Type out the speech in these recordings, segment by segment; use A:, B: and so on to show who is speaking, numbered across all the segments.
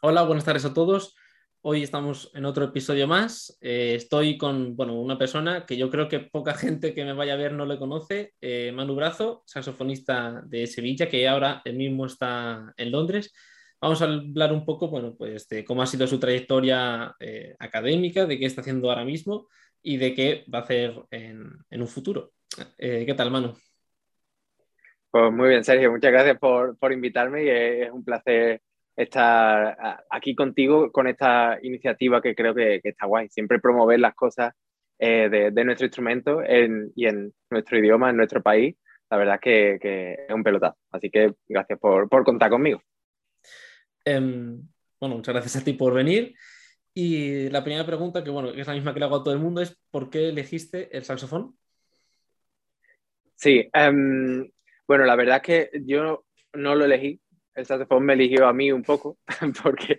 A: Hola, buenas tardes a todos. Hoy estamos en otro episodio más. Eh, estoy con bueno, una persona que yo creo que poca gente que me vaya a ver no le conoce, eh, Manu Brazo, saxofonista de Sevilla, que ahora él mismo está en Londres. Vamos a hablar un poco bueno, pues de cómo ha sido su trayectoria eh, académica, de qué está haciendo ahora mismo y de qué va a hacer en, en un futuro. ¿Qué tal, Manu?
B: Pues muy bien, Sergio, muchas gracias por, por invitarme y es un placer estar aquí contigo con esta iniciativa que creo que, está guay. Siempre promover las cosas eh, de, nuestro instrumento y en nuestro idioma, en nuestro país, la verdad que, que es un pelotazo. Así que gracias por, por contar conmigo.
A: Em, bueno, muchas gracias a ti por venir. Y la primera pregunta, que bueno, es la misma que le hago a todo el mundo, es ¿por qué elegiste el saxofón?
B: Sí, em, bueno, la verdad es que yo no lo elegí, el saxofón me eligió a mí un poco, porque,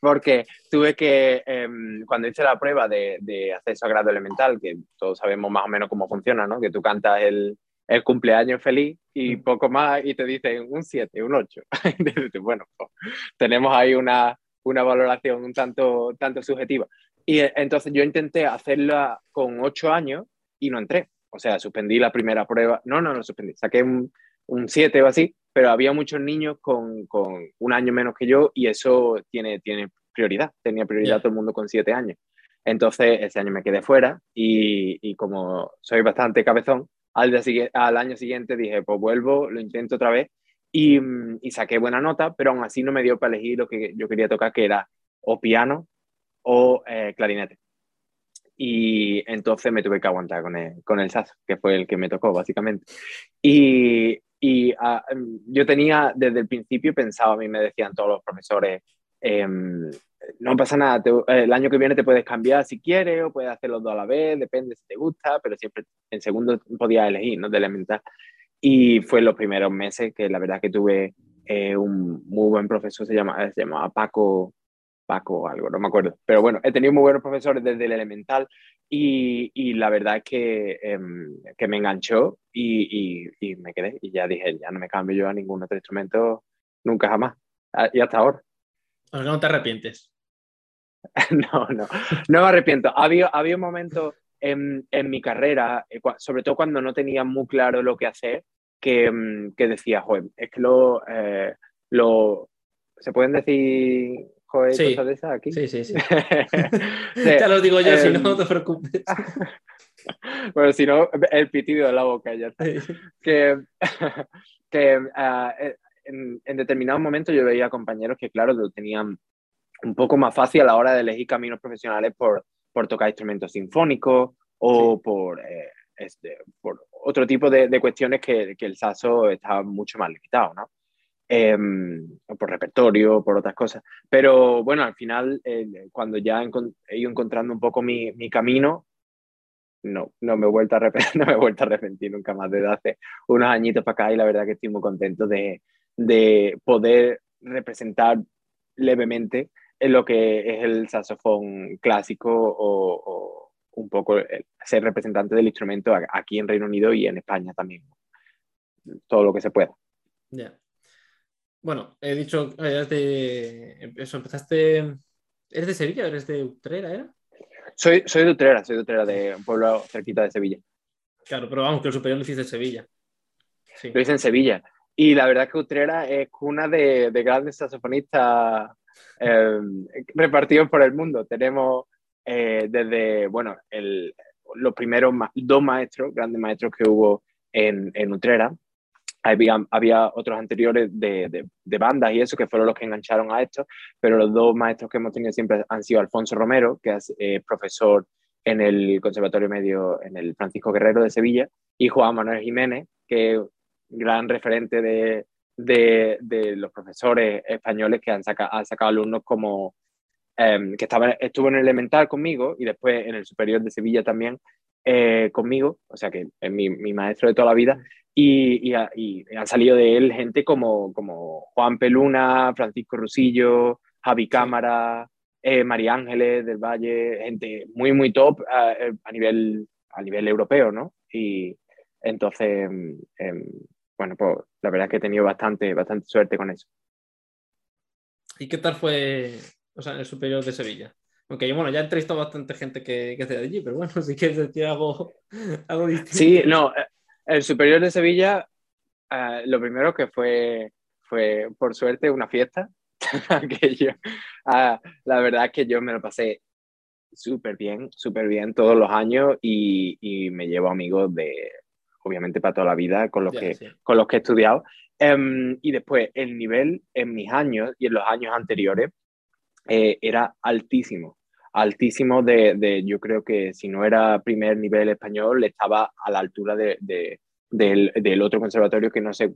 B: porque tuve que, em, cuando hice la prueba de, de, acceso a grado elemental, que todos sabemos más o menos cómo funciona, ¿no? Que tú cantas el, el cumpleaños feliz y mm. poco más y te dicen un 7, un 8. bueno, pues, tenemos ahí una, una valoración un tanto, tanto subjetiva. Y eh, entonces yo intenté hacerla con 8 años y no entré. O sea, suspendí la primera prueba. No, no, no suspendí. Saqué un, un 7 o así pero había muchos niños con, con, un año menos que yo y eso tiene, tiene prioridad, tenía prioridad todo el mundo con siete años. Entonces, ese año me quedé fuera y, y como soy bastante cabezón, al, día, al año siguiente dije, pues vuelvo, lo intento otra vez y, y, saqué buena nota, pero aún así no me dio para elegir lo que yo quería tocar, que era o piano o eh, clarinete. Y entonces me tuve que aguantar con el, con el saxo, que fue el que me tocó básicamente. Y, y em, yo tenía desde el principio pensado, a mí me decían todos los profesores, em, no pasa nada, el año que viene te puedes cambiar si quieres o puedes hacer los dos a la vez, depende si te gusta, pero siempre en segundo podías elegir, ¿no? De elemental. Y fue los primeros meses que la verdad que tuve eh, un muy buen profesor, se, llama, se llamaba Paco, Paco o algo, no me acuerdo. Pero bueno, he tenido muy buenos profesores desde el elemental y, y la verdad es que, em, que me enganchó y, y, me quedé. Y ya dije, ya no me cambio yo a ningún otro instrumento nunca jamás. Y hasta ahora.
A: ¿Por no te arrepientes?
B: no, no, no me arrepiento. Había, había un momento en, en mi carrera, eh, sobre todo cuando no tenía muy claro lo que hacer, que, em, que decía, joder, es que lo, eh, lo, ¿se pueden decir sí. cosas de esas aquí?
A: Sí, sí, sí. ya lo digo yo, si no, no te preocupes.
B: bueno, si no, el pitido de la boca ya está. Que, que uh, en, en determinados momentos yo veía compañeros que, claro, lo tenían un poco más fácil a la hora de elegir caminos profesionales por, por tocar instrumentos sinfónicos o sí. por, eh, este, por otro tipo de, de cuestiones que, que, el saxo está mucho más limitado, ¿no? Eh, por repertorio, por otras cosas. Pero bueno, al final, eh, cuando ya he ido encontrando un poco mi, mi camino, no, no me, he vuelto a no me he vuelto a arrepentir nunca más desde hace unos añitos para acá y la verdad que estoy muy contento de, de poder representar levemente en lo que es el saxofón clásico o, o un poco ser representante del instrumento aquí en Reino Unido y en España también. Todo lo que se pueda.
A: Yeah. Bueno, he dicho, eres de, eso, empezaste, ¿eres de Sevilla o eres de Utrera, era?
B: Soy, soy de Utrera, soy de Utrera, de un pueblo cerquita de Sevilla.
A: Claro, pero vamos, que el superior lo hiciste en Sevilla.
B: Sí. Lo hice en Sevilla. Y la verdad es que Utrera es cuna de, de grandes saxofonistas eh, repartidos por el mundo. Tenemos eh, desde, bueno, el, los primeros dos maestros, grandes maestros que hubo en, en Utrera. Había, había otros anteriores de, de, de, bandas y eso que fueron los que engancharon a esto, pero los dos maestros que hemos tenido siempre han sido Alfonso Romero, que es eh, profesor en el Conservatorio Medio, en el Francisco Guerrero de Sevilla, y Juan Manuel Jiménez, que es gran referente de, de, los profesores españoles que han, saca, han sacado alumnos como eh, que estaba, estuvo en el elemental conmigo y después en el superior de Sevilla también eh, conmigo, o sea que es mi, mi, maestro de toda la vida, y, y, y, han salido de él gente como, como Juan Peluna, Francisco Rusillo, Javi Cámara, eh, María Ángeles del Valle, gente muy, muy top uh, a, nivel, a nivel europeo, ¿no? Y entonces, eh, bueno, pues la verdad es que he tenido bastante, bastante suerte con eso.
A: ¿Y qué tal fue o sea, el superior de Sevilla? Aunque bueno, ya he entrevistado bastante gente que, que es de allí, pero bueno, si quieres decir algo, algo distinto.
B: Sí, no, el superior de Sevilla, uh, lo primero que fue, fue, por suerte, una fiesta. que yo, uh, la verdad es que yo me lo pasé súper bien, súper bien todos los años y, y, me llevo amigos de, obviamente, para toda la vida con los, yeah, que, sí. con los que he estudiado. Um, y después, el nivel en mis años y en los años anteriores eh, era altísimo altísimo de, de, yo creo que si no era primer nivel español, estaba a la altura de, de del, del, otro conservatorio que no sé,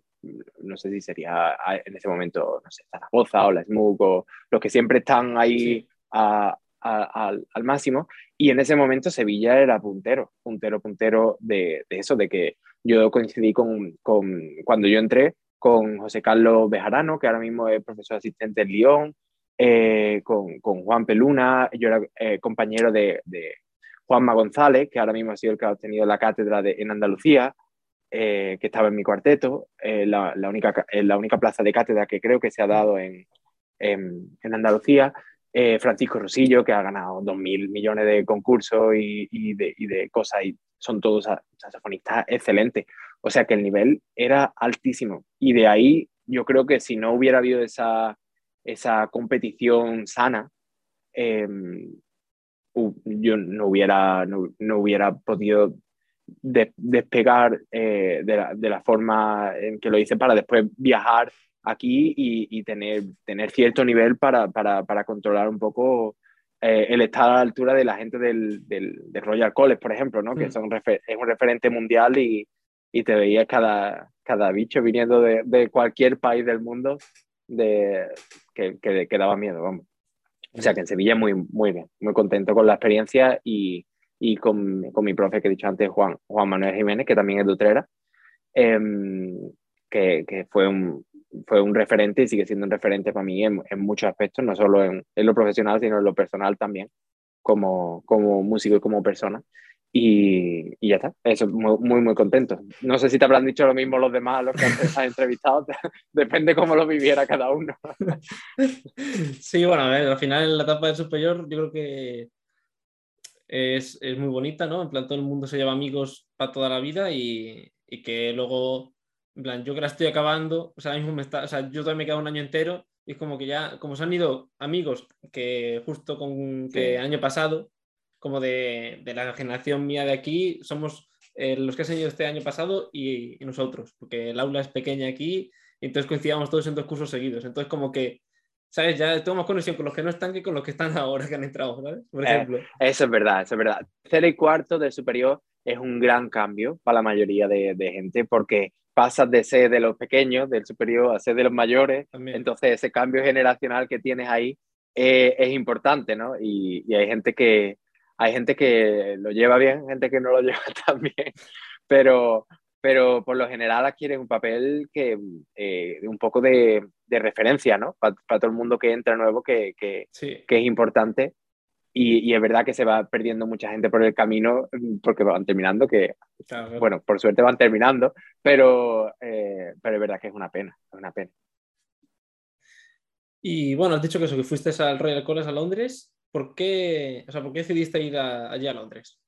B: no sé si sería en ese momento, no sé, Zaragoza o la SMUC o los que siempre están ahí sí. a, a, al, al, máximo. Y en ese momento Sevilla era puntero, puntero, puntero de, de eso, de que yo coincidí con, con, cuando yo entré con José Carlos Bejarano, que ahora mismo es profesor asistente en Lyon, eh, con, con, Juan Peluna, yo era eh, compañero de, de, Juanma González, que ahora mismo ha sido el que ha obtenido la cátedra de, en Andalucía, eh, que estaba en mi cuarteto, eh, la, la, única, la única plaza de cátedra que creo que se ha dado en, en, en Andalucía. Francisco Rosillo, que ha ganado 2.000 millones de concursos y, y, de, y de cosas, y son todos saxofonistas excelentes. O sea que el nivel era altísimo. Y de ahí yo creo que si no hubiera habido esa, esa competición sana, eh, yo no hubiera, no, no hubiera podido de, despegar eh, de, la, de, la, forma en que lo hice para después viajar aquí y, y tener, tener cierto nivel para, para, para controlar un poco eh, el estar a la altura de la gente del, del, del Royal College, por ejemplo, ¿no? Mm. que son es un referente mundial y, y te veías cada, cada bicho viniendo de, de cualquier país del mundo de, que, que, que, daba miedo, vamos. O sea que en Sevilla muy, muy bien, muy contento con la experiencia y, y con, con, mi profe que he dicho antes, Juan, Juan Manuel Jiménez, que también es de Utrera, eh, que, que, fue, un, fue un referente y sigue siendo un referente para mí en, en muchos aspectos, no solo en, en, lo profesional, sino en lo personal también, como, como músico y como persona. Y, y, ya está, eso, muy, muy, muy contento. No sé si te habrán dicho lo mismo los demás, los que has entrevistado, depende cómo lo viviera cada uno.
A: Sí, bueno, a ver, al final en la etapa del superior yo creo que es, es, muy bonita, ¿no? En plan, todo el mundo se lleva amigos para toda la vida y, y, que luego, en plan, yo que la estoy acabando, o sea, mismo me está, o sea, yo todavía me quedo un año entero y es como que ya, como se han ido amigos que justo con que sí. año pasado, como de, de, la generación mía de aquí, somos eh, los que han ido este año pasado y, y, nosotros, porque el aula es pequeña aquí, y entonces coincidíamos todos en dos cursos seguidos. Entonces, como que, ¿sabes? Ya tengo más conexión con los que no están que con los que están ahora que han entrado, ¿sabes? Por
B: eh, ejemplo. Eh, eso es verdad, eso es verdad. Tercero y cuarto del superior es un gran cambio para la mayoría de, de gente, porque pasas de ser de los pequeños, del superior, a ser de los mayores. También. Entonces, ese cambio generacional que tienes ahí eh, es importante, ¿no? Y, y hay gente que hay gente que lo lleva bien, gente que no lo lleva tan bien, pero, pero por lo general adquiere un papel que eh, un poco de, de referencia, ¿no? Para pa todo el mundo que entra nuevo, que, que, sí. que es importante. Y, y, es verdad que se va perdiendo mucha gente por el camino porque van terminando, que, claro. bueno, por suerte van terminando, pero, eh, pero es verdad que es una pena, es una pena.
A: Y bueno, has dicho que eso, que fuiste al Royal College a Londres. ¿Por qué, o sea, ¿por qué decidiste ir a, allí a Londres?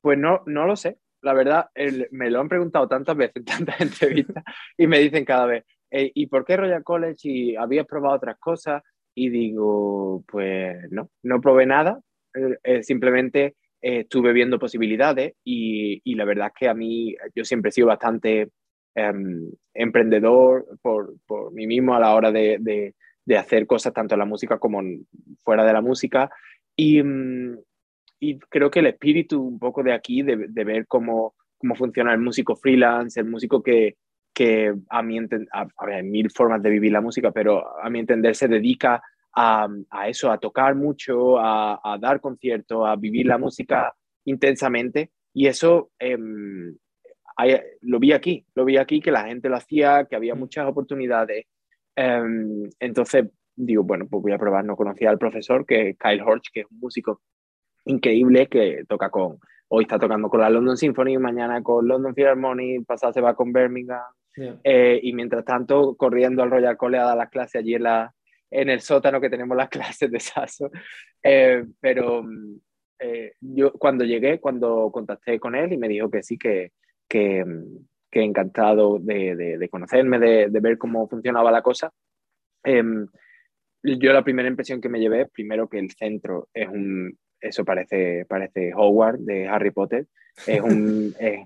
B: Pues no, no lo sé. La verdad, me lo han preguntado tantas veces tantas entrevistas y me dicen cada vez, eh, ¿y por qué Royal College? ¿Y habías probado otras cosas? Y digo, pues no, no probé nada. Eh, eh, simplemente estuve viendo posibilidades y, la verdad es que a mí, yo siempre he sido bastante um, emprendedor por, por, mí mismo a la hora de de hacer cosas tanto en la música como fuera de la música. Y, mm, y, creo que el espíritu un poco de aquí, de, de ver cómo, cómo, funciona el músico freelance, el músico que, que a mi entender, hay mil formas de vivir la música, pero a mi entender se dedica a, a eso, a tocar mucho, a, a, dar conciertos, a vivir la música intensamente. Y eso eh, lo vi aquí, lo vi aquí, que la gente lo hacía, que había muchas oportunidades Um, entonces digo, bueno, pues voy a probar. No conocía al profesor, que es Kyle Horch, que es un músico increíble que toca con, hoy está tocando con la London Symphony, mañana con London Philharmonic, pasado se va con Birmingham, Eh, y mientras tanto, corriendo al Royal College a dar las clases allí en, la, en el sótano que tenemos las clases de Sasso. Eh, pero eh, yo cuando llegué, cuando contacté con él y me dijo que sí, que, que, que encantado de, de, conocerme, de, de, ver cómo funcionaba la cosa. Em, yo la primera impresión que me llevé, primero que el centro es un, eso parece, parece Howard de Harry Potter, es, un, es,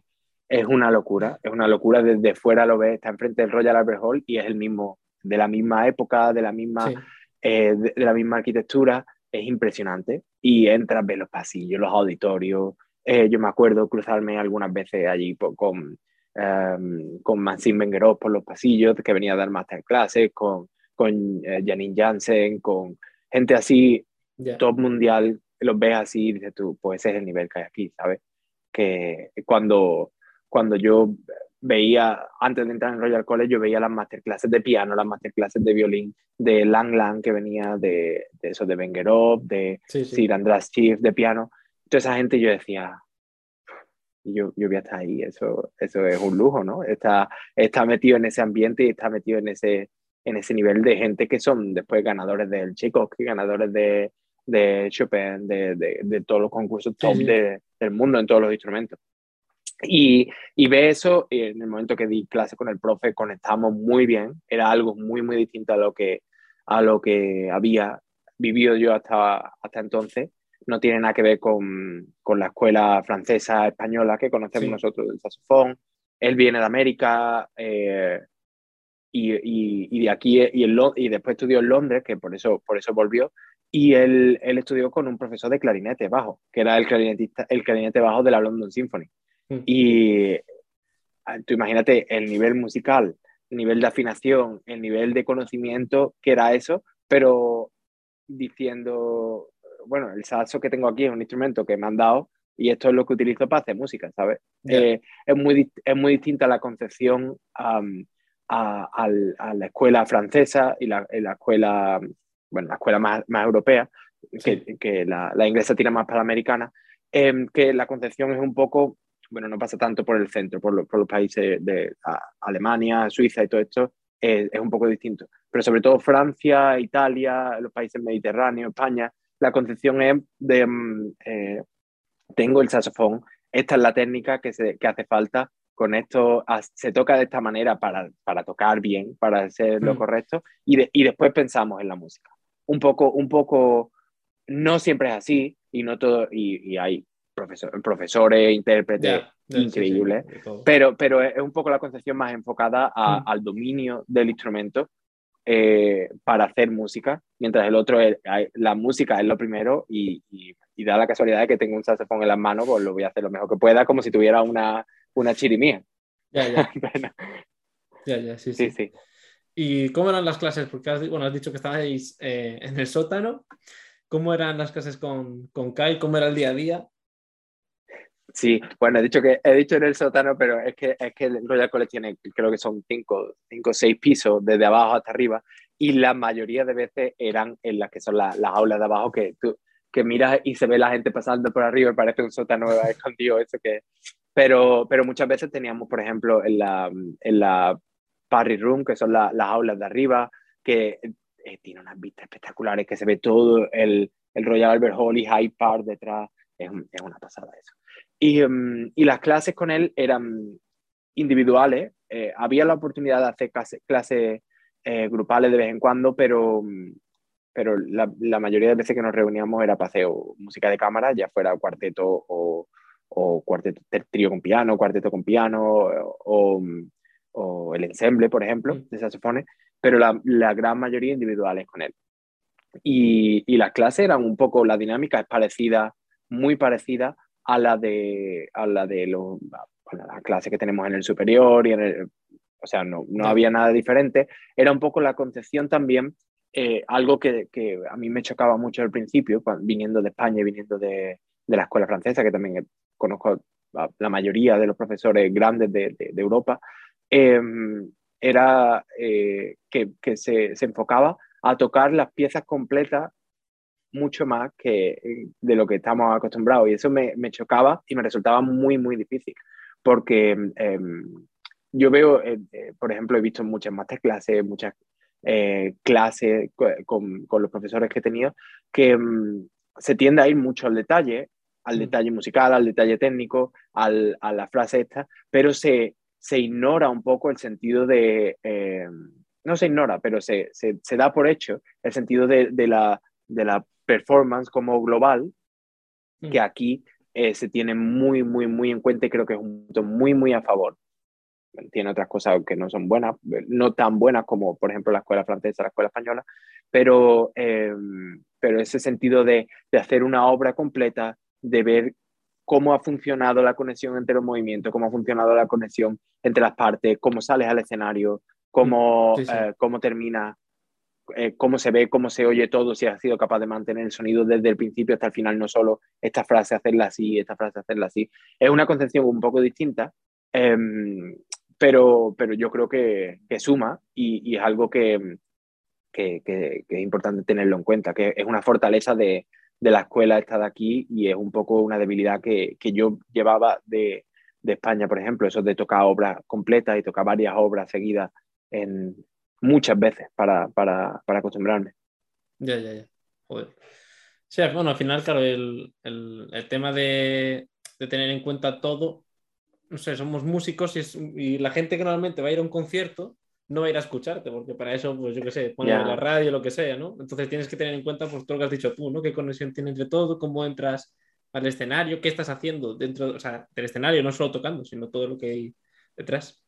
B: es, una locura, es una locura, desde fuera lo ves, está enfrente del Royal Albert Hall y es el mismo, de la misma época, de la misma, eh, de, la misma arquitectura, es impresionante. Y entras, ves los pasillos, los auditorios, eh, yo me acuerdo cruzarme algunas veces allí con, um, con Maxime Benguerot por los pasillos, que venía a dar masterclasses, con, con uh, Janine Jansen, con gente así, top mundial, los ves así y dices tú, pues ese es el nivel que hay aquí, ¿sabes? Que cuando, cuando yo veía, antes de entrar en Royal College, yo veía las masterclasses de piano, las masterclasses de violín de Lang Lang, que venía de, de eso, de Bengerov, de Sir András Chief, de piano. Toda esa gente yo decía, yo, yo voy a estar ahí, eso, eso es un lujo, ¿no? Está, está metido en ese ambiente y está metido en ese, en ese nivel de gente que son después ganadores del Tchaikovsky, ganadores de, de Chopin, de, de, de, todos los concursos top De, del mundo en todos los instrumentos. Y, y ve eso, y en el momento que di clase con el profe conectamos muy bien, era algo muy, muy distinto a lo que, a lo que había vivido yo hasta, hasta entonces. No tiene nada que ver con, con la escuela francesa, española que conocemos nosotros del saxofón. Él viene de América, eh, y, y, y, de aquí y, en y después estudió en Londres, que por eso, por eso volvió, y él, él, estudió con un profesor de clarinete bajo, que era el clarinetista, el clarinete bajo de la London Symphony. Mm. Y ah, tú imagínate el nivel musical, el nivel de afinación, el nivel de conocimiento que era eso, pero diciendo, bueno, el saxo que tengo aquí es un instrumento que me han dado y esto es lo que utilizo para hacer música, ¿sabes? Eh, es, muy, es muy distinta la concepción a, a, la escuela francesa y la, la escuela bueno, la escuela más, más europea, que, que la, la, inglesa tira más para la americana, eh, que la concepción es un poco, bueno, no pasa tanto por el centro, por, por los países de Alemania, Suiza y todo esto, es un poco distinto. Pero sobre todo Francia, Italia, los países mediterráneos, España, la concepción es de, mm, eh, tengo el saxofón, esta es la técnica que, se, que hace falta, con esto se toca de esta manera para, para tocar bien, para hacer lo mm. correcto, y, y después pensamos en la música un poco, un poco, no siempre es así y no todo, y, y hay profesor, profesores, intérpretes increíbles, pero, pero es un poco la concepción más enfocada a, mm. al dominio del instrumento eh, para hacer música, mientras el otro, es, la música es lo primero y, y, da la casualidad de que tengo un saxofón en las manos, pues lo voy a hacer lo mejor que pueda, como si tuviera una, una chirimía.
A: Ya, ya. ya, ya, sí, sí. sí. ¿Y cómo eran las clases? Porque has, bueno, has dicho que estabais eh, en el sótano. ¿Cómo eran las clases con, con Kai? ¿Cómo era el día a día?
B: Sí, bueno, he dicho que he dicho en el sótano, pero es que, es que el Royal College tiene, creo que son cinco, cinco seis pisos, desde abajo hasta arriba, y la mayoría de veces eran en las que son las aulas de abajo, que tú que miras y se ve la gente pasando por arriba y parece un sótano escondido, eso que... Pero, pero muchas veces teníamos, por ejemplo, en la, en la party room, que son las aulas de arriba, que eh, tiene unas vistas espectaculares, que se ve todo el, el Royal Albert Hall y Hyde Park detrás. Es, es una pasada eso. Y, um, y, las clases con él eran individuales. Eh, había la oportunidad de hacer clases clase, eh, grupales de vez en cuando, pero, pero la, la, mayoría de veces que nos reuníamos era hacer música de cámara, ya fuera cuarteto o, o cuarteto trío con piano, cuarteto con piano, o, o el ensemble, por ejemplo, mm. de saxofones, pero la, la gran mayoría individuales con él. Y, y, las clases eran un poco, la dinámica es parecida, muy parecida a la de, a la de los, la clase que tenemos en el superior y en el, o sea, no, no había nada diferente. Era un poco la concepción también, eh, algo que, que, a mí me chocaba mucho al principio, viniendo de España y viniendo de, de, la escuela francesa, que también conozco a la mayoría de los profesores grandes de, de, de Europa, Em, era eh, que, que se, se, enfocaba a tocar las piezas completas mucho más que eh, de lo que estamos acostumbrados. Y eso me, me chocaba y me resultaba muy, muy difícil. Porque eh, yo veo, eh, eh, por ejemplo, he visto muchas masterclasses, muchas clases con, con, los profesores que he tenido, que mm, se tiende a ir mucho al detalle, al detalle musical, al detalle técnico, al, a la frase esta, pero se, se ignora un poco el sentido de, no se ignora, pero se, se, se, da por hecho el sentido de, de, la, de la performance como global, que mm. aquí eh, se tiene muy, muy, muy en cuenta y creo que es un punto muy, muy a favor. Tiene otras cosas que no son buenas, no tan buenas como, por ejemplo, la escuela francesa, la escuela española, pero, em, pero ese sentido de, de hacer una obra completa, de ver cómo ha funcionado la conexión entre los movimientos, cómo ha funcionado la conexión entre las partes, cómo sales al escenario, cómo, mm, eh, cómo termina eh, cómo se ve, cómo se oye todo, si has sido capaz de mantener el sonido desde el principio hasta el final, no solo esta frase hacerla así, esta frase hacerla así. Es una concepción un poco distinta, em, pero, pero yo creo que, suma y, es algo que, que, es importante tenerlo en cuenta, que es una fortaleza de, de la escuela esta de aquí y es un poco una debilidad que, que yo llevaba de, de, España, por ejemplo, eso de tocar obras completas y tocar varias obras seguidas en, muchas veces para, para, para acostumbrarme.
A: Ya, ya, ya. Joder. Sí, bueno, al final, claro, el, el, el tema de, de, tener en cuenta todo, no sé, somos músicos y, es, y, la gente que normalmente va a ir a un concierto no va a ir a escucharte, porque para eso, pues yo qué sé, poner la radio, lo que sea, ¿no? Entonces tienes que tener en cuenta, pues todo lo que has dicho tú, ¿no? ¿Qué conexión tiene entre todo? ¿Cómo entras al escenario? ¿Qué estás haciendo dentro, o sea, del escenario? No solo tocando, sino todo lo que hay detrás.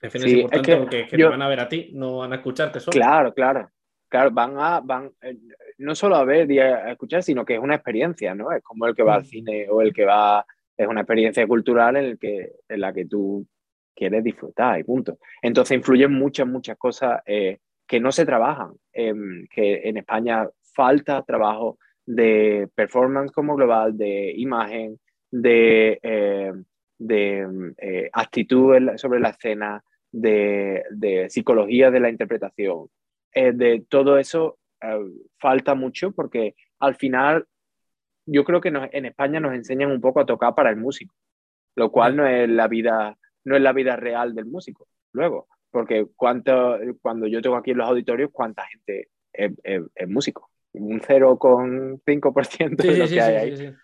A: Sí, es importante es que porque que yo, te van a ver a ti, no van a escucharte solo.
B: Claro, claro. Claro, van a, van, eh, no solo a ver y a escuchar, sino que es una experiencia, ¿no? Es como el que va al mm. cine o el que va, es una experiencia cultural en, el que, en la que tú quieres disfrutar y punto. Entonces influyen muchas, muchas cosas eh, que no se trabajan, eh, que en España falta trabajo de performance como global, de imagen, de, eh, de eh, actitud sobre la escena, de, de psicología de la interpretación. Eh, de todo eso eh, falta mucho porque al final yo creo que nos, en España nos enseñan un poco a tocar para el músico, lo cual no es la vida, no es la vida real del músico. Luego, porque cuánto, cuando yo tengo aquí en los auditorios, ¿cuánta gente es, es, es músico? Un 0,5% de lo que hay ahí.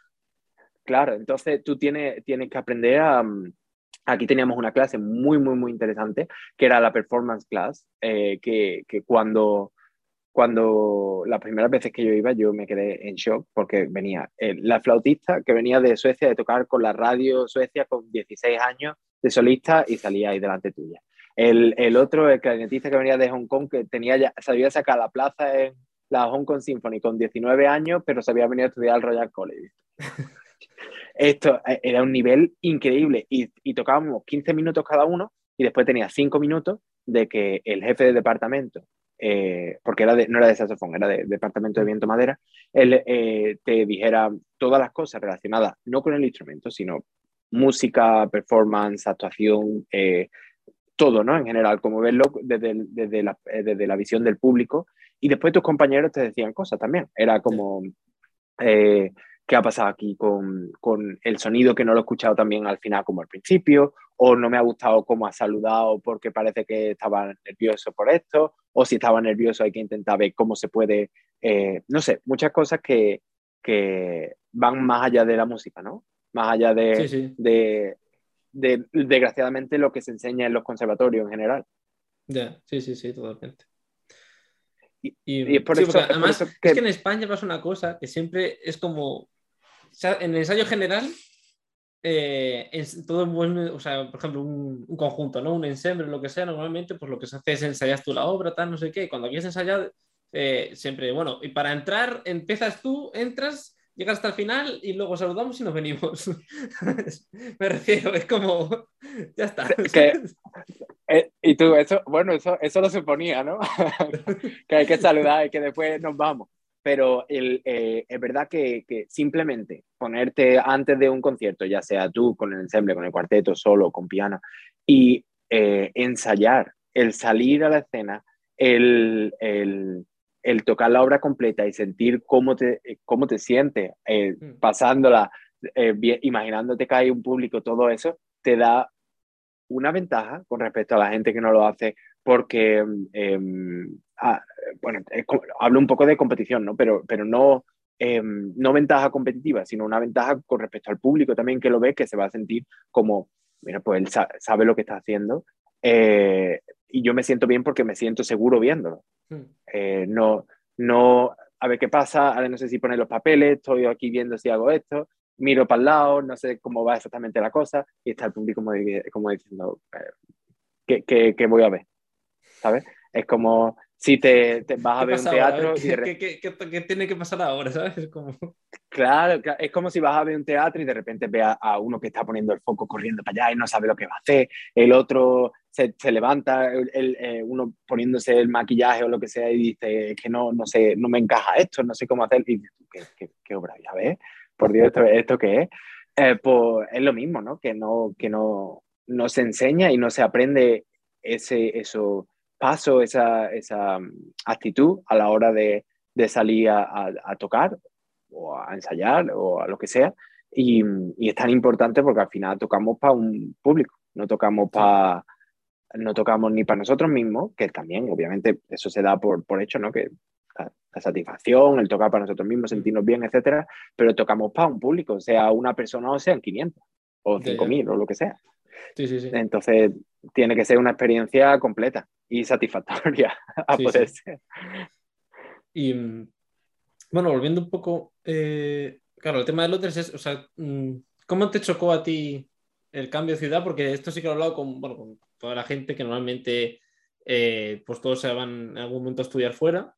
B: Claro, entonces tú tienes, tienes que aprender a, Aquí teníamos una clase muy, muy, muy interesante, que era la performance class, eh, que, que, cuando, cuando las primeras veces que yo iba, yo me quedé en shock porque venía la flautista que venía de Suecia de tocar con la radio Suecia con 16 años de solista y salía ahí delante tuya. El, el otro, el clarinetista que venía de Hong Kong, que tenía ya, se había sacado la plaza en la Hong Kong Symphony con 19 años, pero se había venido a estudiar al Royal College. Esto eh, era un nivel increíble y, tocábamos 15 minutos cada uno y después tenía 5 minutos de que el jefe de departamento, eh, porque era no era de saxofón, era de, departamento de viento madera, él eh, te dijera todas las cosas relacionadas, no con el instrumento, sino música, performance, actuación, todo, ¿no? En general, como verlo desde, desde, la, desde, la, visión del público. Y después tus compañeros te decían cosas también. Era como, qué ha pasado aquí con, con, el sonido que no lo he escuchado también al final como al principio, o no me ha gustado cómo ha saludado porque parece que estaba nervioso por esto, o si estaba nervioso hay que intentar ver cómo se puede, eh, no sé, muchas cosas que, que, van más allá de la música, ¿no? Más allá de, sí, sí. de, de, desgraciadamente, lo que se enseña en los conservatorios en general.
A: Ya, sí, sí, sí, totalmente. Y, y, y por sí, eso, además, por eso que... es que en España pasa una cosa que siempre es como en el ensayo general, eh, en todo buen, o sea, por ejemplo, un, un, conjunto, ¿no? Un ensemble, lo que sea, normalmente, pues lo que se hace es ensayar tú la obra, tal, no sé qué. Cuando quieres ensayar, eh, siempre, bueno, y para entrar, empiezas tú, entras, llegas hasta el final y luego saludamos y nos venimos. Me refiero, es como, ya está.
B: Que, eh, y tú, eso, bueno, eso, eso lo suponía, ¿no? que hay que saludar y que después nos vamos pero el, eh, es verdad que, que, simplemente ponerte antes de un concierto, ya sea tú con el ensemble, con el cuarteto, solo, con piano, y eh, ensayar, el salir a la escena, el, el, el, tocar la obra completa y sentir cómo te, cómo te sientes, eh, mm. pasándola, bien, imaginándote que hay un público, todo eso, te da una ventaja con respecto a la gente que no lo hace porque, em, bueno, hablo un poco de competición, ¿no? Pero, pero no, em, no ventaja competitiva, sino una ventaja con respecto al público también que lo ve, que se va a sentir como, mira, pues él sabe lo que está haciendo eh, y yo me siento bien porque me siento seguro viéndolo. Hmm. Eh, no, no, a ver qué pasa, ahora no sé si poner los papeles, estoy aquí viendo si hago esto, miro para el lado, no sé cómo va exactamente la cosa, y está el público como, como diciendo, eh, ¿qué, qué, voy a ver? ¿Sabes? Es como si te, vas a ver un teatro...
A: ¿Qué, qué, qué, tiene que pasar ahora? ¿Sabes? Como...
B: Claro, es como si vas a ver un teatro y de repente ve a, uno que está poniendo el foco corriendo para allá y no sabe lo que va a hacer, el otro se, se levanta, el, eh, uno poniéndose el maquillaje o lo que sea y dice que no, no sé, no me encaja esto, no sé cómo hacer, y ¿qué, qué, obra ya ves? Por Dios, ¿esto, esto qué es? Eh, pues es lo mismo, ¿no? Que no, que no, no se enseña y no se aprende ese, eso paso, esa, esa mm, actitud a la hora de, de salir a, a, tocar o a ensayar o a lo que sea. Y, y es tan importante porque al final tocamos para un público, no tocamos para no tocamos ni para nosotros mismos, que también obviamente eso se da por, por hecho, ¿no? Que la, satisfacción, el tocar para nosotros mismos, sentirnos bien, etcétera, pero tocamos para un público, sea una persona o sean 500 o 5000 o lo que sea.
A: Sí, sí, sí.
B: Entonces, tiene que ser una experiencia completa y satisfactoria a poder ser.
A: Y bueno, volviendo un poco, eh, claro, el tema de Londres es, o sea, mm, ¿cómo te chocó a ti el cambio de ciudad? Porque esto sí que lo he hablado con, bueno, con toda la gente que normalmente, eh, pues todos se van en algún momento a estudiar fuera,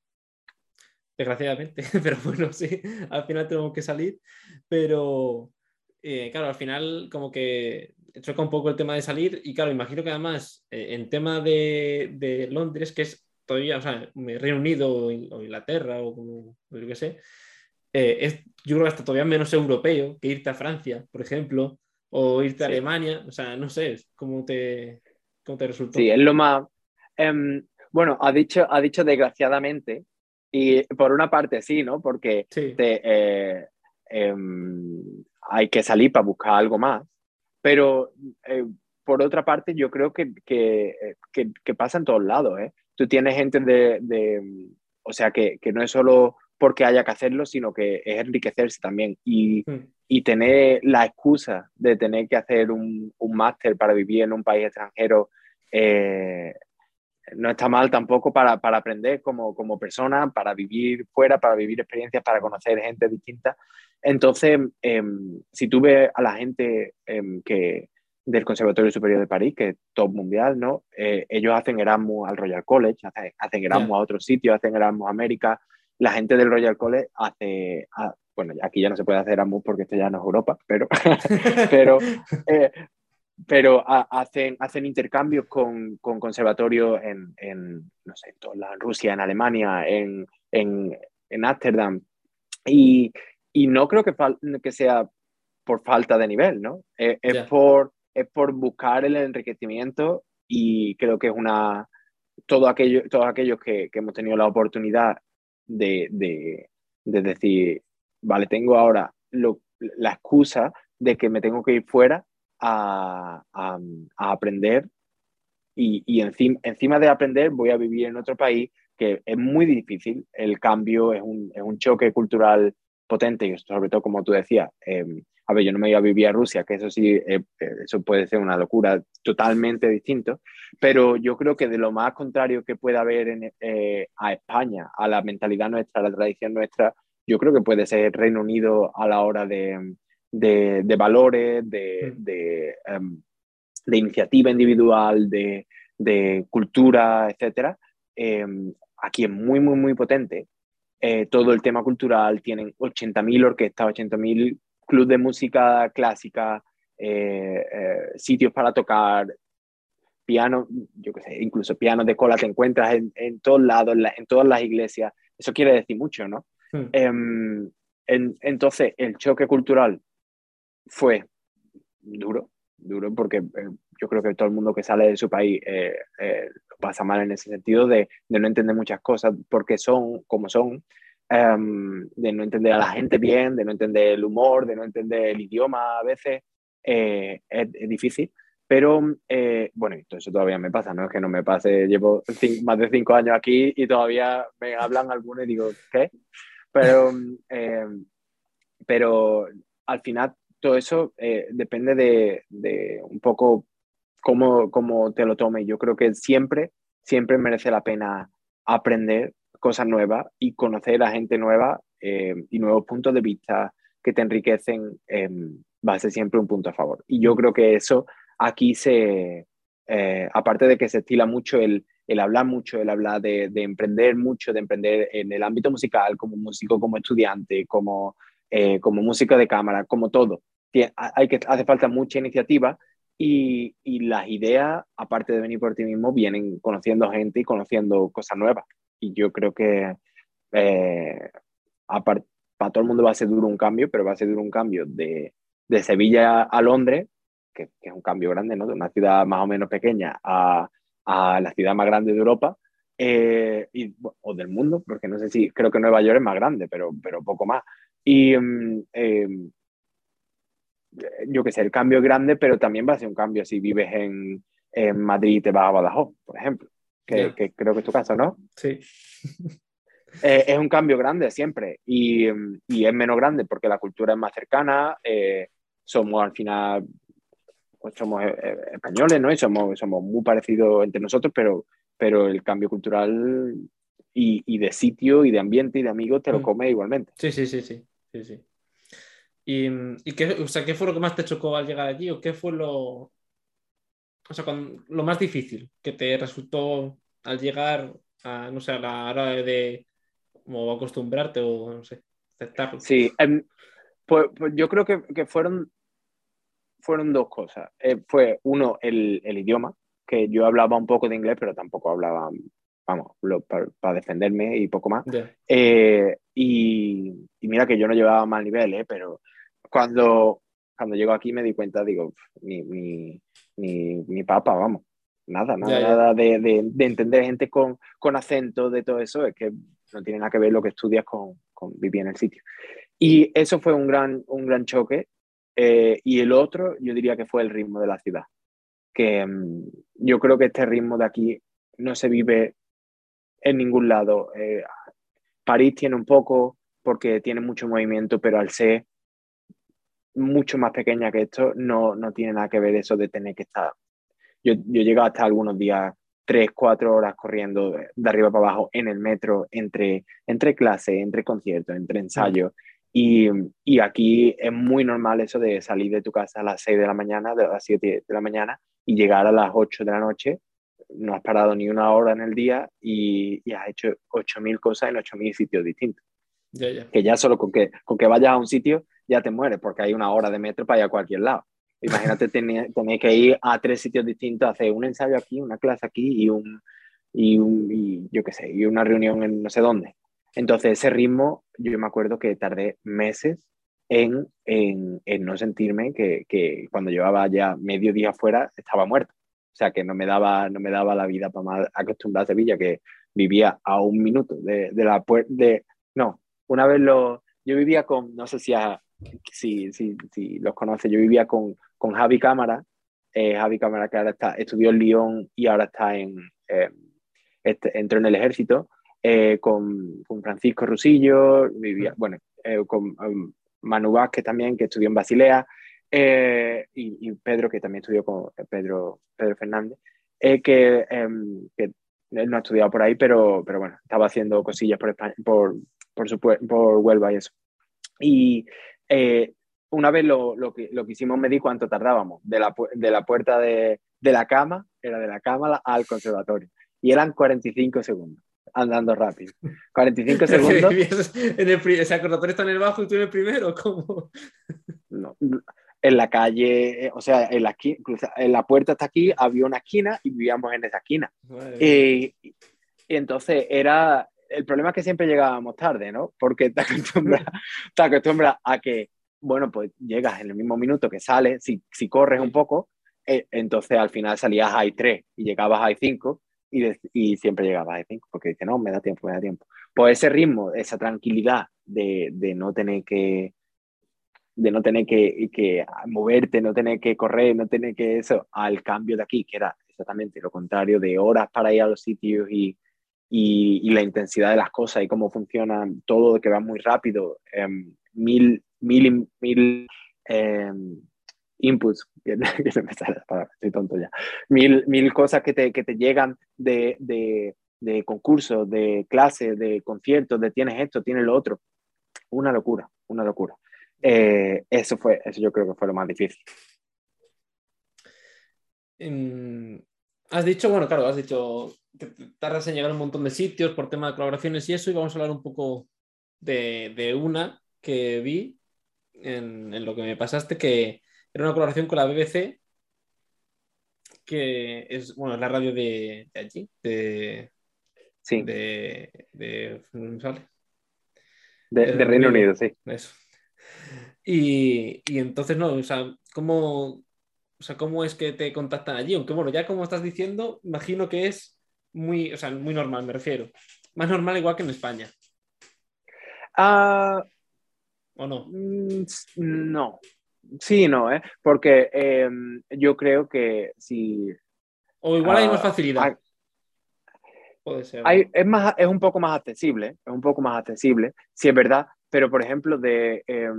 A: desgraciadamente, pero bueno, sí, al final tengo que salir, pero eh, claro, al final como que choca un poco el tema de salir y claro, imagino que además eh, en tema de, Londres, que es todavía, o sea, Reino Unido o Inglaterra o como yo qué sé, eh, es, yo creo que hasta todavía menos europeo que irte a Francia, por ejemplo, o irte a Alemania, o sea, no sé, ¿cómo te, cómo te resultó?
B: Sí, es lo más... Em, bueno, ha dicho, ha dicho desgraciadamente, y por una parte sí, ¿no? Porque te, em, hay que salir para buscar algo más. Pero eh, por otra parte, yo creo que, que, que, pasa en todos lados. ¿eh? Tú tienes gente de, de o sea, que, que, no es solo porque haya que hacerlo, sino que es enriquecerse también. Y, hmm. y tener la excusa de tener que hacer un, un máster para vivir en un país extranjero eh, no está mal tampoco para, para aprender como, como, persona, para vivir fuera, para vivir experiencias, para conocer gente distinta. Entonces, em, si tú ves a la gente em, que, del Conservatorio Superior de París, que es top mundial, ¿no? Eh, ellos hacen Erasmus al Royal College, hacen, Erasmus a otros sitios, hacen Erasmus a América. La gente del Royal College hace, bueno, aquí ya no se puede hacer Erasmus porque esto ya no es Europa, pero, pero, eh, pero hacen, hacen intercambios con, con conservatorios en, en, no sé, en, Rusia, en Alemania, en, en, en Ámsterdam. Y, y, no creo que, que sea por falta de nivel, ¿no? Es, es, por, es por buscar el enriquecimiento y creo que es una... Todo aquello, todos aquellos que, que hemos tenido la oportunidad de, de, de decir, vale, tengo ahora lo, la excusa de que me tengo que ir fuera a, aprender y, y encima, encima, de aprender voy a vivir en otro país que es muy difícil, el cambio es un, es un choque cultural potente y sobre todo como tú decías, em, a ver, yo no me iba a vivir a Rusia, que eso sí, eh, eh, eso puede ser una locura totalmente distinto, pero yo creo que de lo más contrario que pueda haber en, eh, a España, a la mentalidad nuestra, a la tradición nuestra, yo creo que puede ser Reino Unido a la hora de, de, valores, de, mm. em, de, iniciativa individual, de, cultura, etc. Em, aquí es muy, muy, muy potente. Eh, todo el tema cultural, tienen 80.000 orquestas, 80.000 clubes de música clásica, eh, eh, sitios para tocar, piano, yo qué sé, incluso piano de cola te encuentras en, en todos lados, en, todas las iglesias. Eso quiere decir mucho, ¿no? Mm. Em, entonces, el choque cultural fue duro, duro, porque eh, yo creo que todo el mundo que sale de su país eh, eh, pasa mal en ese sentido de, no entender muchas cosas porque son como son, em, de no entender a la gente bien, de no entender el humor, de no entender el idioma a veces, es, difícil. Pero, eh, bueno, eso todavía me pasa, no es que no me pase, llevo más de cinco años aquí y todavía me hablan algunos y digo, ¿qué? Pero, eh, pero al final todo eso eh, depende de, de, un poco cómo, cómo te lo tomes. Yo creo que siempre, siempre merece la pena aprender cosas nuevas y conocer a gente nueva y nuevos puntos de vista que te enriquecen va a ser siempre un punto a favor. Y yo creo que eso aquí se, eh, aparte de que se estila mucho el, el hablar mucho, el hablar de, de, emprender mucho, de emprender en el ámbito musical, como músico, como estudiante, como, eh, como música de cámara, como todo. Hay que, hace falta mucha iniciativa y, y, las ideas, aparte de venir por ti mismo, vienen conociendo gente y conociendo cosas nuevas. Y yo creo que eh, para todo el mundo va a ser duro un cambio, pero va a ser duro un cambio de, de Sevilla a Londres, que, es un cambio grande, ¿no? De una ciudad más o menos pequeña a, a la ciudad más grande de Europa eh, y, o del mundo, porque no sé si, creo que Nueva York es más grande, pero, pero poco más. Y mm, em, yo qué sé, el cambio es grande, pero también va a ser un cambio si vives en, en Madrid y te vas a Badajoz, por ejemplo, que, que creo que es tu caso, ¿no?
A: Sí.
B: Eh, es un cambio grande siempre y, y, es menos grande porque la cultura es más cercana, eh, somos al final, pues somos eh, españoles, ¿no? Y somos, somos muy parecidos entre nosotros, pero, pero el cambio cultural y, y de sitio y de ambiente y de amigos te lo mm. come igualmente.
A: Sí, sí, sí, sí. Sí, sí. ¿Y, y qué, o sea, qué fue lo que más te chocó al llegar allí? ¿O qué fue lo, o sea, con, lo más difícil que te resultó al llegar a, no sé, a la hora de, como acostumbrarte o no sé, aceptarlo.
B: Sí, em, pues, pues, yo creo que, que, fueron, fueron dos cosas. Eh, fue uno, el, el, idioma, que yo hablaba un poco de inglés, pero tampoco hablaba, vamos, para, defenderme y poco más. Eh, y, y, mira que yo no llevaba mal nivel, eh, pero cuando, cuando llego aquí me di cuenta, digo, mi, mi, mi, mi papá, vamos, nada, nada, nada de, de, de, entender gente con, con acento, de todo eso, es que no tiene nada que ver lo que estudias con, con vivir en el sitio. Y eso fue un gran, un gran choque. Eh, y el otro, yo diría que fue el ritmo de la ciudad. Que um, yo creo que este ritmo de aquí no se vive en ningún lado. Eh, París tiene un poco porque tiene mucho movimiento, pero al ser mucho más pequeña que esto, no, no tiene nada que ver eso de tener que estar. Yo, yo he llegado hasta algunos días tres, cuatro horas corriendo de arriba para abajo en el metro, entre, entre clase, entre conciertos, entre ensayos. Y, y, aquí es muy normal eso de salir de tu casa a las 6 de la mañana, de las 7 de la mañana, y llegar a las 8 de la noche. No has parado ni una hora en el día y, y has hecho 8.000 cosas en 8.000 sitios distintos. Que ya solo con que, con que vayas a un sitio ya te mueres, porque hay una hora de metro para ir a cualquier lado. Imagínate tener, tener, que ir a tres sitios distintos, hacer un ensayo aquí, una clase aquí y un, y, un, y yo qué sé, y una reunión en no sé dónde. Entonces ese ritmo, yo me acuerdo que tardé meses en, en, en no sentirme que, que, cuando llevaba ya medio día fuera estaba muerto. O sea, que no me daba, no me daba la vida para más acostumbrada a Sevilla, que vivía a un minuto de, de la puerta. De, no, una vez lo, yo vivía con, no sé si, a, si, si, si los conoce, yo vivía con, con Javi Cámara, eh, Javi Cámara que ahora está, estudió en Lyon y ahora está en, eh, este, entró en el ejército, eh, con, con, Francisco Rusillo, vivía, bueno, eh, con um, Manu Vázquez también, que estudió en Basilea, eh, y, y, Pedro, que también estudió con Pedro, Pedro Fernández, que, em, que, él no ha estudiado por ahí, pero, pero bueno, estaba haciendo cosillas por, España, por, por, su, por Huelva y eso. Y eh, una vez lo, lo, que, lo que hicimos medir cuánto tardábamos de la, de la puerta de, de, la cama, era de la cama al conservatorio, y eran 45 segundos, andando rápido. 45 segundos.
A: en el, ¿Ese conservatorio está en el bajo y tú en el primero? ¿Cómo?
B: No, en la calle, o sea, en la, en la puerta hasta aquí había una esquina y vivíamos en esa esquina. y, y entonces era, el problema es que siempre llegábamos tarde, ¿no? Porque te acostumbras, te acostumbras a que, bueno, pues llegas en el mismo minuto que sales, si, si corres un poco, eh, entonces al final salías a 3 y llegabas a 5 y, y, siempre llegabas a 5 porque dices, no, me da tiempo, me da tiempo. Pues ese ritmo, esa tranquilidad de, de no tener que, de no tener que, que, moverte, no tener que correr, no tener que eso, al cambio de aquí, que era exactamente lo contrario, de horas para ir a los sitios y, y, la intensidad de las cosas y cómo funciona todo, que va muy rápido, em, mil, mil, mil em, inputs, estoy tonto ya, mil, mil cosas que te, que te llegan de, de, de concursos, de clases, de conciertos, de tienes esto, tienes lo otro. Una locura, una locura. Eh, eso fue, eso yo creo que fue lo más difícil.
A: has dicho, bueno, claro, has dicho que tardas en llegar a un montón de sitios por tema de colaboraciones y eso, y vamos a hablar un poco de, de una que vi en, en, lo que me pasaste, que era una colaboración con la BBC, que es, bueno, es la radio de, de allí, de...
B: Sí.
A: De, de,
B: de, de Reino Unido, sí.
A: Eso. Y, y, entonces, no, o sea, ¿cómo, o sea, ¿cómo es que te contactan allí? Aunque bueno, ya como estás diciendo, imagino que es muy, o sea, muy normal, me refiero. Más normal igual que en España.
B: Uh,
A: ¿O no?
B: Mm, no. Sí, no, ¿eh? Porque eh, yo creo que si...
A: O igual uh, hay más facilidad. Hay, Puede ser.
B: Hay, es, más, es un poco más accesible, es un poco más accesible, si es verdad, pero por ejemplo, de, eh,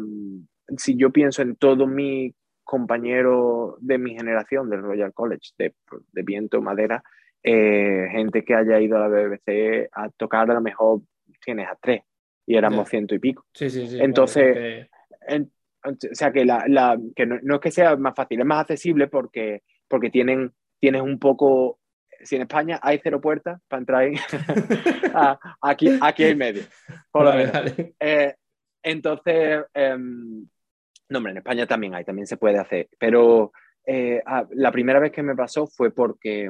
B: si yo pienso en todos mis compañeros de mi generación del Royal College, de, de viento, madera, eh, gente que haya ido a la BBC a tocar, a lo mejor tienes a tres y éramos ciento y pico.
A: Sí, sí, sí.
B: Entonces, que... en, o sea, que, la, la, que no, no, es que sea más fácil, es más accesible porque, porque tienen, tienes un poco si en España hay cero puertas para entrar ahí, aquí, aquí hay medio.
A: Vale.
B: Eh, entonces, eh, no, hombre, en España también hay, también se puede hacer, pero eh, la primera vez que me pasó fue porque,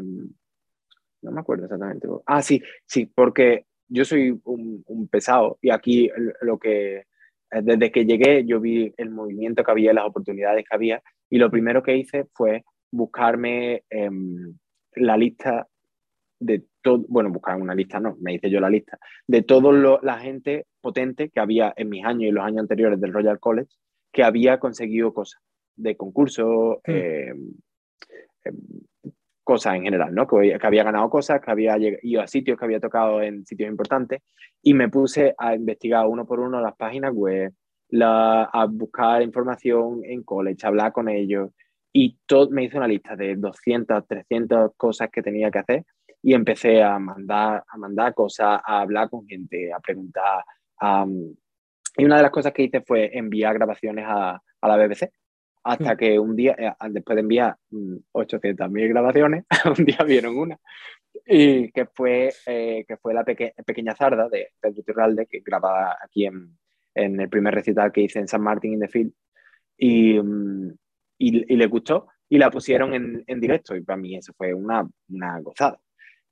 B: no me acuerdo exactamente. Ah, sí, sí, porque yo soy un, un pesado y aquí lo que, desde que llegué, yo vi el movimiento que había, las oportunidades que había y lo primero que hice fue buscarme em, la lista de todo, bueno, buscar una lista, no, me hice yo la lista, de toda la gente potente que había en mis años y los años anteriores del Royal College, que había conseguido cosas de concursos, mm. eh, eh, cosas en general, ¿no? Que, que, había ganado cosas, que había ido a sitios, que había tocado en sitios importantes, y me puse a investigar uno por uno las páginas web, la, a buscar información en college, a hablar con ellos, y todo, me hice una lista de 200, 300 cosas que tenía que hacer y empecé a mandar, a mandar cosas, a hablar con gente, a preguntar. Y una de las cosas que hice fue enviar grabaciones a, a la BBC. Hasta mm. que un día, eh, después de enviar 800.000 mm, grabaciones, un día vieron una. Y que fue, eh, que fue la peque pequeña zarda de Pedro Tirralde, que grababa aquí en, en, el primer recital que hice en San Martín in the Field. Y, um, y, y les gustó y la pusieron en, en, directo y para mí eso fue una, una gozada.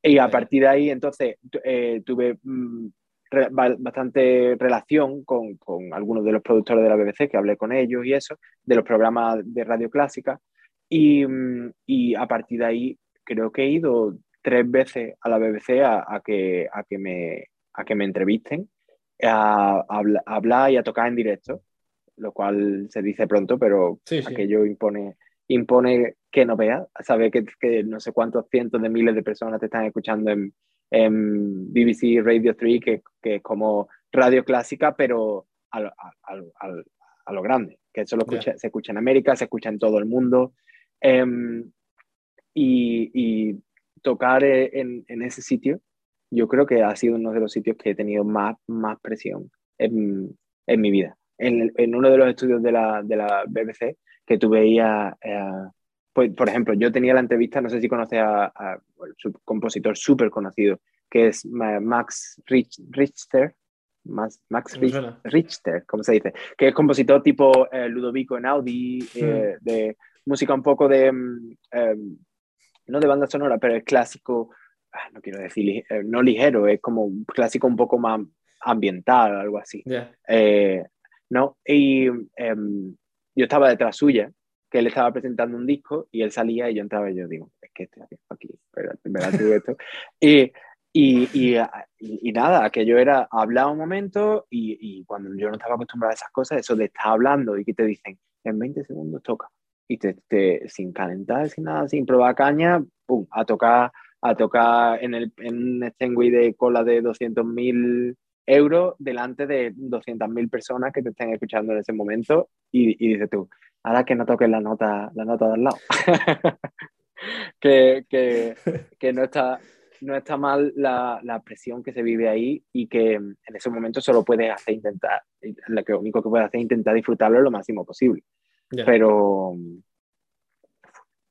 B: Y a partir de ahí entonces eh, tuve re, bastante relación con, con, algunos de los productores de la BBC que hablé con ellos y eso, de los programas de radio clásica y, mm, y a partir de ahí creo que he ido tres veces a la BBC a, a que, a, que, me, a que me entrevisten, a, a, hablar y a tocar en directo lo cual se dice pronto, pero sí, sí. aquello impone, impone que no veas, saber que, que, no sé cuántos cientos de miles de personas te están escuchando en, en BBC Radio 3, que, que, es como radio clásica, pero a lo, a, a, a lo grande, que eso lo escucha, yeah. se escucha en América, se escucha en todo el mundo. Um, y, y, tocar en, en, ese sitio, yo creo que ha sido uno de los sitios que he tenido más, más presión en, en mi vida en, en, uno de los estudios de la, de la BBC que tú veías, eh, pues, por ejemplo, yo tenía la entrevista, no sé si conoces a, a un compositor súper conocido, que es Max Rich, Richter, Max, Max Rich, Richter, ¿cómo se dice? Que es compositor tipo eh, Ludovico Einaudi, mm. eh, de música un poco de, eh, no de banda sonora, pero es clásico, ah, no quiero decir, eh, no ligero, es como un clásico un poco más ambiental, algo así.
A: Yeah.
B: ¿No? Y eh, yo estaba detrás suya, que él estaba presentando un disco y él salía y yo entraba y yo digo, es que estoy aquí, pero verdad esto. y, Y, y, y, nada, aquello era hablar un momento y, y, cuando yo no estaba acostumbrado a esas cosas, eso de estar hablando y que te dicen en 20 segundos toca y te, te, sin calentar, sin nada, sin probar caña, pum, a tocar, a tocar en, el, en un Stengui de cola de 200.000 euros delante de 200.000 personas que te estén escuchando en ese momento y, y dices tú, ahora que no toques la nota, la nota del lado. que, que, que, no, está, no está mal la, la, presión que se vive ahí y que en ese momento solo puedes hacer intentar, lo único que puedes hacer es intentar disfrutarlo lo máximo posible. Yeah. Pero,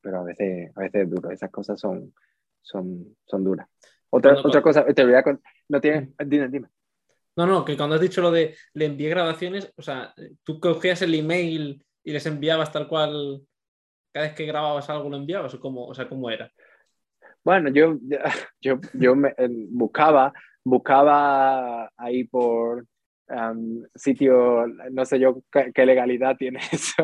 B: pero a veces, a veces es duro, esas cosas son, son, son duras. Otra, otra cosa, te voy a no tienes, dime, dime.
A: No, no, que cuando has dicho lo de le envié grabaciones, o sea, tú cogías el email y les enviabas tal cual, cada vez que grababas algo lo enviabas, o cómo, o sea, ¿cómo era?
B: Bueno, yo, yo, yo me, buscaba, buscaba ahí por sitio, no sé yo qué, qué legalidad tiene eso,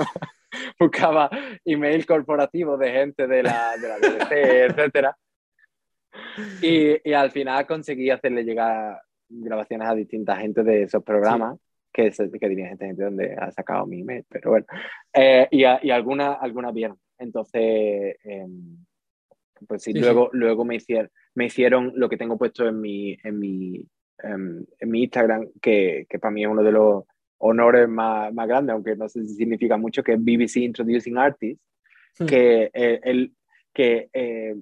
B: buscaba email corporativo de gente de la, de la BBC, etcétera. Y, y, al final conseguí hacerle llegar grabaciones a distintas gente de esos programas, sí. que, que diría gente, gente donde ha sacado mi email, pero bueno. Eh, y, y algunas alguna vieron. Entonces, eh, pues sí, sí luego, sí. luego me, hicieron, me hicieron lo que tengo puesto en mi, en mi, en, en mi Instagram, que, que para mí es uno de los honores más, más grandes, aunque no sé si significa mucho, que es BBC Introducing Artists, sí. que, eh, el, que eh,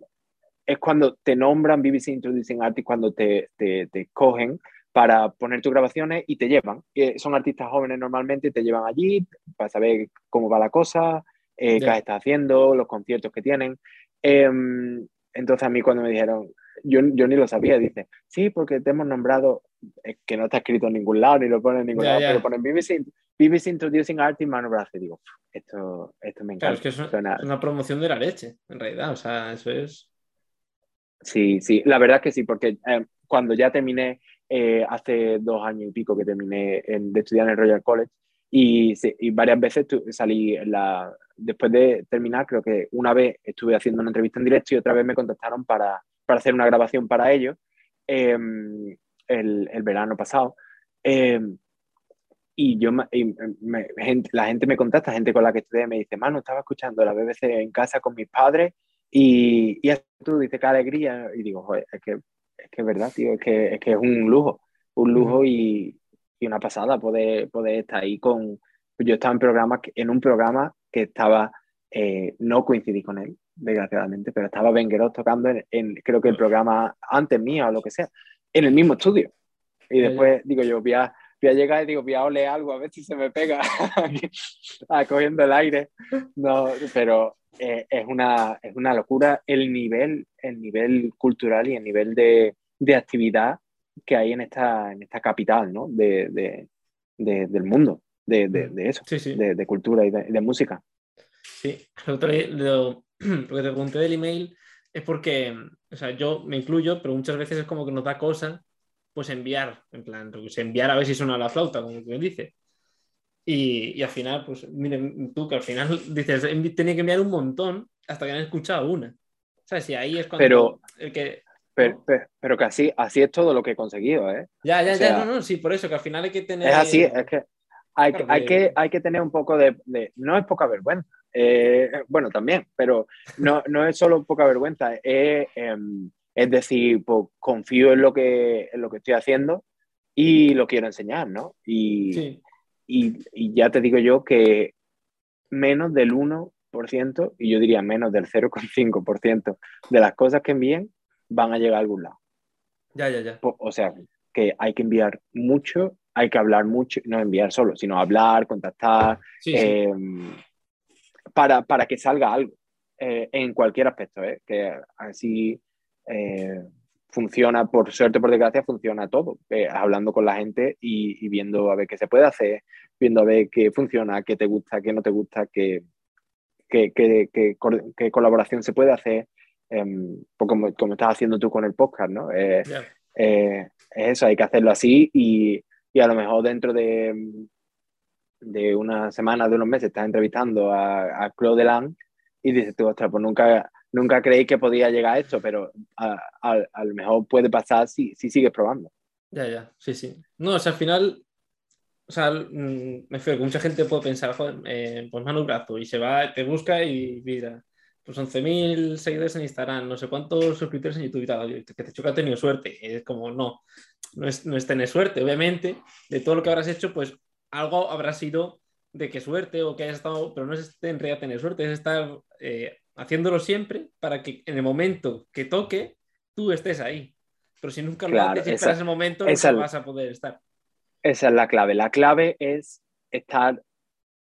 B: es cuando te nombran BBC Introducing Artists, cuando te, te, te cogen para poner tus grabaciones y te llevan. Eh, son artistas jóvenes normalmente, te llevan allí para saber cómo va la cosa, eh, yeah. qué estás haciendo, los conciertos que tienen. Eh, entonces a mí cuando me dijeron, yo, yo ni lo sabía, dice, sí, porque te hemos nombrado, es que no está escrito en ningún lado, ni lo ponen en ningún yeah, lado, yeah. pero ponen BBC, BBC Introducing Artists Manu Brazo, y digo, esto, esto me encanta.
A: Claro, es que es una, Suena... es una promoción de la leche, en realidad, o sea, eso es...
B: Sí, sí, la verdad es que sí, porque eh, cuando ya terminé, eh, hace dos años y pico que terminé en, de estudiar en el Royal College, y, y varias veces salí después de terminar, creo que una vez estuve haciendo una entrevista en directo y otra vez me contactaron para, para hacer una grabación para ellos eh, el, el, verano pasado. Eh, y yo la gente me contacta, gente con la que estudié, me dice, mano, estaba escuchando la BBC en casa con mis padres y, y tú dices, qué alegría. Y digo, joder, es que es que es verdad, tío, es que es, que es un lujo, un lujo uh -huh. y, y, una pasada poder, poder estar ahí con... Yo estaba en, programa, en un programa que estaba, eh, no coincidí con él, desgraciadamente, pero estaba Bengueros tocando en, en, creo que el programa antes mío o lo que sea, en el mismo estudio. Y después, digo yo, voy a, voy a llegar y digo, voy a oler algo, a ver si se me pega, cogiendo el aire. No, pero eh, es, una, es una locura el nivel, el nivel cultural y el nivel de, de actividad que hay en esta, en esta capital ¿no? de, de, de del mundo, de, de eso,
A: sí, sí.
B: De, cultura y de, música.
A: Sí, lo, lo, lo, que te pregunté del email es porque, o sea, yo me incluyo, pero muchas veces es como que nos da cosa pues enviar, en plan, pues enviar a ver si suena la flauta, como quien dice. Y, y, al final, pues miren, tú que al final dices, tenía que enviar un montón hasta que han escuchado una. ¿Sabes? Y ahí es cuando
B: pero,
A: el que...
B: Pero, pero, pero, que así, así es todo lo que he conseguido, ¿eh?
A: Ya, ya, o sea, ya, no, no, sí, por eso, que al final hay que tener...
B: Es así, es que hay, claro, hay, que, hay que tener un poco de... de no es poca vergüenza, eh, bueno, también, pero no, no es solo poca vergüenza, es... Eh, es decir, pues confío en lo que, en lo que estoy haciendo y lo quiero enseñar, ¿no? Y, sí. y, y, ya te digo yo que menos del 1%, y yo diría menos del 0,5% de las cosas que envíen van a llegar a algún lado.
A: Ya, ya, ya.
B: O sea, que hay que enviar mucho, hay que hablar mucho, no enviar solo, sino hablar, contactar, sí, eh, sí. Para, para que salga algo eh, en cualquier aspecto, ¿eh? que así eh, funciona, por suerte, por desgracia, funciona todo, eh, hablando con la gente y, y, viendo a ver qué se puede hacer, viendo a ver qué funciona, qué te gusta, qué no te gusta, qué, qué, qué, colaboración se puede hacer, eh, como, como, estás haciendo tú con el podcast, ¿no? Eh, yeah. eso, hay que hacerlo así y, y, a lo mejor dentro de, de una semana, de unos meses, estás entrevistando a, a Claude Delan y dices tú, ostras, pues nunca nunca creí que podía llegar a esto, pero a, lo mejor puede pasar si, si sigues probando.
A: Ya, ya, sí, sí. No, o sea, al final, o sea, mm, me fío que mucha gente puede pensar, joder, eh, pues Manu Brazo, y se va, te busca y mira, pues 11.000 seguidores en Instagram, no sé cuántos suscriptores en YouTube y tal, que te choca ha tenido suerte. es como, no, no es, no es tener suerte, obviamente, de todo lo que habrás hecho, pues algo habrá sido de qué suerte o que hayas estado, pero no es en realidad tener suerte, es estar eh, haciéndolo siempre para que en el momento que toque, tú estés ahí. Pero si nunca lo haces y ese momento, no vas a poder estar.
B: Esa es la clave. La clave es estar.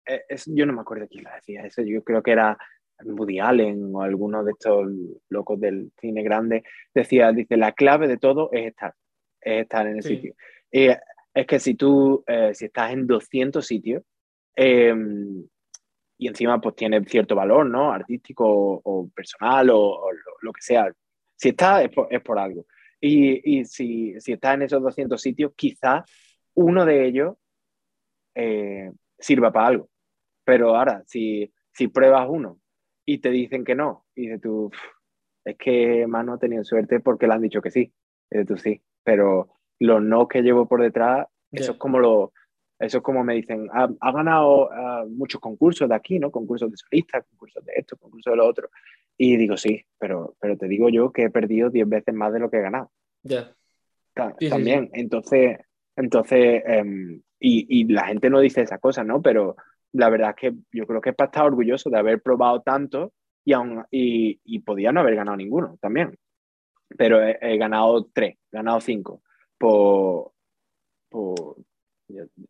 B: Eh, es, yo no me acuerdo quién lo decía eso. Yo creo que era Woody Allen o alguno de estos locos del cine grande. Decía: dice, la clave de todo es estar. Es estar en el sitio. Y es que si tú, eh, si estás en 200 sitios, em, y encima pues tiene cierto valor, ¿no? Artístico o, personal o, lo, que sea. Si estás es por, es por algo. Y, y si, si, estás en esos 200 sitios, quizás uno de ellos eh, sirva para algo. Pero ahora, si, si pruebas uno y te dicen que no, y dices tú, es que Mano ha tenido suerte porque le han dicho que sí. Y dices tú sí, pero los no que llevo por detrás, eso es como lo, eso es como me dicen, ha, ganado muchos concursos de aquí, ¿no? Concursos de solistas, concursos de esto, concursos de lo otro. Y digo, sí, pero, pero te digo yo que he perdido 10 veces más de lo que he ganado.
A: Ya.
B: También, entonces, entonces em, y, y, la gente no dice esa cosa, ¿no? Pero la verdad es que yo creo que es para estar orgulloso de haber probado tanto y, aún, y, y podía no haber ganado ninguno también. Pero he, ganado tres, he ganado cinco. Por, por,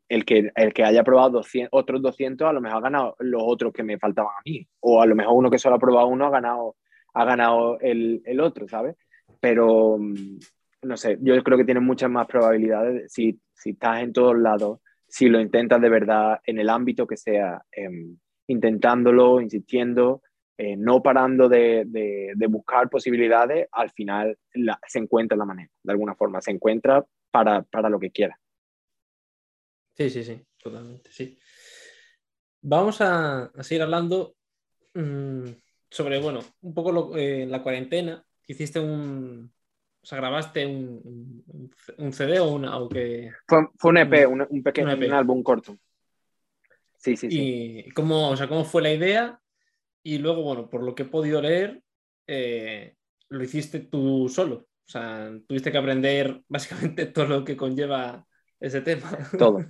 B: el que, el que haya probado 200, otros 200 a lo mejor ha ganado los otros que me faltaban a mí. O a lo mejor uno que solo ha probado uno ha ganado, ha ganado el, el otro, ¿sabes? Pero, mm, no sé, yo creo que tiene muchas más probabilidades si, si estás en todos lados, si lo intentas de verdad en el ámbito que sea, em, intentándolo, insistiendo, eh, no parando de, de, buscar posibilidades, al final se encuentra la manera, de alguna forma, se encuentra para, para lo que quiera.
A: Sí, sí, sí, totalmente, sí. Vamos a, seguir hablando mm, sobre, bueno, un poco lo, eh, la cuarentena, hiciste un, o sea, grabaste un, un, CD o una, o que...
B: Fue, fue un EP, un, pequeño EP. álbum corto.
A: Sí, sí, sí. ¿Y cómo, o sea, cómo fue la idea? Y luego, bueno, por lo que he podido leer, eh, lo hiciste tú solo. O sea, tuviste que aprender básicamente todo lo que conlleva ese tema.
B: Todo.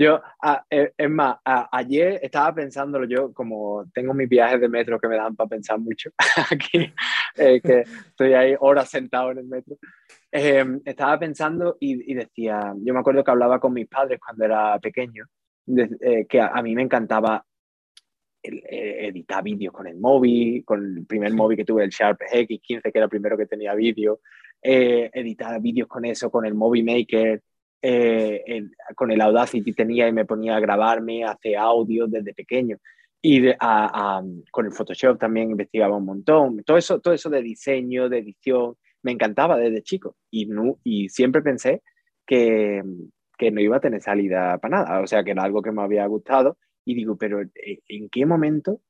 B: Yo, eh, es más, ayer estaba pensándolo yo, como tengo mis viajes de metro que me dan para pensar mucho aquí, eh, que estoy ahí horas sentado en el metro. Em, estaba pensando y, decía, yo me acuerdo que hablaba con mis padres cuando era pequeño, eh, que a, mí me encantaba editar vídeos con el móvil, con el primer móvil que tuve, el Sharp X15, que era el primero que tenía vídeo, editar vídeos con eso, con el Movie Maker, eh, con el Audacity tenía y me ponía a grabarme, hacer audio desde pequeño. Y con el Photoshop también investigaba un montón. Todo eso, todo eso de diseño, de edición, me encantaba desde chico. Y, no, y siempre pensé que, que no iba a tener salida para nada. O sea, que era algo que me había gustado. Y digo, pero eh, ¿en qué momento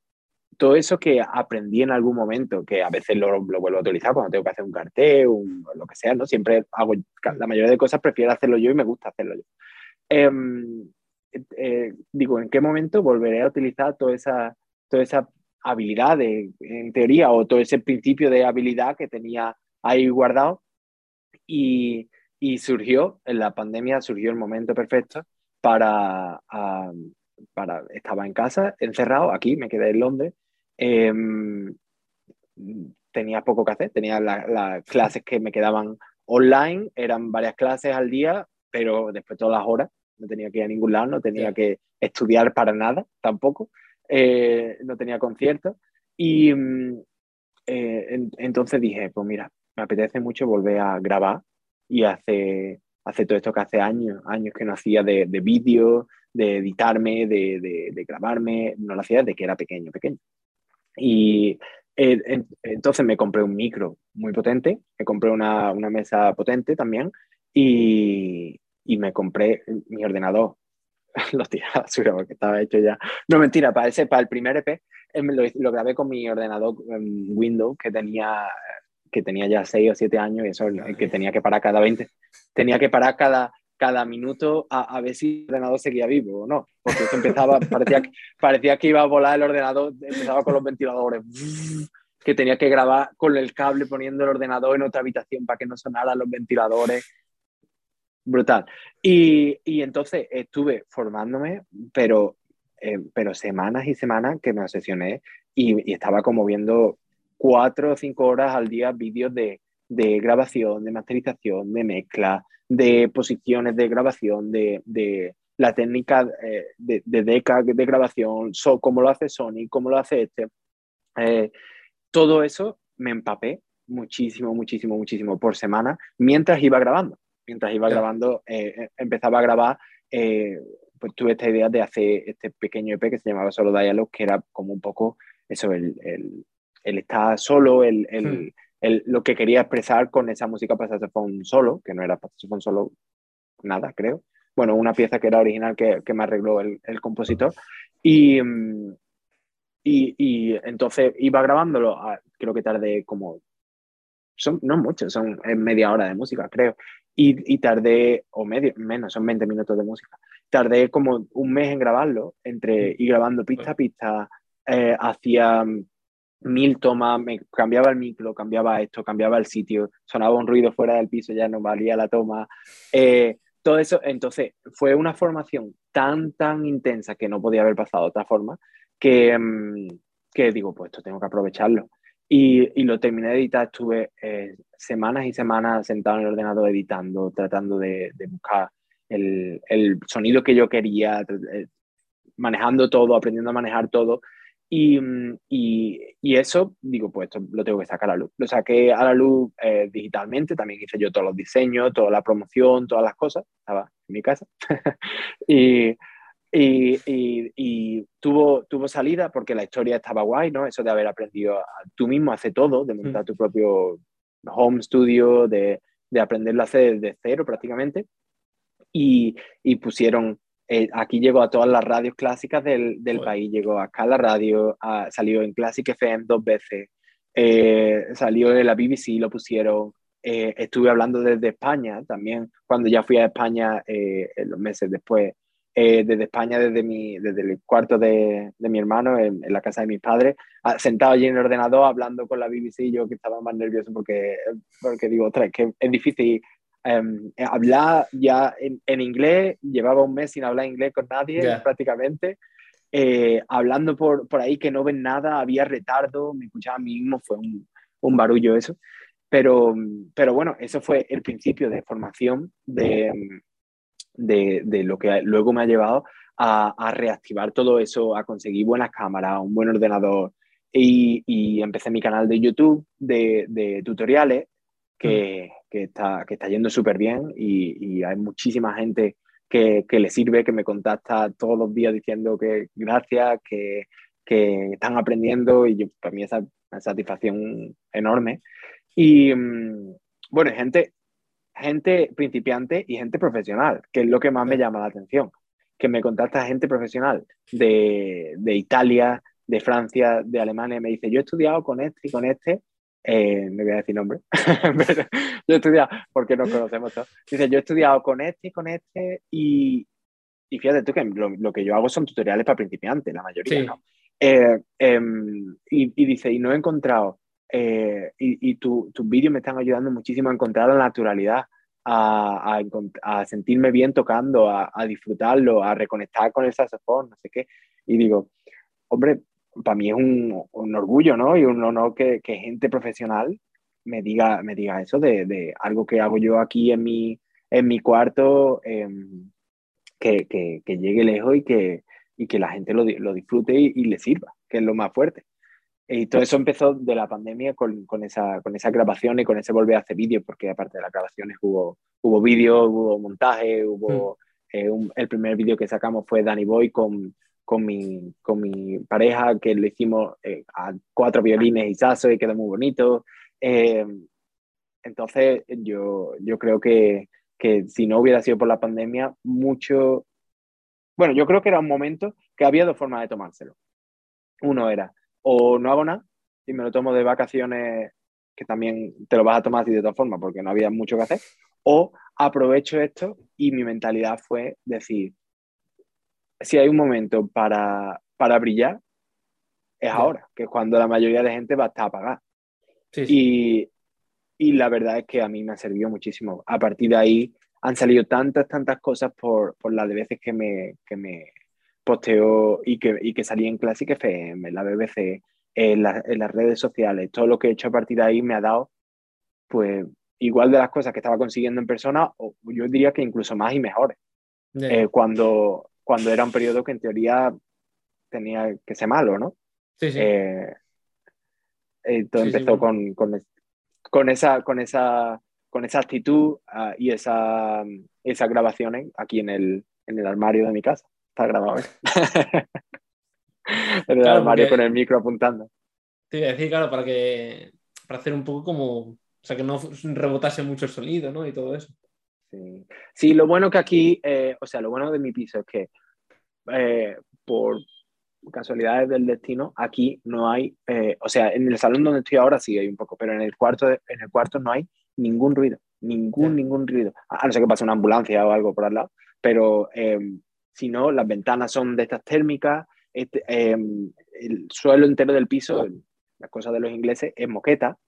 B: todo eso que aprendí en algún momento, que a veces lo, lo, vuelvo a utilizar cuando tengo que hacer un cartel, un, lo que sea, ¿no? Siempre hago, la mayoría de cosas prefiero hacerlo yo y me gusta hacerlo yo. Em, eh, digo, ¿en qué momento volveré a utilizar toda esa, toda esa habilidad de, en teoría o todo ese principio de habilidad que tenía ahí guardado? Y, y surgió, en la pandemia surgió el momento perfecto para, para, estaba en casa, encerrado, aquí, me quedé en Londres, Em, tenía poco que hacer, tenía las clases que me quedaban online, eran varias clases al día, pero después todas las horas, no tenía que ir a ningún lado, no tenía que estudiar para nada tampoco, eh, no tenía conciertos. Y mm, eh, entonces dije, pues mira, me apetece mucho volver a grabar y hacer, hacer todo esto que hace años, años que no hacía de, de vídeo, de editarme, de, de, de, grabarme, no lo hacía desde que era pequeño, pequeño. Y eh, entonces me compré un micro muy potente, me compré una, una mesa potente también y, y, me compré mi ordenador. Lo tiré a la basura porque estaba hecho ya. No, mentira, para, ese, para el primer EP lo, lo, grabé con mi ordenador Windows que tenía, que tenía ya 6 o 7 años y eso que tenía que parar cada 20. Tenía que parar cada, cada minuto a, a, ver si el ordenador seguía vivo o no. Porque eso empezaba, parecía, parecía que iba a volar el ordenador, empezaba con los ventiladores, que tenía que grabar con el cable poniendo el ordenador en otra habitación para que no sonaran los ventiladores. Brutal. Y, y entonces estuve formándome, pero, eh, pero semanas y semanas que me obsesioné y, y estaba como viendo cuatro o cinco horas al día vídeos de, de grabación, de masterización, de mezcla, de posiciones de grabación, de, de la técnica eh, de, de deca de grabación, so, cómo lo hace Sony, cómo lo hace este. Eh, todo eso me empapé muchísimo, muchísimo, muchísimo por semana mientras iba grabando. Mientras iba grabando, eh, empezaba a grabar, pues tuve esta idea de hacer este pequeño EP que se llamaba Solo Dialogue, que era como un poco eso, el, el, el estar solo, el, el hmm lo que quería expresar con esa música para saxofón solo, que no era para saxofón solo nada, creo. Bueno, una pieza que era original que, que me arregló el, el compositor. Y, y, y, entonces iba grabándolo, creo que tardé como, son, no mucho, son media hora de música, creo. Y, y, tardé, o medio, menos, son 20 minutos de música. Tardé como un mes en grabarlo, entre ir grabando pista a pista, eh, hacia mil tomas, me cambiaba el micro, cambiaba esto, cambiaba el sitio, sonaba un ruido fuera del piso, ya no valía la toma. Eh, todo eso, entonces, fue una formación tan, tan intensa que no podía haber pasado de otra forma, que, mm, que digo, pues esto tengo que aprovecharlo. Y, y lo terminé de editar, estuve eh, semanas y semanas sentado en el ordenador editando, tratando de, de buscar el, el, sonido que yo quería, eh, manejando todo, aprendiendo a manejar todo. Y, y, y, eso, digo, pues esto lo tengo que sacar a la luz. Lo saqué a la luz eh, digitalmente, también hice yo todos los diseños, toda la promoción, todas las cosas, estaba en mi casa. y, y, y, tuvo, tuvo salida porque la historia estaba guay, ¿no? Eso de haber aprendido a, tú mismo hace todo, de montar mm. tu propio home studio, de, de aprenderlo a hacer desde cero prácticamente. Y, y pusieron eh, aquí llegó a todas las radios clásicas del, del país, llegó a cada radio, salió en Classic FM dos veces, eh, salió en la BBC, lo pusieron, eh, estuve hablando desde España también, cuando ya fui a España los meses después, desde España, desde, mi, desde el cuarto de, de mi hermano, en, la casa de mis padres, sentado allí en el ordenador hablando con la BBC, yo que estaba más nervioso porque, porque digo, otra, es que es difícil Um, hablar ya en, en, inglés, llevaba un mes sin hablar inglés con nadie prácticamente, eh, hablando por, por, ahí que no ven nada, había retardo, me escuchaba a mí mismo, fue un, un barullo eso. Pero, pero bueno, eso fue el principio de formación de, de, de lo que luego me ha llevado a, a, reactivar todo eso, a conseguir buenas cámaras, un buen ordenador. Y, y empecé mi canal de YouTube de, de tutoriales que, que está, que está yendo súper bien y, y, hay muchísima gente que, que, le sirve, que me contacta todos los días diciendo que gracias, que, que están aprendiendo y yo, para mí esa una satisfacción enorme. Y mm, bueno, gente, gente principiante y gente profesional, que es lo que más me llama la atención, que me contacta gente profesional de, de Italia, de Francia, de Alemania, me dice, yo he estudiado con este y con este eh, no voy a decir nombre, yo he estudiado, porque nos conocemos todos, dice, yo he estudiado con este y con este, y, y fíjate tú que lo, lo, que yo hago son tutoriales para principiantes, la mayoría, sí. ¿no? Eh, eh, y, y, dice, y no he encontrado, eh, y, y tus tu vídeos me están ayudando muchísimo a encontrar la naturalidad, a, a, a sentirme bien tocando, a, a, disfrutarlo, a reconectar con el saxofón, no sé qué. Y digo, hombre, para mí es un, un, orgullo, ¿no? Y un honor que, que gente profesional me diga, me diga eso de, de, algo que hago yo aquí en mi, en mi cuarto, eh, que, que, que, llegue lejos y que, y que la gente lo, lo disfrute y, y, le sirva, que es lo más fuerte. Y todo eso empezó de la pandemia con, con, esa, con esa grabación y con ese volver a hacer vídeos, porque aparte de las grabaciones hubo, hubo vídeo, hubo montaje, hubo... Mm. Eh, un, el primer vídeo que sacamos fue Danny Boy con, con mi, con mi pareja, que lo hicimos eh, a cuatro violines y saso y quedó muy bonito. Eh, entonces, yo, yo creo que, que si no hubiera sido por la pandemia, mucho... Bueno, yo creo que era un momento que había dos formas de tomárselo. Uno era o no hago nada y me lo tomo de vacaciones, que también te lo vas a tomar así de todas formas porque no había mucho que hacer, o aprovecho esto y mi mentalidad fue decir, si hay un momento para, para brillar, es ahora, que es cuando la mayoría de gente va a estar apagada. Y, y, la verdad es que a mí me ha servido muchísimo. A partir de ahí han salido tantas, tantas cosas por, por las de veces que me, que me posteo y que, y que salí en Classic FM, en la BBC, en, en, las redes sociales. Todo lo que he hecho a partir de ahí me ha dado, pues, igual de las cosas que estaba consiguiendo en persona, o yo diría que incluso más y mejores. Eh, cuando, cuando era un periodo que en teoría tenía que ser malo, ¿no?
A: Sí, sí. Eh,
B: todo empezó con, con, con, esa, con, esa, con esa actitud uh, y esa, esas grabaciones aquí en el, en el armario de mi casa. Está grabado. ¿eh? en el armario con el micro apuntando.
A: Te iba a decir, claro, para que para hacer un poco como, o sea, que no rebotase mucho el sonido, ¿no? Y todo eso.
B: Sí, sí lo bueno que aquí, eh, o sea, lo bueno de mi piso es que eh, por, casualidades del destino, aquí no hay, eh, o sea, en el salón donde estoy ahora sí hay un poco, pero en el cuarto, en el cuarto no hay ningún ruido, ningún, ningún ruido, a no ser que pase una ambulancia o algo por al lado, pero em, si no, las ventanas son de estas térmicas, este, em, el suelo entero del piso, la cosa de los ingleses, es moqueta,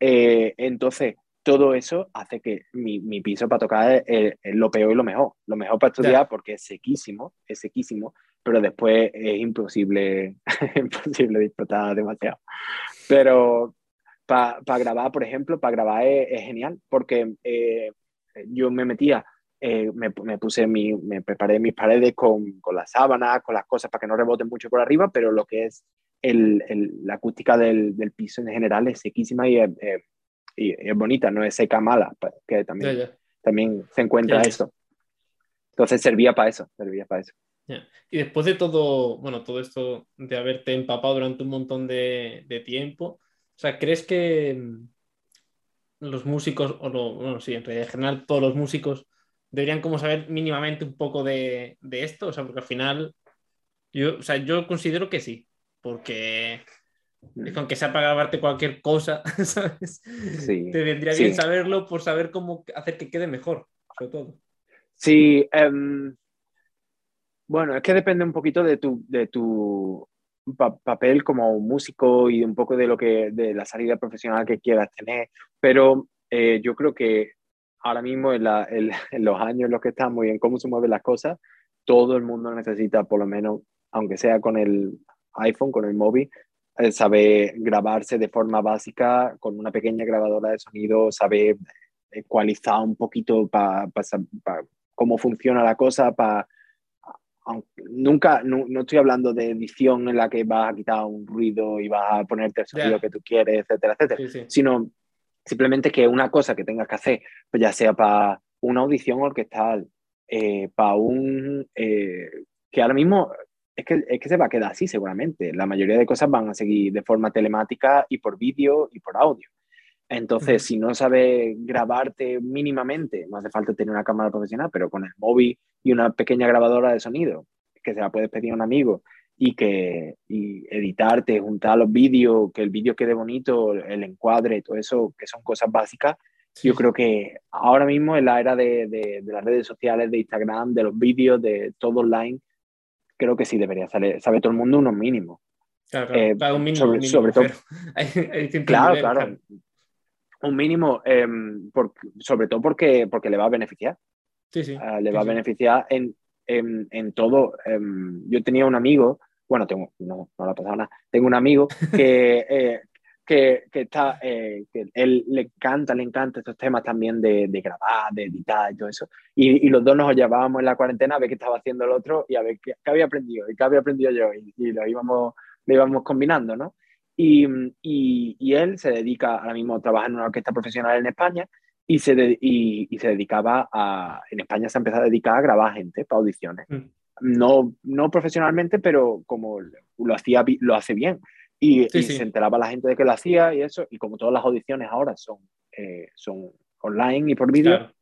B: eh, entonces todo eso hace que mi, mi piso para tocar es, lo peor y lo mejor. Lo mejor para estudiar porque es sequísimo, es sequísimo, pero después es imposible, imposible disfrutar demasiado. Pero para grabar, por ejemplo, para grabar es, genial porque eh, yo me metía, eh, me, me, puse mi, me preparé mis paredes con, con las sábanas, con las cosas para que no reboten mucho por arriba, pero lo que es el, el, la acústica del, del, piso en general es sequísima y es, y es bonita, no es seca mala, pues, que también, también se encuentra eso. Entonces servía para eso, servía para eso.
A: Y después de todo, bueno, todo esto de haberte empapado durante un montón de, de tiempo, o sea, ¿crees que mm, los músicos, o lo, bueno, sí, en realidad en general todos los músicos deberían como saber mínimamente un poco de, de esto? O sea, porque al final, yo, o sea, yo considero que sí, porque es que aunque sea para grabarte cualquier cosa, ¿sabes? Sí, Te vendría bien saberlo por saber cómo hacer que quede mejor, sobre todo.
B: Sí, um, bueno, es que depende un poquito de tu, de tu papel como músico y un poco de lo que de la salida profesional que quieras tener, pero eh, yo creo que ahora mismo en, la, en, los años en los que estamos y en cómo se mueven las cosas, todo el mundo necesita por lo menos, aunque sea con el iPhone, con el móvil, eh, saber grabarse de forma básica con una pequeña grabadora de sonido, saber ecualizar un poquito para pa, cómo funciona la cosa, para nunca, no, no, estoy hablando de edición en la que vas a quitar un ruido y vas a ponerte el sonido que tú quieres, etcétera, etcétera, sino simplemente que una cosa que tengas que hacer, pues ya sea para una audición orquestal, eh, para un... Eh, que ahora mismo es que, es que se va a quedar así seguramente. La mayoría de cosas van a seguir de forma telemática y por vídeo y por audio. Entonces, si no sabes grabarte mínimamente, no hace falta tener una cámara profesional, pero con el móvil y una pequeña grabadora de sonido, que se la puedes pedir a un amigo y que y editarte, juntar los vídeos, que el vídeo quede bonito, el encuadre, todo eso, que son cosas básicas. Yo creo que ahora mismo en la era de, de, las redes sociales, de Instagram, de los vídeos, de todo online, creo que sí debería saber, sabe todo el mundo unos mínimos.
A: Claro, claro, un mínimo.
B: Sobre, todo. claro, claro un mínimo, em, sobre todo porque, porque le va a beneficiar.
A: Sí, sí.
B: Ah, le va a beneficiar en, en, en todo. Em, yo tenía un amigo, bueno, tengo, no, no la pasado nada, tengo un amigo que, eh, que, que, está, eh, que él le encanta, le encanta estos temas también de, de grabar, de editar y todo eso. Y, y, los dos nos llevábamos en la cuarentena a ver qué estaba haciendo el otro y a ver qué, qué había aprendido y qué había aprendido yo y, y lo íbamos, lo íbamos combinando, ¿no? Y, y, él se dedica ahora mismo a trabajar en una orquesta profesional en España y se, y, se dedicaba a, en España se empezó a dedicar a grabar gente para audiciones. Mm. No, no profesionalmente, pero como lo, hacía, lo hace bien. Y, se enteraba la gente de que lo hacía y eso, y como todas las audiciones ahora son, eh, son online y por vídeo,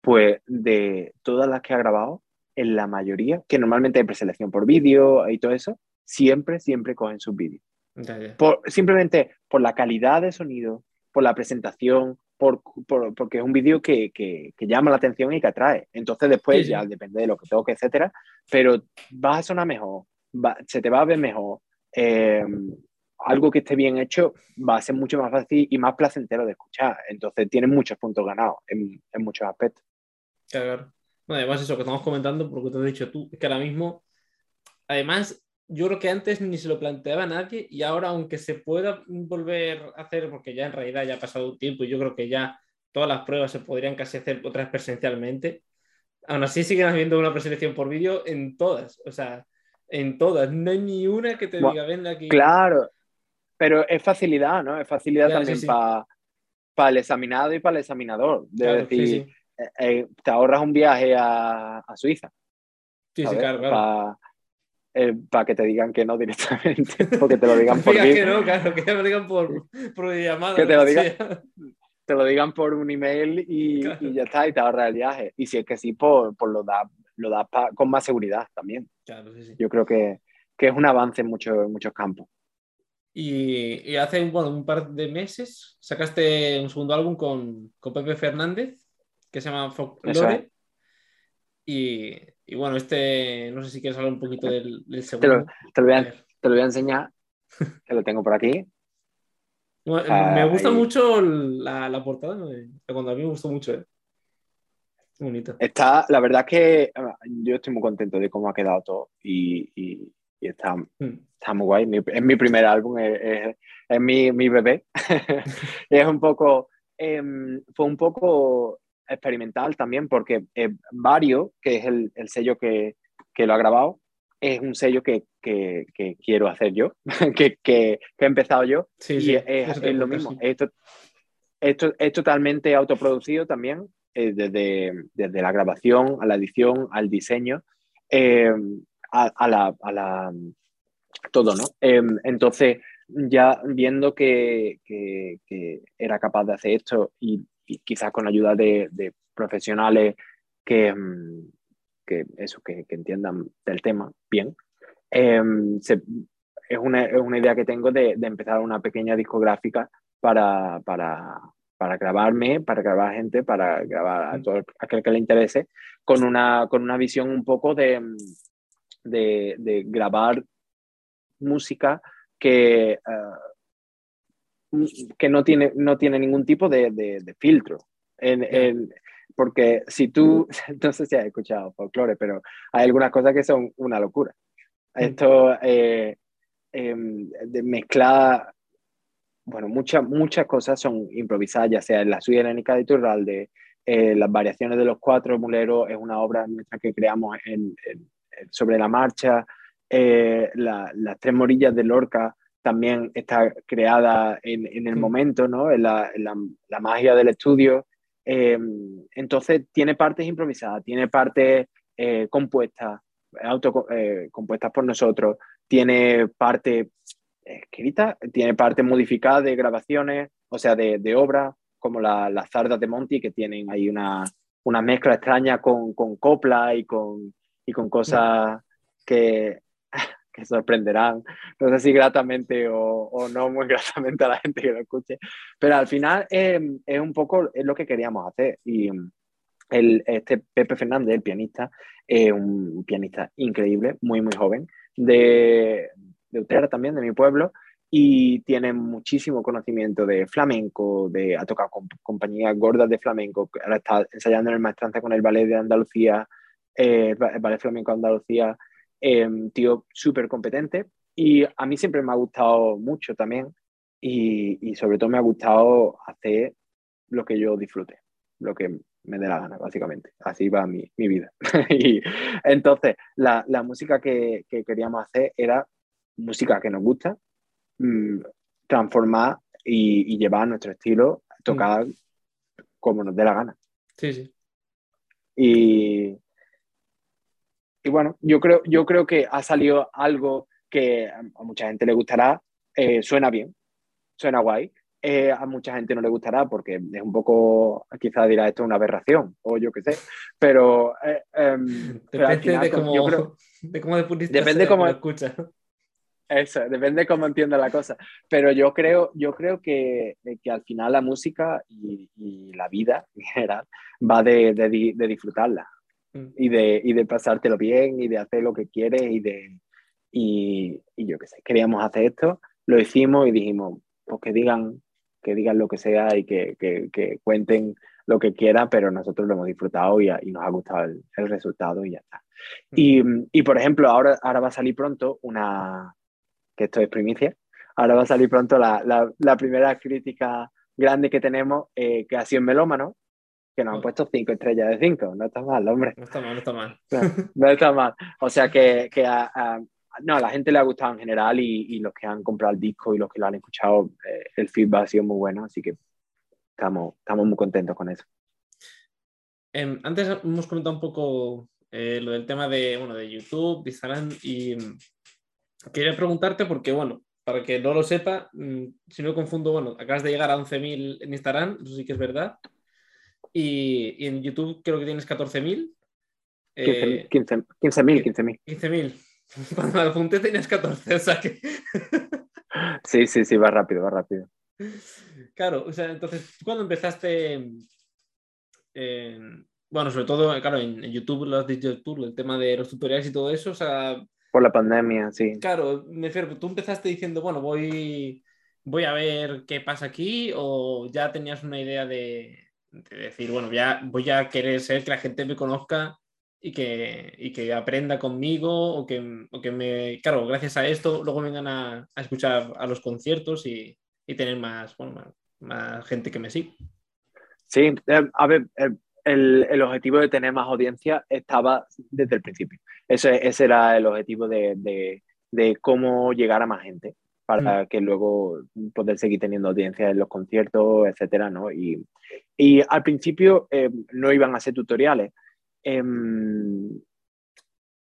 B: pues de todas las que ha grabado, en la mayoría, que normalmente hay preselección por vídeo y todo eso, siempre, siempre cogen sus vídeos. Por, simplemente por la calidad de sonido, por la presentación, por, porque es un vídeo que, que, llama la atención y que atrae. Entonces después ya depende de lo que toque, etcétera, pero vas a sonar mejor, se te va a ver mejor. Eh, algo que esté bien hecho va a ser mucho más fácil y más placentero de escuchar. Entonces tiene muchos puntos ganados en, en muchos aspectos.
A: Claro. además, eso que estamos comentando, porque te has dicho tú, es que ahora mismo, además, yo creo que antes ni se lo planteaba nadie y ahora, aunque se pueda volver a hacer, porque ya en realidad ya ha pasado un tiempo y yo creo que ya todas las pruebas se podrían casi hacer otras presencialmente, aún así siguen habiendo una preselección por vídeo en todas, o sea, en todas, no hay ni una que te diga, ven aquí.
B: Claro, pero es facilidad, ¿no? Es facilidad también para el examinado y para el examinador. De decir, eh, eh, te ahorras un viaje a, a Suiza.
A: Sí, sí, claro,
B: Para eh, que te digan que no directamente, o que te lo digan por
A: que no, claro, que te lo digan por, por llamada.
B: Que te lo digan, te lo digan por un email y, y, ya está, y te ahorras el viaje. Y si es que sí, pues, pues lo das lo da con más seguridad también.
A: Claro, sí, sí.
B: Yo creo que, que es un avance en, muchos en muchos campos.
A: Y, hace bueno, un par de meses sacaste un segundo álbum con, con Pepe Fernández, que se llama Folklore. Y, y, bueno, este, no sé si quieres hablar un poquito del, segundo.
B: Te lo, voy a, te lo, voy a, enseñar, que lo tengo por aquí.
A: me gusta mucho la, la portada, cuando a mí me gustó mucho. ¿eh? Bonito.
B: Está, la verdad es que yo estoy muy contento de cómo ha quedado todo y, y, está, mm. está, muy guay. es mi primer álbum, es, es, mi, mi, bebé. es un poco, em, fue un poco experimental también porque eh, Vario, que es el, el sello que, que, lo ha grabado, es un sello que, que, que quiero hacer yo, que, que, he empezado yo.
A: Sí, y
B: es, es, lo mismo. Esto, esto es totalmente autoproducido también. Eh, desde, desde, la grabación a la edición, al diseño, eh, a, la, a, la, todo, ¿no? Em, entonces, ya viendo que, que, era capaz de hacer esto y, quizás con ayuda de, de profesionales que, em, que, eso, que, entiendan del tema bien, em, es, una, es, una, idea que tengo de, de empezar una pequeña discográfica para, para, para grabarme, para grabar gente, para grabar a todo aquel que le interese, con una, con una visión un poco de, de, de grabar música que, uh, que no, tiene, no tiene ningún tipo de, de, filtro. En, en, porque si tú, no sé si has escuchado folclore, pero hay algunas cosas que son una locura. Esto eh, eh, de mezclar bueno, muchas, muchas cosas son improvisadas, ya sea en la suya helénica de Turralde, eh, las variaciones de los cuatro muleros es una obra nuestra que creamos en, sobre la marcha, eh, las tres morillas de Lorca también está creada en, en el momento, ¿no? En la, la, magia del estudio. Eh, entonces tiene partes improvisadas, tiene partes compuestas, auto, compuestas por nosotros, tiene parte escrita, tiene parte modificada de grabaciones, o sea, de, de obras, como las la zardas de Monty, que tienen ahí una, una mezcla extraña con, con copla y con, y con cosas que, que sorprenderán, no sé si gratamente o, no muy gratamente a la gente que lo escuche, pero al final es un poco es lo que queríamos hacer. Y el, este Pepe Fernández, el pianista, es un pianista increíble, muy, muy joven, de, de Utrera también, de mi pueblo, y tiene muchísimo conocimiento de flamenco, de, ha tocado con compañías gordas de flamenco, ahora está ensayando en el maestranza con el ballet de Andalucía, eh, el ballet flamenco de Andalucía, eh, tío súper competente, y a mí siempre me ha gustado mucho también, y, y, sobre todo me ha gustado hacer lo que yo disfrute, lo que me dé la gana, básicamente. Así va mi, mi vida. y entonces, la, la música que, que, queríamos hacer era música que nos gusta, mm, transformar y, llevar nuestro estilo, tocar mm. como nos dé la gana.
A: Sí, sí.
B: Y, y bueno, yo creo, yo creo que ha salido algo que a mucha gente le gustará, eh, suena bien, suena guay. Eh, a mucha gente no le gustará porque es un poco, quizás dirá esto es una aberración o yo qué sé, pero...
A: Eh, em, depende de cómo, de cómo
B: depende cómo
A: escucha.
B: Eso, depende cómo entienda la cosa. Pero yo creo, yo creo que, que al final la música y, y, la vida en general va de, de, de disfrutarla mm. y, de, y de pasártelo bien y de hacer lo que quieres y de... Y, y yo qué sé, queríamos hacer esto, lo hicimos y dijimos, pues que digan, que digan lo que sea y que, que, que cuenten lo que quieran, pero nosotros lo hemos disfrutado y, y nos ha gustado el, el, resultado y ya está. Mm. Y, y, por ejemplo, ahora, ahora va a salir pronto una, que esto es primicia, ahora va a salir pronto la, la, la primera crítica grande que tenemos, eh, que ha sido en Melómano, que nos han puesto cinco estrellas de cinco. No está mal, hombre.
A: No está mal, no está mal.
B: No, no está mal. O sea que, que a, a, no, a la gente le ha gustado en general y, y, los que han comprado el disco y los que lo han escuchado, eh, el feedback ha sido muy bueno, así que estamos, estamos muy contentos con eso.
A: Eh, antes hemos comentado un poco eh, lo del tema de, bueno, de YouTube, de Instagram y quería preguntarte porque, bueno, para que no lo sepa, mm, si no confundo, bueno, acabas de llegar a 11.000 en Instagram, eso sí que es verdad. Y, y en YouTube creo que tienes 14.000.
B: 15.000, 15, 15.000. 15,
A: 15 Cuando me apunté tenías 14, o sea que...
B: sí, sí, sí, va rápido, va rápido.
A: Claro, o sea, entonces, cuando empezaste, eh, bueno, sobre todo, claro, en, en YouTube, lo has dicho tú, el tema de los tutoriales y todo eso, o sea,
B: por la pandemia, sí.
A: Claro, me refiero, tú empezaste diciendo, bueno, voy, voy a ver qué pasa aquí, o ya tenías una idea de, de decir, bueno, ya voy a querer ser que la gente me conozca y que, y que aprenda conmigo, o que, o que, me, claro, gracias a esto, luego vengan a, a escuchar a los conciertos y, y tener más, bueno, más, más, gente que me siga.
B: Sí, eh, a ver, eh, el, el, objetivo de tener más audiencia estaba desde el principio. Ese, ese era el objetivo de, de, de, cómo llegar a más gente para mm. que luego poder seguir teniendo audiencia en los conciertos, etcétera, ¿no? Y, y al principio eh, no iban a ser tutoriales. Eh,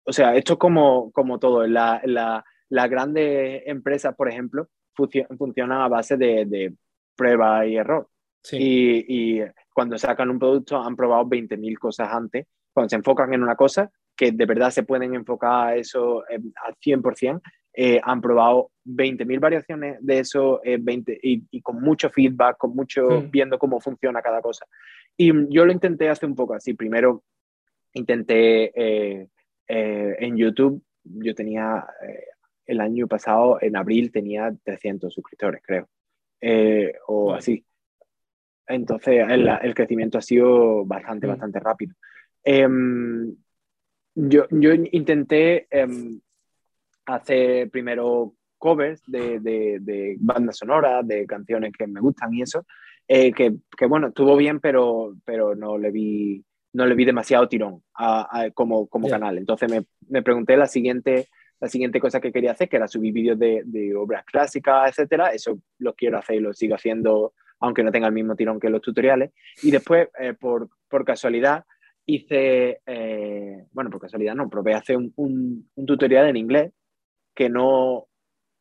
B: o sea, esto es como, como todo. Las la, la grandes empresas, por ejemplo, funcionan a base de, de prueba y error. Sí. Y, y, cuando sacan un producto han probado 20.000 cosas antes. Cuando se enfocan en una cosa, que de verdad se pueden enfocar a eso eh, al 100%, eh, han probado 20.000 variaciones de eso eh, 20, y, y, con mucho feedback, con mucho mm. viendo cómo funciona cada cosa. Y yo lo intenté hacer un poco así. Primero intenté eh, eh, en YouTube, yo tenía el año pasado, en abril, tenía 300 suscriptores, creo. o así. Entonces, el, el, crecimiento ha sido bastante, mm. bastante rápido. Eh, yo, yo, intenté eh, hacer primero covers de, de, de, bandas sonoras, de canciones que me gustan y eso, eh, que, que, bueno, estuvo bien, pero, pero no, le vi, no le vi demasiado tirón a, a, como, como canal. Entonces me, me, pregunté la siguiente, la siguiente cosa que quería hacer, que era subir vídeos de, de obras clásicas, etcétera. Eso lo quiero hacer y lo sigo haciendo aunque no tenga el mismo tirón que los tutoriales. Y después, eh, por, por, casualidad, hice, eh, bueno, por casualidad no, probé hacer un, un, un, tutorial en inglés que no,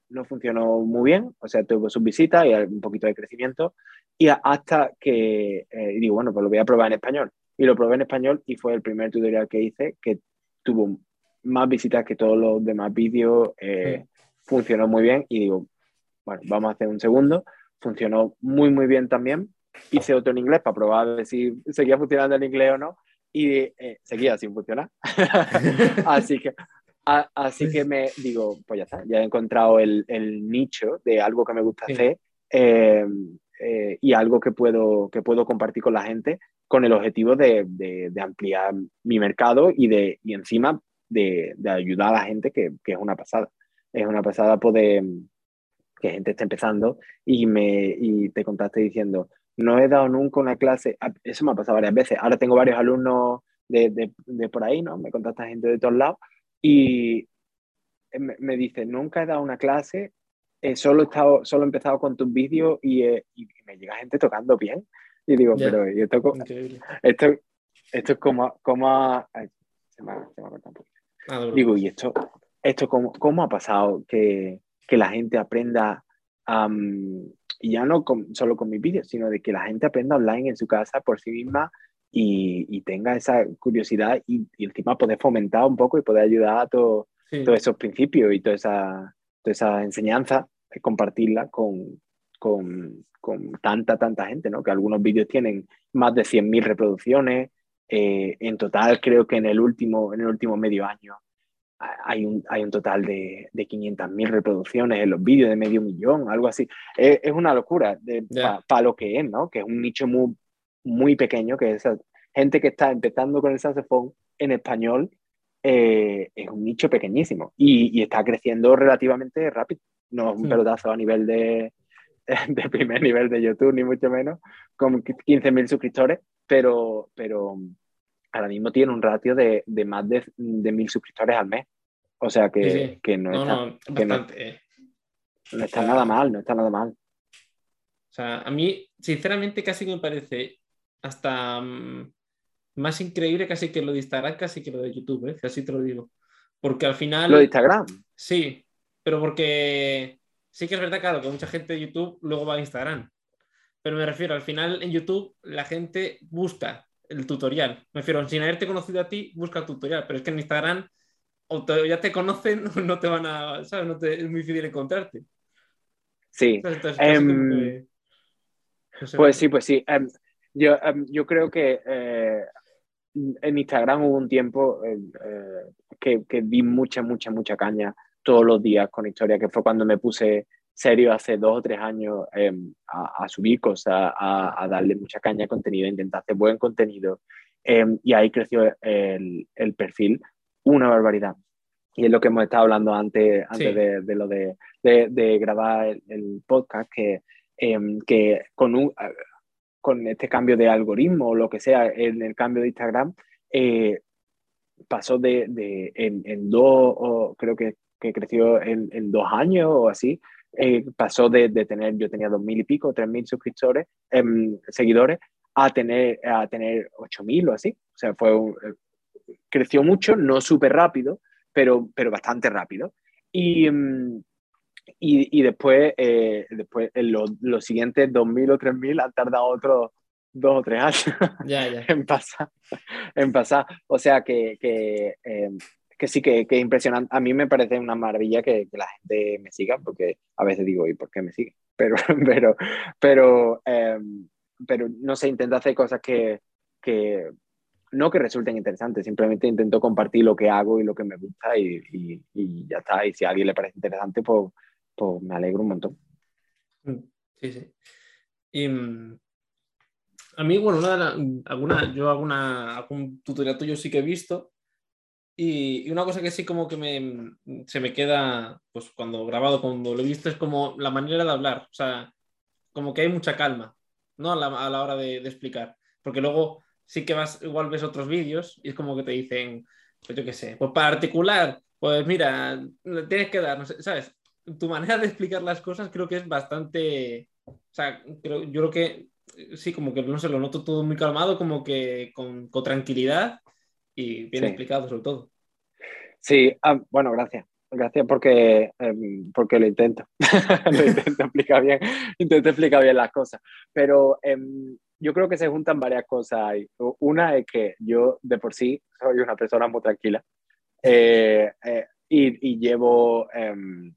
B: no funcionó muy bien, o sea, tuvo sus visitas y un poquito de crecimiento, y hasta que eh, digo, bueno, pues lo voy a probar en español. Y lo probé en español y fue el primer tutorial que hice que tuvo más visitas que todos los demás vídeos, eh, sí. funcionó muy bien y digo, bueno, vamos a hacer un segundo funcionó muy, muy bien también. Hice otro en inglés para probar si seguía funcionando el inglés o no y eh, seguía sin funcionar. así que, a, así que me digo, pues ya está, ya he encontrado el, el nicho de algo que me gusta sí. hacer eh, eh, y algo que puedo, que puedo compartir con la gente con el objetivo de, de, de ampliar mi mercado y, de, y encima de, de ayudar a la gente, que, que, es una pasada. Es una pasada poder, que gente está empezando y, me, y te contaste diciendo, no he dado nunca una clase, ah, eso me ha pasado varias veces, ahora tengo varios alumnos de, de, de por ahí, ¿no? Me contacta gente de todos lados y me, me dice, nunca he dado una clase, eh, solo, he estado, solo he empezado con tus vídeos y, eh, y, me llega gente tocando bien. Y digo, yeah. pero yo toco, esto, esto es como, como ay, se me, se me ha cortado un poquito. Ah, digo, y esto, esto cómo, cómo ha pasado que, que la gente aprenda, um, ya no con, solo con mis vídeos, sino de que la gente aprenda online en su casa por sí misma y, y tenga esa curiosidad y, y, encima poder fomentar un poco y poder ayudar a todo, sí. todos esos principios y toda esa, esa enseñanza, compartirla con, con, con, tanta, tanta gente, ¿no? Que algunos vídeos tienen más de 100.000 reproducciones. Eh, en total, creo que en el último, en el último medio año hay un, hay un total de, de 500.000 reproducciones en los vídeos, de medio millón, algo así. Es, es una locura para lo que es, ¿no? Que es un nicho muy, muy pequeño, que es gente que está empezando con el saxofón en español, eh, es un nicho pequeñísimo y, y, está creciendo relativamente rápido. No es un pelotazo a nivel de, de primer nivel de YouTube, ni mucho menos, con 15.000 suscriptores, pero, pero ahora mismo tiene un ratio de, de más de, de 1.000 suscriptores al mes. O sea que, que no, está, que no, eh. no, está nada mal, no está nada mal.
A: O sea, a mí, sinceramente, casi me parece hasta um, más increíble casi que lo de Instagram, casi que lo de YouTube, ¿eh? así te lo digo. Porque al final...
B: Lo de Instagram.
A: Sí, pero porque sí que es verdad, claro, que mucha gente de YouTube luego va a Instagram. Pero me refiero, al final en YouTube la gente busca el tutorial. Me refiero, sin haberte conocido a ti, busca el tutorial. Pero es que en Instagram o ya te conocen o no te van a, ¿sabes? No te, es muy difícil encontrarte.
B: Sí. Em, pues sí, pues sí. Em, yo, em, yo creo que eh, en Instagram hubo un tiempo eh, que, que, di mucha, mucha, mucha caña todos los días con historia, que fue cuando me puse serio hace dos o tres años a, subir cosas, a, darle mucha caña a contenido, a intentar hacer buen contenido. y ahí creció el, el perfil una barbaridad. Y es lo que hemos estado hablando antes, antes de, lo de, de, grabar el, podcast, que, em, que con, un, con este cambio de algoritmo o lo que sea, en el cambio de Instagram, eh, pasó de, de en, en, dos, o creo que, que creció en, en, dos años o así, eh, pasó de, de, tener, yo tenía dos mil y pico, tres mil suscriptores, em, seguidores, a tener, a tener ocho mil o así. O sea, fue un, creció mucho, no súper rápido, pero, pero bastante rápido. Y, mm, y, y después, eh, después en los, los, siguientes 2.000 o 3.000 han tardado otros dos o tres años en, pasar, en pasar. O sea que, que, eh, sí que, que, es impresionante. A mí me parece una maravilla que, la gente me siga, porque a veces digo, ¿y por qué me sigue? Pero, pero, pero, eh, pero no sé, intento hacer cosas que, que, no que resulten interesantes, simplemente intento compartir lo que hago y lo que me gusta y, y, ya está. Y si a alguien le parece interesante, pues, pues me alegro un montón.
A: Mm, sí, sí. Y, mm, a mí, bueno, una, alguna, yo alguna, algún tutorial tuyo sí que he visto y, una cosa que sí como que me, se me queda, pues cuando grabado, cuando lo he visto, es como la manera de hablar, o sea, como que hay mucha calma, ¿no? A la, a la hora de, explicar, porque luego sí que vas, igual ves otros vídeos y es como que te dicen, pues yo qué sé, pues para articular, pues mira, tienes que dar, ¿sabes? Tu manera de explicar las cosas creo que es bastante, o sea, creo, yo creo que sí, como que no sé, lo noto todo muy calmado, como que con tranquilidad y bien explicado sobre todo.
B: Sí, ah, bueno, gracias. Gracias porque, em, porque lo intento. lo intento explicar bien, intento explicar bien las cosas. Pero em, yo creo que se juntan varias cosas ahí. Una es que yo de por sí soy una persona muy tranquila eh, eh, y, y, llevo em,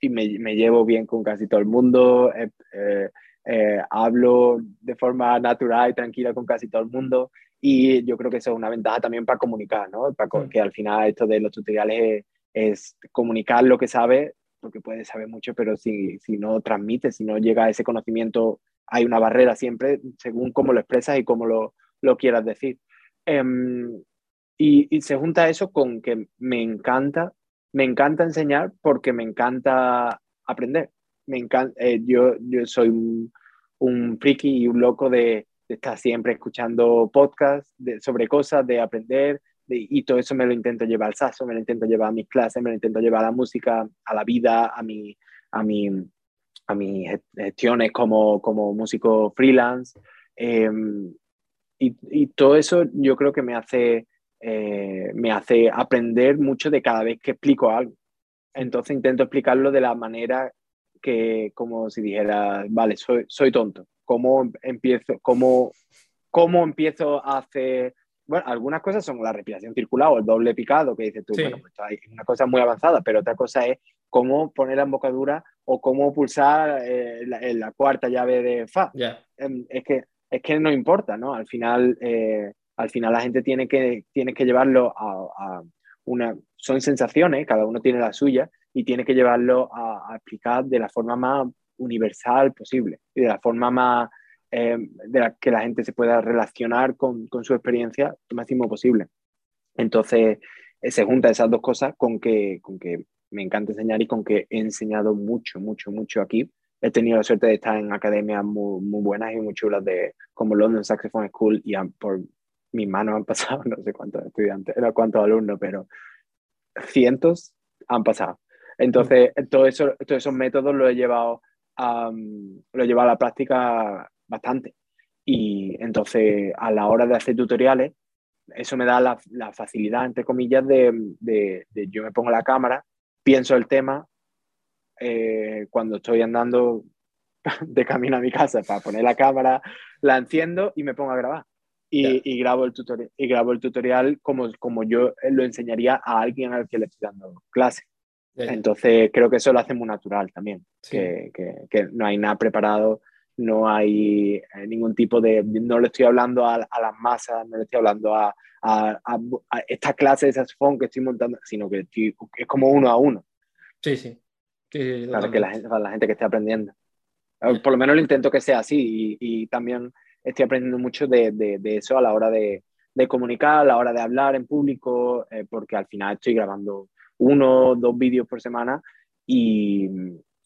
B: y me, me, llevo bien con casi todo el mundo. Eh, hablo de forma natural y tranquila con casi todo el mundo y yo creo que eso es una ventaja también para comunicar, ¿no? Para mm. que al final esto de los tutoriales es, es comunicar lo que sabe porque puedes saber mucho, pero si, si no transmite, si no llega a ese conocimiento hay una barrera siempre según cómo lo expresas y cómo lo, lo quieras decir. Um, y, y, se junta eso con que me encanta, me encanta enseñar porque me encanta aprender. Me encanta, eh, yo, yo soy un, un, friki y un loco de estar siempre escuchando podcasts sobre cosas, de aprender, de, y todo eso me lo intento llevar al saxo, me lo intento llevar a mis clases, me lo intento llevar a la música, a la vida, a mi, a mi, a mis gestiones como, como músico freelance. Em, y, y, todo eso yo creo que me hace, eh, me hace aprender mucho de cada vez que explico algo. Entonces intento explicarlo de la manera que, como si dijera, vale, soy, soy tonto. ¿Cómo empiezo, cómo, cómo empiezo a hacer bueno, algunas cosas son la respiración circular o el doble picado, que dices tú, bueno, pues hay una cosa muy avanzada, pero otra cosa es cómo poner la embocadura o cómo pulsar eh, la, cuarta llave de Fa. Em, es, que, es que no importa, ¿no? Al final, eh, al final la gente tiene que, tiene que llevarlo a, una... Son sensaciones, cada uno tiene la suya, y tiene que llevarlo a, explicar de la forma más universal posible y de la forma más em, de la que la gente se pueda relacionar con, con su experiencia lo máximo posible. Entonces, eh, se junta esas dos cosas con que, con que me encanta enseñar y con que he enseñado mucho, mucho, mucho aquí. He tenido la suerte de estar en academias muy, muy buenas y muy chulas de, como London Saxophone School y por mis manos han pasado no sé cuántos estudiantes, no cuántos alumnos, pero cientos han pasado. Entonces, todo eso, todos esos métodos los he llevado a, lo he llevado a la práctica bastante. Y entonces, a la hora de hacer tutoriales, eso me da la, la facilidad, entre comillas, de, de, de, yo me pongo la cámara pienso el tema eh, cuando estoy andando de camino a mi casa para poner la cámara, la enciendo y me pongo a grabar. Y, grabo, el tutorial, y grabo el tutorial como, como yo lo enseñaría a alguien al que le estoy dando clase. Entonces creo que eso lo hace muy natural también, que, que, no hay nada preparado, no hay eh, ningún tipo de, no le estoy hablando a, a las masas, no le estoy hablando a, a, esta clase de saxofón que estoy montando, sino que es como uno a uno.
A: Sí, sí.
B: para, que la gente, para la gente que esté aprendiendo. Por lo menos lo intento que sea así y, y también estoy aprendiendo mucho de, de, de, eso a la hora de, de, comunicar, a la hora de hablar en público, eh, porque al final estoy grabando uno o dos vídeos por semana y,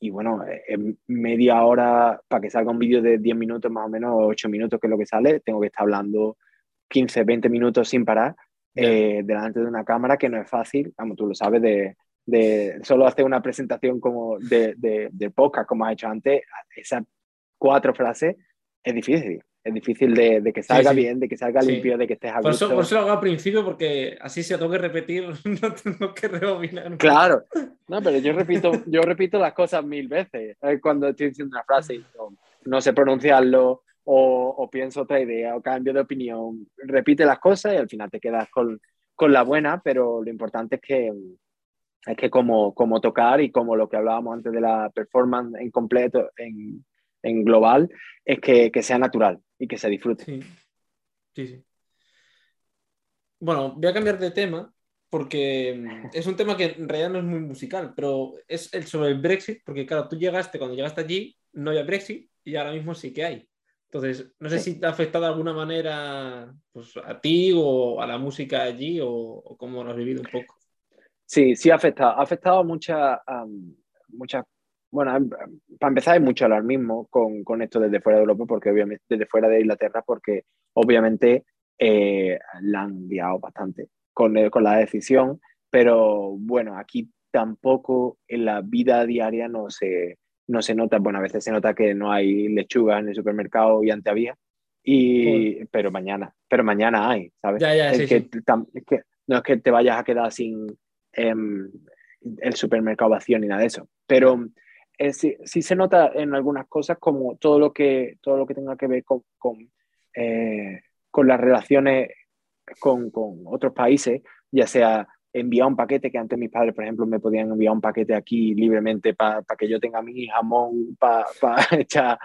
B: y bueno, en media hora, para que salga un vídeo de 10 minutos más o menos, 8 minutos que es lo que sale, tengo que estar hablando 15, 20 minutos sin parar eh, delante de una cámara, que no es fácil, como tú lo sabes, de, de solo hacer una presentación como de, de, de podcast, como has hecho antes, esas cuatro frases es difícil. Es difícil de, de que salga bien, de que salga limpio, de que estés a
A: por Eso, por eso lo hago al principio, porque así si tengo que repetir, no tengo que rebobinar.
B: Claro, no, pero yo repito, yo repito las cosas mil veces eh, cuando estoy diciendo una frase y no, no sé pronunciarlo, o, pienso otra idea o cambio de opinión. Repite las cosas y al final te quedas con, con la buena, pero lo importante es que, es que como, como tocar y como lo que hablábamos antes de la performance en completo, en, en global, es que, que, sea natural y que se disfrute.
A: Sí. sí, sí. Bueno, voy a cambiar de tema porque es un tema que en realidad no es muy musical, pero es el sobre el Brexit, porque claro, tú llegaste, cuando llegaste allí no había Brexit y ahora mismo sí que hay. Entonces, no sé si te ha afectado de alguna manera pues, a ti o a la música allí o, cómo lo has vivido un poco.
B: Sí, sí ha afectado. Ha afectado mucha, mucha bueno, em, para empezar hay mucho alarmismo con, con, esto desde fuera de Europa, porque obviamente, desde fuera de Inglaterra, porque obviamente eh, la han guiado bastante con, con la decisión, pero bueno, aquí tampoco en la vida diaria no se, no se nota, bueno, a veces se nota que no hay lechuga en el supermercado y antes había, y, pero mañana, pero mañana hay, ¿sabes? es, que, no es que te vayas a quedar sin em, el supermercado vacío ni nada de eso, pero eh, sí, se nota en algunas cosas como todo lo que, todo lo que tenga que ver con, con, eh, con las relaciones con, con otros países, ya sea enviar un paquete, que antes mis padres, por ejemplo, me podían enviar un paquete aquí libremente para que yo tenga mi jamón para echar,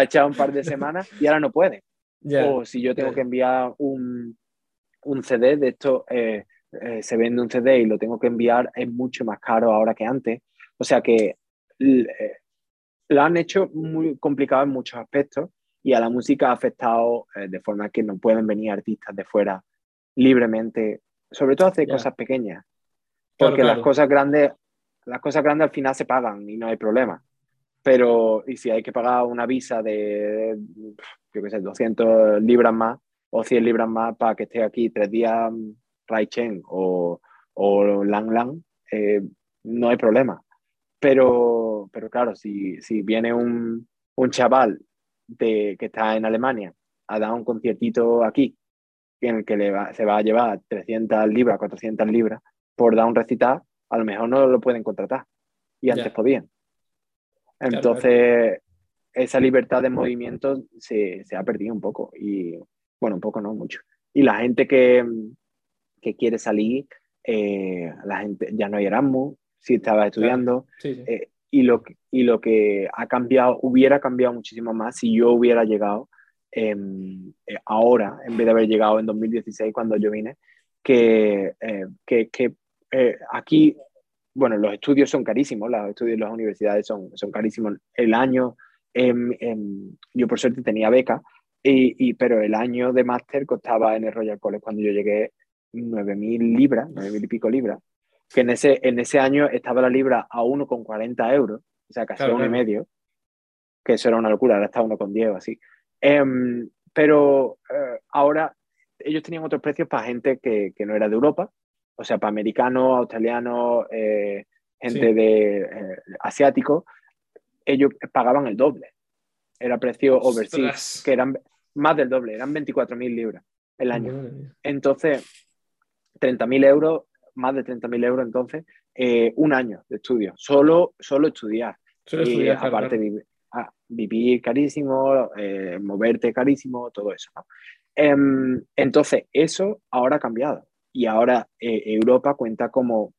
B: echar un par de semanas y ahora no puede. o si yo tengo que enviar un, un, CD de esto, eh, eh, se vende un CD y lo tengo que enviar, es mucho más caro ahora que antes. O sea que eh, lo han hecho muy complicado en muchos aspectos y a la música ha afectado de forma que no pueden venir artistas de fuera libremente sobre todo hacer cosas pequeñas. Porque las cosas grandes, las cosas grandes al final se pagan y no hay problema. Pero, y si hay que pagar una visa de, yo qué sé, 200 libras más o 100 libras más para que esté aquí tres días Raichen o, o Lang Lang, eh, no hay problema. Pero, pero claro, si, si viene un, un chaval de, que está en Alemania a dar un conciertito aquí en el que le se va a llevar 300 libras, 400 libras por dar un recital, a lo mejor no lo pueden contratar. Y antes podían. Entonces, esa libertad de movimiento se, se, ha perdido un poco. Y bueno, un poco no, mucho. Y la gente que, que quiere salir, eh, la gente, ya no hay Erasmus, si estabas estudiando. Eh, y, lo, y lo que ha cambiado, hubiera cambiado muchísimo más si yo hubiera llegado em, eh, ahora, en vez de haber llegado en 2016 cuando yo vine, que, eh, que, que aquí, bueno, los estudios son carísimos, los estudios de las universidades son, son carísimos. El año, em, em, yo por suerte tenía beca, y, pero el año de máster costaba en el Royal College cuando yo llegué 9.000 libras, 9.000 y pico libras, que en ese, en ese año estaba la libra a 1,40 euros, o sea, casi uno y medio, que eso era una locura, ahora está 1,10 o así. Em, pero eh, ahora ellos tenían otros precios para gente que, que, no era de Europa, o sea, para americanos, australianos, eh, gente de eh, asiático, ellos pagaban el doble. Era precio overseas, que eran más del doble, eran 24.000 libras el año. Entonces, 30.000 euros, más de 30.000 euros entonces, eh, un año de estudio, solo, solo estudiar. Solo estudiar aparte Vivir, ah, vivir, carísimo, eh, moverte carísimo, todo eso. Em, entonces, eso ahora ha cambiado y ahora eh, Europa cuenta como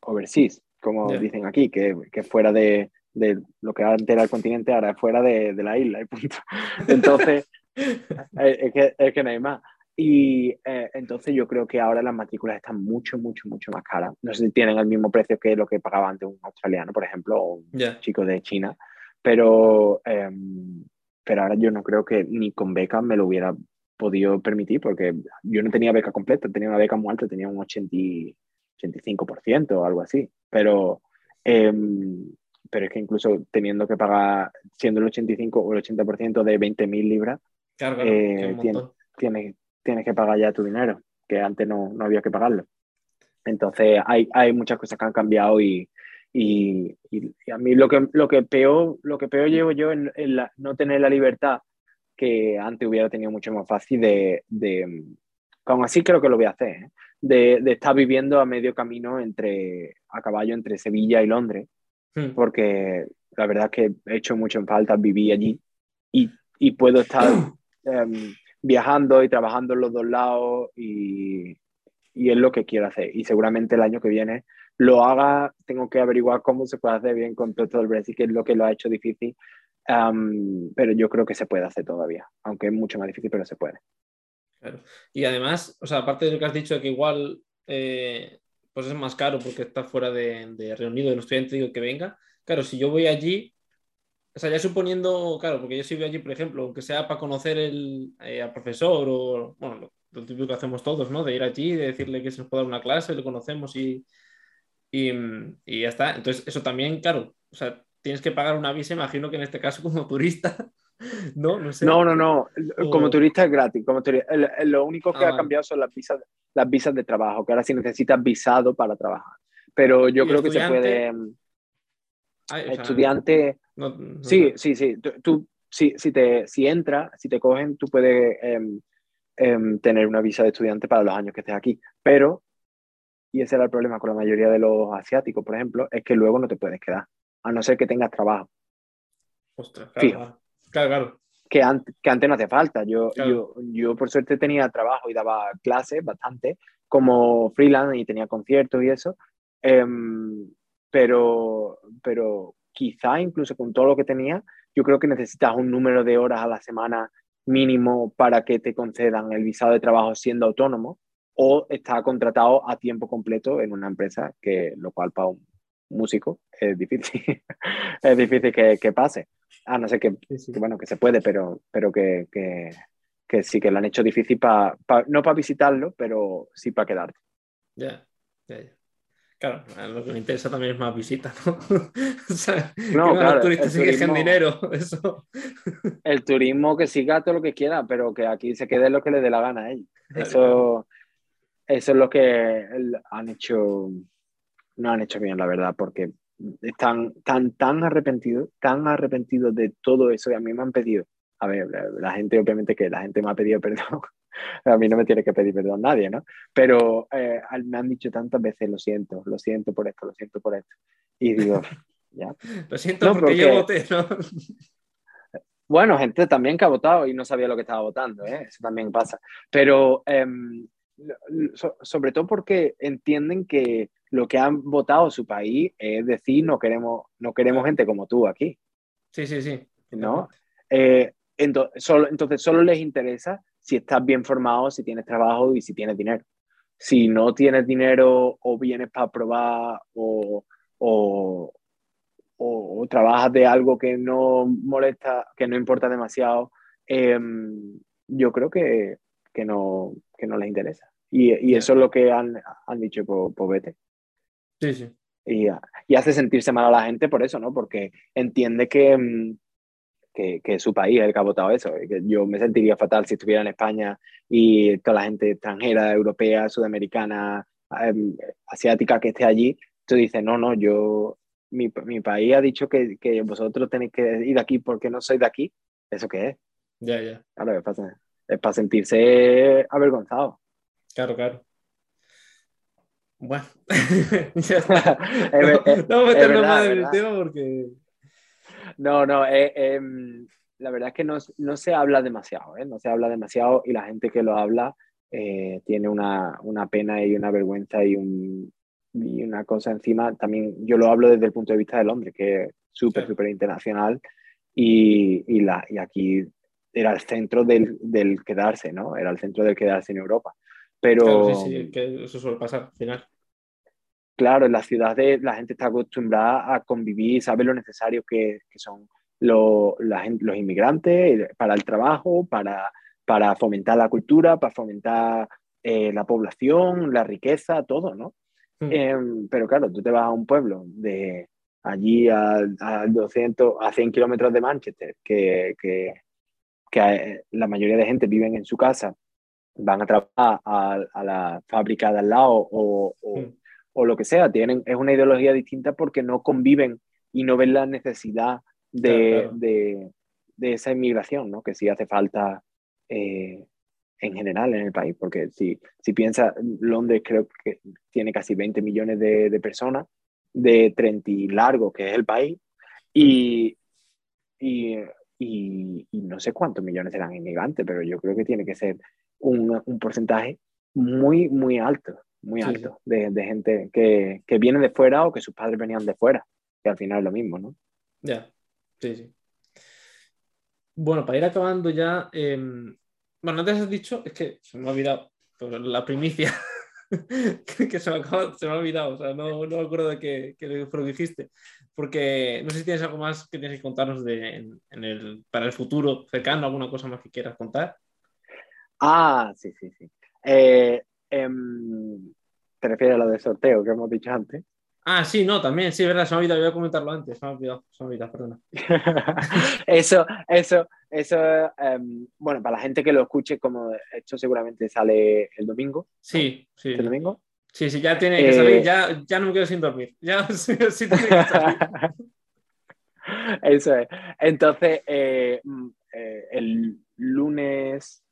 B: overseas, como dicen aquí, que, que fuera de, de, lo que antes era el continente, ahora es fuera de, de la isla y punto. Entonces, es, que, es que no hay más. Y eh, entonces yo creo que ahora las matrículas están mucho, mucho, mucho más caras. No sé si tienen el mismo precio que lo que pagaba antes un australiano, por ejemplo, o un chico de China, pero, em, pero ahora yo no creo que ni con beca me lo hubiera podido permitir, porque yo no tenía beca completa, tenía una beca muy alta, tenía un 80, 85% o algo así. Pero, em, pero es que incluso teniendo que pagar, siendo el 85 o el 80% de 20.000 libras, claro, eh, tiene, tienes que pagar ya tu dinero, que antes no, no había que pagarlo. Entonces hay, hay, muchas cosas que han cambiado y, y, y, a mí lo que, lo que peor lo que peor llevo yo en, no tener la libertad que antes hubiera tenido mucho más fácil de, de aún así creo que lo voy a hacer, ¿eh? de, de, estar viviendo a medio camino entre, a caballo entre Sevilla y Londres, hmm. porque la verdad es que he hecho mucho en falta vivir allí y, y puedo estar em, viajando y trabajando en los dos lados y, y, es lo que quiero hacer. Y seguramente el año que viene lo haga, tengo que averiguar cómo se puede hacer bien con todo el Brexit, que es lo que lo ha hecho difícil, pero yo creo que se puede hacer todavía, aunque es mucho más difícil, pero se puede.
A: Claro. Y además, o sea, aparte de lo que has dicho, que igual eh, pues es más caro porque está fuera de, de Reino Unido, el estudiante digo que venga, claro, si yo voy allí, o sea, ya suponiendo, claro, porque yo si voy allí, por ejemplo, aunque sea para conocer el, eh, al profesor o, bueno, lo, típico que hacemos todos, ¿no? De ir allí, de decirle que se nos puede dar una clase, lo conocemos y, y, y, ya está. Entonces, eso también, claro, o sea, tienes que pagar una visa, imagino que en este caso como turista, ¿no?
B: No, sé. no, no, no. Como turista es gratis. Como lo único que ha ah, cambiado son las visas, las visas de trabajo, que ahora sí necesitas visado para trabajar. Pero yo creo que se puede... estudiante sí, sí, sí. Tú, si, te, si entras, si te cogen, tú puedes em, em, tener una visa de estudiante para los años que estés aquí. Pero, y ese era el problema con la mayoría de los asiáticos, por ejemplo, es que luego no te puedes quedar, a no ser que tengas trabajo.
A: Ostras, claro, Claro,
B: Que, que antes no hace falta. Yo, yo, yo, por suerte, tenía trabajo y daba clases bastante como freelance y tenía conciertos y eso. Em, pero, pero quizá incluso con todo lo que tenía, yo creo que necesitas un número de horas a la semana mínimo para que te concedan el visado de trabajo siendo autónomo o está contratado a tiempo completo en una empresa, que lo cual para un músico es difícil, es difícil que, que, pase. A no ser que, bueno, que se puede, pero, pero que, que, que sí que lo han hecho difícil para, no para visitarlo, pero sí para quedarte.
A: Ya, ya, ya. Claro, lo que me interesa también es más visitas, ¿no? o sea,
B: no,
A: que
B: claro,
A: los turistas siguen dinero, eso.
B: El turismo que siga todo lo que quiera, pero que aquí se quede lo que le dé la gana a ellos. Eso, eso es lo que han hecho, no han hecho bien, la verdad, porque están tan, tan arrepentidos, tan arrepentidos de todo eso y a mí me han pedido. A ver, la gente, obviamente que la gente me ha pedido perdón a mí no me tiene que pedir perdón nadie, ¿no? Pero eh, me han dicho tantas veces, lo siento, lo siento por esto, lo siento por esto. Y digo, ya.
A: Lo siento porque, yo voté, ¿no?
B: Bueno, gente también que ha votado y no sabía lo que estaba votando, ¿eh? eso también pasa. Pero, em, sobre todo porque entienden que lo que han votado su país es decir, no queremos, no queremos gente como tú aquí.
A: Sí, sí, sí.
B: ¿No? Eh, entonces, solo, entonces, solo les interesa si estás bien formado, si tienes trabajo y si tienes dinero. Si no tienes dinero o vienes para probar o, o, o, trabajas de algo que no molesta, que no importa demasiado, em, yo creo que, que, no, que no les interesa. Y, y eso es lo que han, han dicho por, por vete.
A: Sí, sí.
B: Y, y, hace sentirse mal a la gente por eso, ¿no? Porque entiende que, em, que, que su país es el que ha votado eso. Que yo me sentiría fatal si estuviera en España y toda la gente extranjera, europea, sudamericana, em, asiática que esté allí, tú dices, no, no, yo mi, mi país ha dicho que, que, vosotros tenéis que ir de aquí porque no sois de aquí, ¿eso qué es?
A: Ya, ya.
B: Claro, es para, es para sentirse avergonzado.
A: Claro, claro. Bueno, ya está. no me meternos más en el tema porque...
B: No, no, eh, eh, la verdad es que no, no se habla demasiado, ¿eh? no se habla demasiado y la gente que lo habla eh, tiene una, una, pena y una vergüenza y un, y una cosa encima, también yo lo hablo desde el punto de vista de Londres, que es súper, súper internacional y, y, la, y aquí era el centro del, del, quedarse, ¿no? Era el centro del quedarse en Europa. Pero...
A: Claro, sí, sí, que eso suele pasar al final.
B: Claro, en las ciudades la gente está acostumbrada a convivir, sabe lo necesario que, que son lo, la gente, los inmigrantes para el trabajo, para, para fomentar la cultura, para fomentar eh, la población, la riqueza, todo, ¿no? Mm. Eh, pero claro, tú te vas a un pueblo de allí a, a 200, a 100 kilómetros de Manchester, que, que, que, eh, la mayoría de gente viven en su casa, van a trabajar a, a la fábrica de al lado o, o, mm. O, lo que sea, tienen, es una ideología distinta porque no conviven y no ven la necesidad de, claro, claro. de, de esa inmigración, ¿no? que sí hace falta eh, en general en el país, porque si, si piensas, Londres creo que tiene casi 20 millones de, de, personas, de 30 y largo, que es el país, y, y, y, y, no sé cuántos millones serán inmigrantes, pero yo creo que tiene que ser un, un porcentaje muy, muy alto, muy sí. alto, de, de, gente que, que, viene de fuera o que sus padres venían de fuera, que al final es lo mismo, ¿no?
A: Ya, sí, sí. Bueno, para ir acabando ya, eh, bueno, antes has dicho, es que se me ha olvidado la primicia, que se me, acaba, se me, ha olvidado, o sea, no, no me acuerdo de qué, qué lo dijiste, porque no sé si tienes algo más que tienes que contarnos de, en, en el, para el futuro cercano, alguna cosa más que quieras contar.
B: Ah, sí, sí, sí. Eh, eh, ¿Te refieres a lo del sorteo que hemos dicho antes?
A: Ah, sí, no, también, sí, verdad, se me ha olvidado, voy a comentarlo antes, se me ha olvidado, se me ha olvidado, perdona.
B: eso, eso, eso, um, bueno, para la gente que lo escuche, como esto seguramente sale el domingo.
A: Sí, sí.
B: ¿El domingo?
A: Sí, sí, ya tiene que salir, ya, ya no me quedo sin dormir, ya sí, sí tiene que salir.
B: eso es. Entonces, eh, eh, el lunes,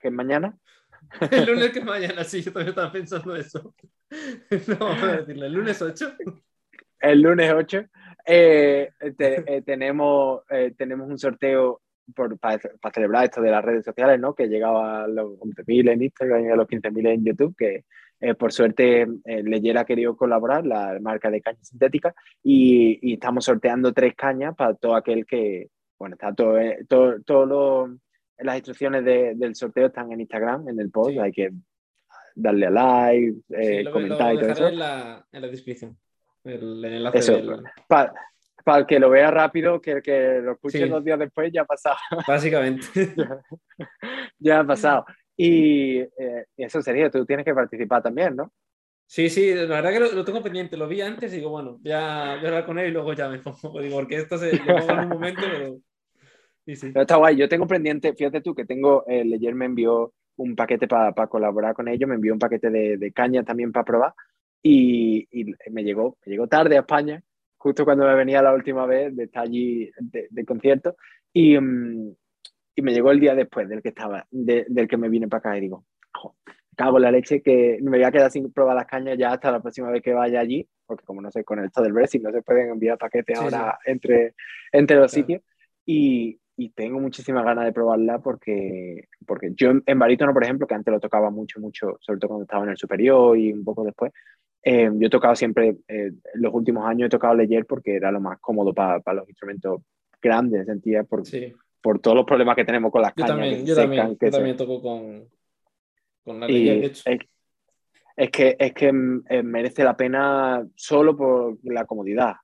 B: que es mañana,
A: El lunes que mañana, sí, yo también estaba pensando eso. No, vamos a decirle, ¿el lunes 8?
B: El lunes 8 eh, eh, tenemos, eh, tenemos un sorteo para, celebrar esto de las redes sociales, ¿no? Que llegaba a los 11.000 en Instagram y a los 15.000 en YouTube, que por suerte eh, Leyera ha querido colaborar, la marca de caña sintética, y, y, estamos sorteando tres cañas para todo aquel que, bueno, está todo, todo, todo lo las instrucciones de, del sorteo están en Instagram, en el post, sí. hay que darle a like, eh, sí, lo, comentar lo, y todo eso.
A: En la, en la descripción, el, el enlace
B: eso,
A: del...
B: para, para el que lo vea rápido, que el que lo escuche sí. dos días después ya ha pasado.
A: Básicamente.
B: ya, ya, ha pasado. Y eh, eso sería, tú tienes que participar también, ¿no?
A: Sí, sí, la verdad que lo, lo, tengo pendiente, lo vi antes y digo, bueno, ya voy a hablar con él y luego ya me pongo, digo, porque esto se lo pongo en un momento, pero
B: Sí, sí. Pero está guay. Yo tengo pendiente, fíjate tú que tengo, eh, ayer me envió un paquete para pa colaborar con ellos, me envió un paquete de, de caña también para probar y, y, me llegó, me llegó tarde a España, justo cuando me venía la última vez de estar allí de, de concierto y, um, y, me llegó el día después del que estaba, de, del que me vine para acá y digo, oh, cago la leche que me voy a quedar sin probar las cañas ya hasta la próxima vez que vaya allí, porque como no sé, con esto del Brexit no se pueden enviar paquetes sí, ahora sí. entre, entre los claro. sitios. Y, y tengo muchísimas ganas de probarla porque, porque yo en barítono, por ejemplo, que antes lo tocaba mucho, mucho, sobre todo cuando estaba en el superior y un poco después, eh, yo he tocado siempre, eh, los últimos años he tocado Leyer porque era lo más cómodo para los instrumentos grandes, sentía, por, por todos los problemas que tenemos con las
A: yo
B: cañas.
A: También, yo, también, yo también toco con, con la Leyer, de hecho.
B: Es, que, es que eh, merece la pena solo por la comodidad.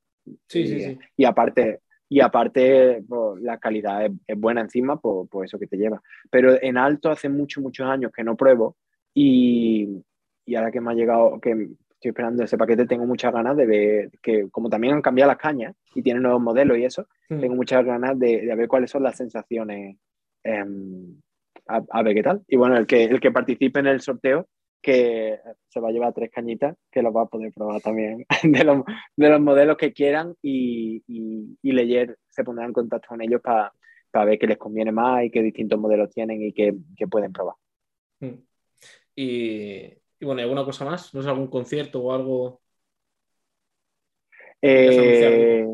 A: Sí, sí, sí.
B: Y aparte, y aparte pues, la calidad es, buena encima por, por, eso que te lleva. Pero en alto hace muchos, muchos años que no pruebo y, y ahora que me ha llegado, que estoy esperando ese paquete, tengo muchas ganas de ver que como también han cambiado las cañas y tienen nuevos modelos y eso, hmm. tengo muchas ganas de, de, ver cuáles son las sensaciones, em, a, a, ver qué tal. Y bueno, el que, el que participe en el sorteo que se va a llevar tres cañitas, que los va a poder probar también de los, de los modelos que quieran y, y, y Leyer se pondrá en contacto con ellos para ver qué les conviene más y qué distintos modelos tienen y qué, pueden probar.
A: Hmm. Y, y, bueno, ¿alguna cosa más? ¿No es algún concierto o algo?
B: Eh,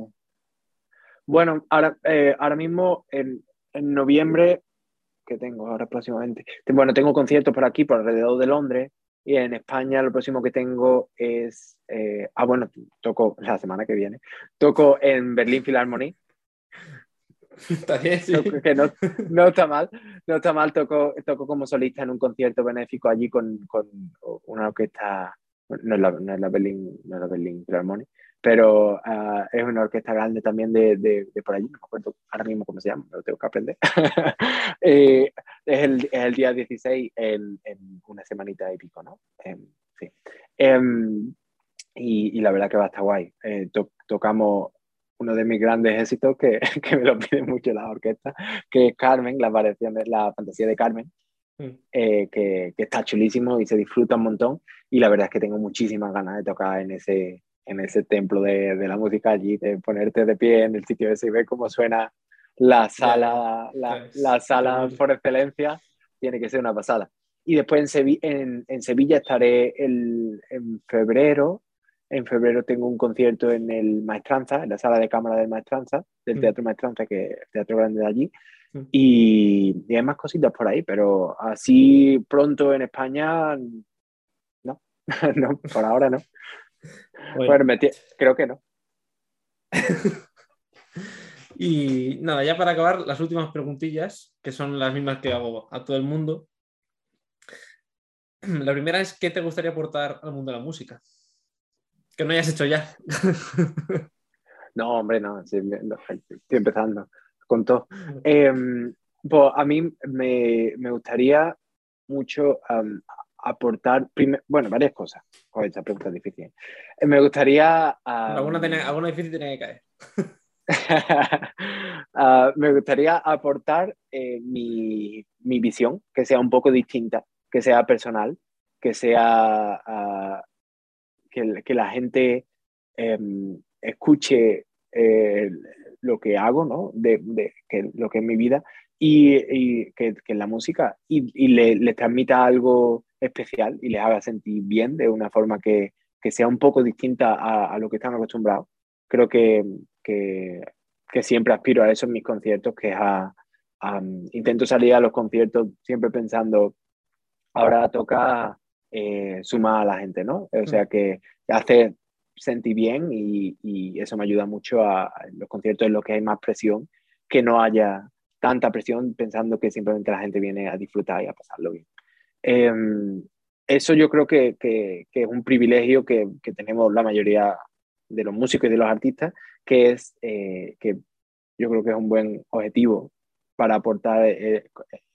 B: bueno, ahora, eh, ahora mismo en, en noviembre que tengo ahora próximamente. Bueno, tengo conciertos por aquí, por alrededor de Londres, y en España lo próximo que tengo es, eh, ah, bueno, toco la semana que viene, toco en Berlín Philharmonie.
A: Está bien, sí.
B: Que no, no, está mal, no está mal, toco, toco como solista en un concierto benéfico allí con, con una orquesta, no es la, no es la Berlín, no es la Berlín Philharmonie, pero uh, es una orquesta grande también de, de, de, por allí, no me acuerdo ahora mismo cómo se llama, lo tengo que aprender. eh, es, el, es, el, día 16 en, en, una semanita y pico, ¿no? Eh, sí. Eh, y, y, la verdad que va a estar guay. Eh, to, tocamos uno de mis grandes éxitos que, que, me lo pide mucho la orquesta, que es Carmen, la variación de la fantasía de Carmen. Mm. Eh, que, que, está chulísimo y se disfruta un montón y la verdad es que tengo muchísimas ganas de tocar en ese, en ese templo de, de, la música allí, de ponerte de pie en el sitio ese y ver cómo suena la sala, la, la sala por excelencia, tiene que ser una pasada. Y después en, Sevi en, en Sevilla estaré el, en febrero. En febrero tengo un concierto en el Maestranza, en la sala de cámara del Maestranza, del mm. Teatro Maestranza, que es el teatro grande de allí. Mm. Y, y, hay más cositas por ahí, pero así pronto en España, no, no, por ahora no. Bueno, creo que no.
A: y nada, ya para acabar, las últimas preguntillas, que son las mismas que hago a todo el mundo. La primera es, ¿qué te gustaría aportar al mundo de la música? Que no hayas hecho ya.
B: no, hombre, no, estoy empezando con todo. Eh, pues a mí me, me gustaría mucho um, aportar, bueno, varias cosas. con esta pregunta es difícil. Eh, me gustaría...
A: Um, alguna, difícil tiene que caer.
B: uh, me gustaría aportar eh, mi, mi, visión, que sea un poco distinta, que sea personal, que sea uh, que, que, la gente um, escuche eh, lo que hago, ¿no? De, de que, lo que es mi vida y, y que, que, la música y, y le, le, transmita algo especial y les haga sentir bien de una forma que, que sea un poco distinta a, a, lo que están acostumbrados. Creo que, que, que, siempre aspiro a eso en mis conciertos, que es a, a, intento salir a los conciertos siempre pensando, ahora toca eh, sumar a la gente, ¿no? O sea, que hace sentir bien y, y eso me ayuda mucho a, a, los conciertos en los que hay más presión, que no haya tanta presión pensando que simplemente la gente viene a disfrutar y a pasarlo bien. Eh, eso yo creo que, que, es un privilegio que, que, tenemos la mayoría de los músicos y de los artistas, que es eh, que yo creo que es un buen objetivo para aportar eh,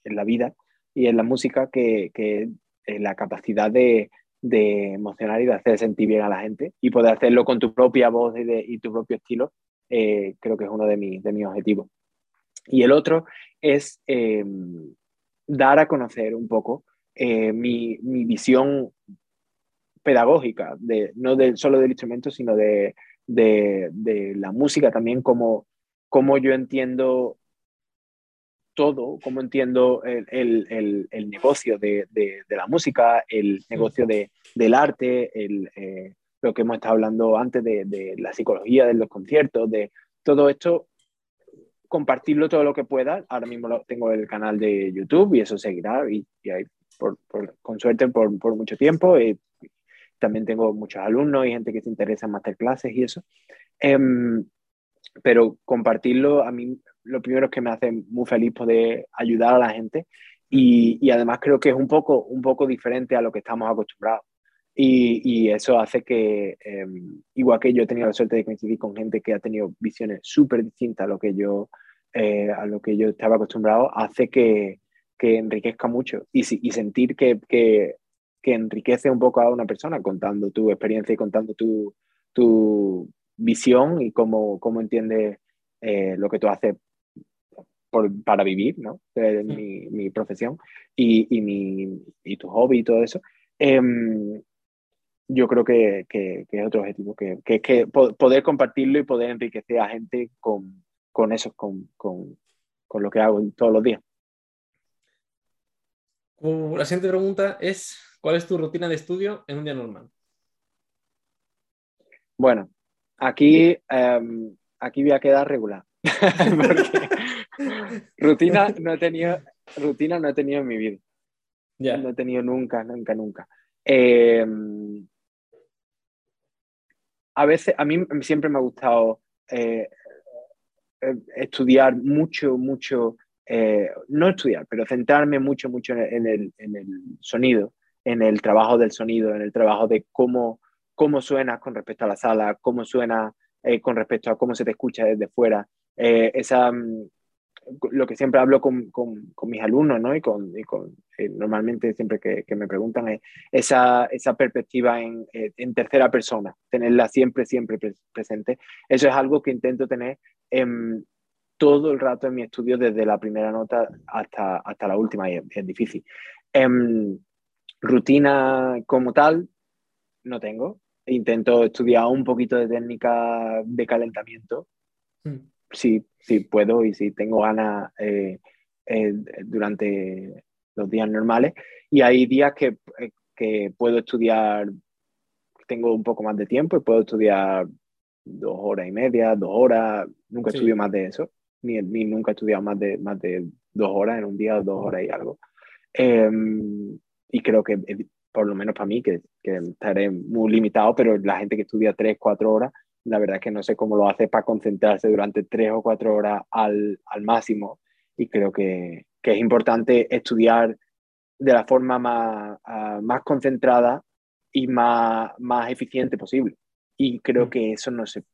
B: en la vida y en la música, que, que la capacidad de, de, emocionar y de hacer sentir bien a la gente y poder hacerlo con tu propia voz y, de, y tu propio estilo, eh, creo que es uno de, mi, de mis objetivos. Y el otro es eh, dar a conocer un poco eh, mi, mi, visión pedagógica, de, no solo del instrumento, sino de, de, de la música también, como, como yo entiendo todo, cómo entiendo el, el, el, negocio de, de, de, la música, el negocio de, del arte, el, eh, lo que hemos estado hablando antes de, de, la psicología de los conciertos, de todo esto compartirlo todo lo que pueda. Ahora mismo tengo el canal de YouTube y eso seguirá y, por, con suerte por, mucho tiempo. Y también tengo muchos alumnos y gente que se interesa en masterclasses y eso. Em, pero compartirlo a mí lo primero es que me hace muy feliz poder ayudar a la gente y, y además creo que es un poco, un poco diferente a lo que estamos acostumbrados. Y, y eso hace que, em, igual que yo he tenido la suerte de coincidir con gente que ha tenido visiones súper distintas a lo que yo, eh, a lo que yo estaba acostumbrado, hace que, que enriquezca mucho y, y sentir que, que, que, enriquece un poco a una persona contando tu experiencia y contando tu, tu visión y cómo, cómo entiendes eh, lo que tú haces por, para vivir, ¿no? mi, mi, profesión y, y, mi, y tu hobby y todo eso. Eh, yo creo que, que, que, es otro objetivo, que, que, que poder compartirlo y poder enriquecer a gente con, con eso, con, con, con, lo que hago todos los días.
A: La siguiente pregunta es, ¿cuál es tu rutina de estudio en un día normal?
B: Bueno, aquí, um, aquí voy a quedar regular. rutina no he tenido, rutina no he tenido en mi vida.
A: Ya.
B: No he tenido nunca, nunca, nunca. Eh, a veces, a mí siempre me ha gustado eh, eh, estudiar mucho, mucho, eh, no estudiar, pero centrarme mucho, mucho en el, sonido, en el trabajo del sonido, en el trabajo de cómo, cómo suena con respecto a la sala, cómo suena con respecto a cómo se te escucha desde fuera. esa, mm, lo que siempre hablo con, con, mis alumnos, ¿no? Y con, eh, normalmente siempre que, me preguntan es esa, esa perspectiva en, eh, en, tercera persona, tenerla siempre, siempre presente. Eso es algo que intento tener en, todo el rato en mi estudio, desde la primera nota hasta, hasta la última, y es, es difícil. En, rutina como tal, no tengo. Intento estudiar un poquito de técnica de calentamiento. Mm si, si puedo y si tengo ganas eh, eh, durante los días normales. Y hay días que, eh, que, puedo estudiar, tengo un poco más de tiempo y puedo estudiar dos horas y media, dos horas. Nunca sí. estudio más de eso, ni, ni, nunca he estudiado más de, más de dos horas en un día, dos horas y algo. Eh, y creo que, por lo menos para mí, que, que estaré muy limitado, pero la gente que estudia tres, cuatro horas, la verdad es que no sé cómo lo hace para concentrarse durante tres o cuatro horas al, al máximo y creo que, que, es importante estudiar de la forma más, uh, más concentrada y más, más eficiente posible. Y creo mm. que eso no se,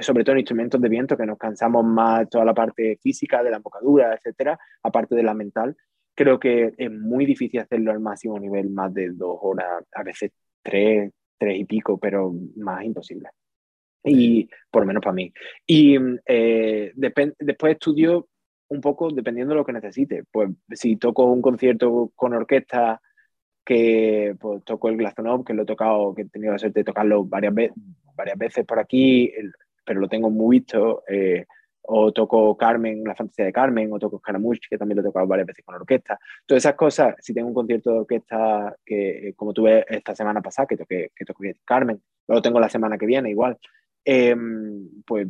B: sobre todo en instrumentos de viento, que nos cansamos más toda la parte física de la embocadura, etcétera, aparte de la mental, creo que es muy difícil hacerlo al máximo nivel, más de dos horas, a veces tres, tres y pico, pero más imposible y por lo menos para mí. Y eh, después estudio un poco dependiendo de lo que necesite. Pues si toco un concierto con orquesta, que pues, toco el Glazunov, que lo he tocado, que he tenido la suerte de tocarlo varias, ve varias veces por aquí, pero lo tengo muy visto. Eh, o toco Carmen, la fantasía de Carmen, o toco Scaramouche, que también lo he tocado varias veces con orquesta. Todas esas cosas, si tengo un concierto de orquesta, que eh, como tuve esta semana pasada, que toqué, que toqué Carmen, lo tengo la semana que viene igual, eh, pues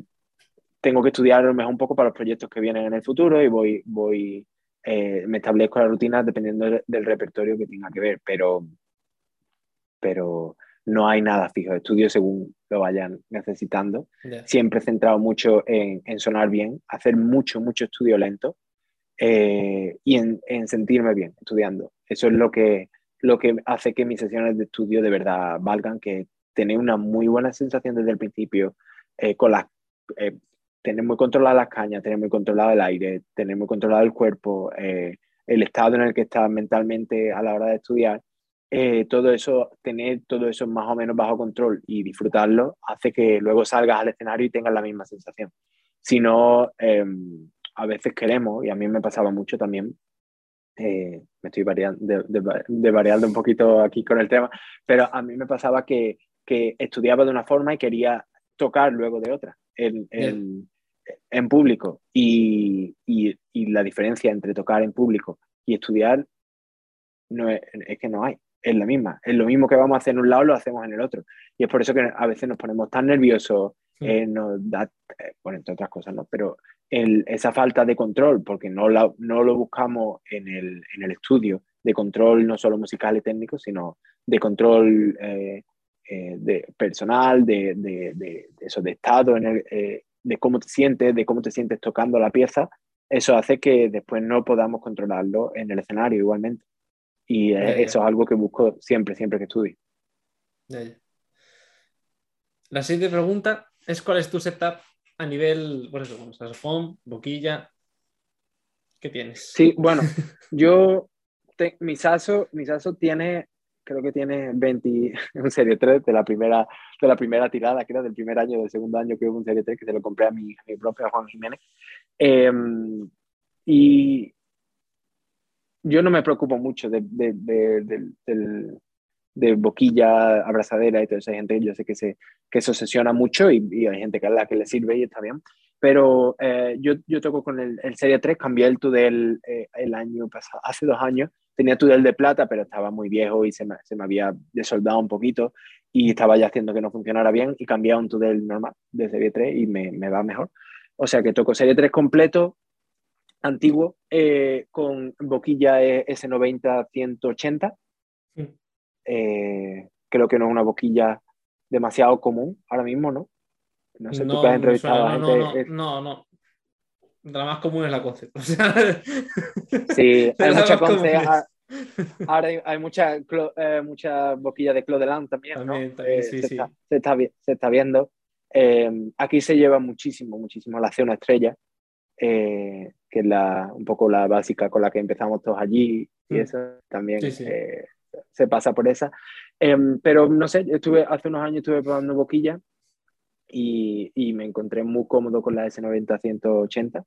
B: tengo que estudiar mejor un poco para los proyectos que vienen en el futuro y voy, voy eh, me establezco la rutina dependiendo del, del, repertorio que tenga que ver, pero, pero no hay nada fijo. Estudio según lo vayan necesitando. Yeah. Siempre he centrado mucho en, en, sonar bien, hacer mucho, mucho estudio lento eh, y en, en, sentirme bien estudiando. Eso es lo que, lo que hace que mis sesiones de estudio de verdad valgan, que tener una muy buena sensación desde el principio, eh, con las, eh, tener muy controladas las cañas, tener muy controlado el aire, tener muy controlado el cuerpo, eh, el estado en el que estás mentalmente a la hora de estudiar, eh, todo eso, tener todo eso más o menos bajo control y disfrutarlo, hace que luego salgas al escenario y tengas la misma sensación. Si no, em, a veces queremos, y a mí me pasaba mucho también, eh, me estoy variando, de, de, de, variando un poquito aquí con el tema, pero a mí me pasaba que que estudiaba de una forma y quería tocar luego de otra en, en, en público. Y, y, y, la diferencia entre tocar en público y estudiar no es, es, que no hay, es la misma. Es lo mismo que vamos a hacer en un lado, lo hacemos en el otro. Y es por eso que a veces nos ponemos tan nerviosos eh, nos da, eh, bueno, entre otras cosas, ¿no? Pero el, esa falta de control, porque no, la, no lo buscamos en el, en el, estudio, de control no solo musical y técnico, sino de control eh, de personal, de, de, de, eso, de estado, en el, de cómo te sientes, de cómo te sientes tocando la pieza, eso hace que después no podamos controlarlo en el escenario igualmente. Y eso es algo que busco siempre, siempre que estudio.
A: La siguiente pregunta es cuál es tu setup a nivel, por eso, saxofón, boquilla, ¿qué tienes?
B: Sí, bueno, yo, mi saso, mi saso tiene, creo que tiene 20, un serie 3 de la primera, de la primera tirada, que era del primer año, del segundo año que hubo un serie 3, que se lo compré a mi, a mi propio Juan Jiménez. Em, y yo no me preocupo mucho de, de, del, de boquilla, abrazadera y toda esa gente, yo sé que, se, que se obsesiona mucho y, hay gente que a la que le sirve y está bien. Pero eh, yo, yo toco con el, el, Serie 3, cambié el Tudel eh, el año pasado, hace dos años. Tenía Tudel de plata, pero estaba muy viejo y se me, se me había desoldado un poquito y estaba ya haciendo que no funcionara bien y cambié a un Tudel normal de Serie 3 y me, me va mejor. O sea que toco Serie 3 completo, antiguo, eh, con boquilla S90-180 eh, creo que no es una boquilla demasiado común ahora mismo, ¿no?
A: No sé, tú que has entrevistado a gente. No, no, no. La más común es la Conce.
B: sí, hay mucha Conce. Ahora hay, mucha, eh, mucha boquilla de Clodeland también, ¿no? Eh, sí, se, sí. Está, se, está, se, está, viendo. aquí se lleva muchísimo, muchísimo la C1 estrella, que es la, un poco la básica con la que empezamos todos allí y mm. eso también se pasa por esa. Em, pero no sé, estuve, hace unos años estuve probando boquilla y, me encontré muy cómodo con la S90-180.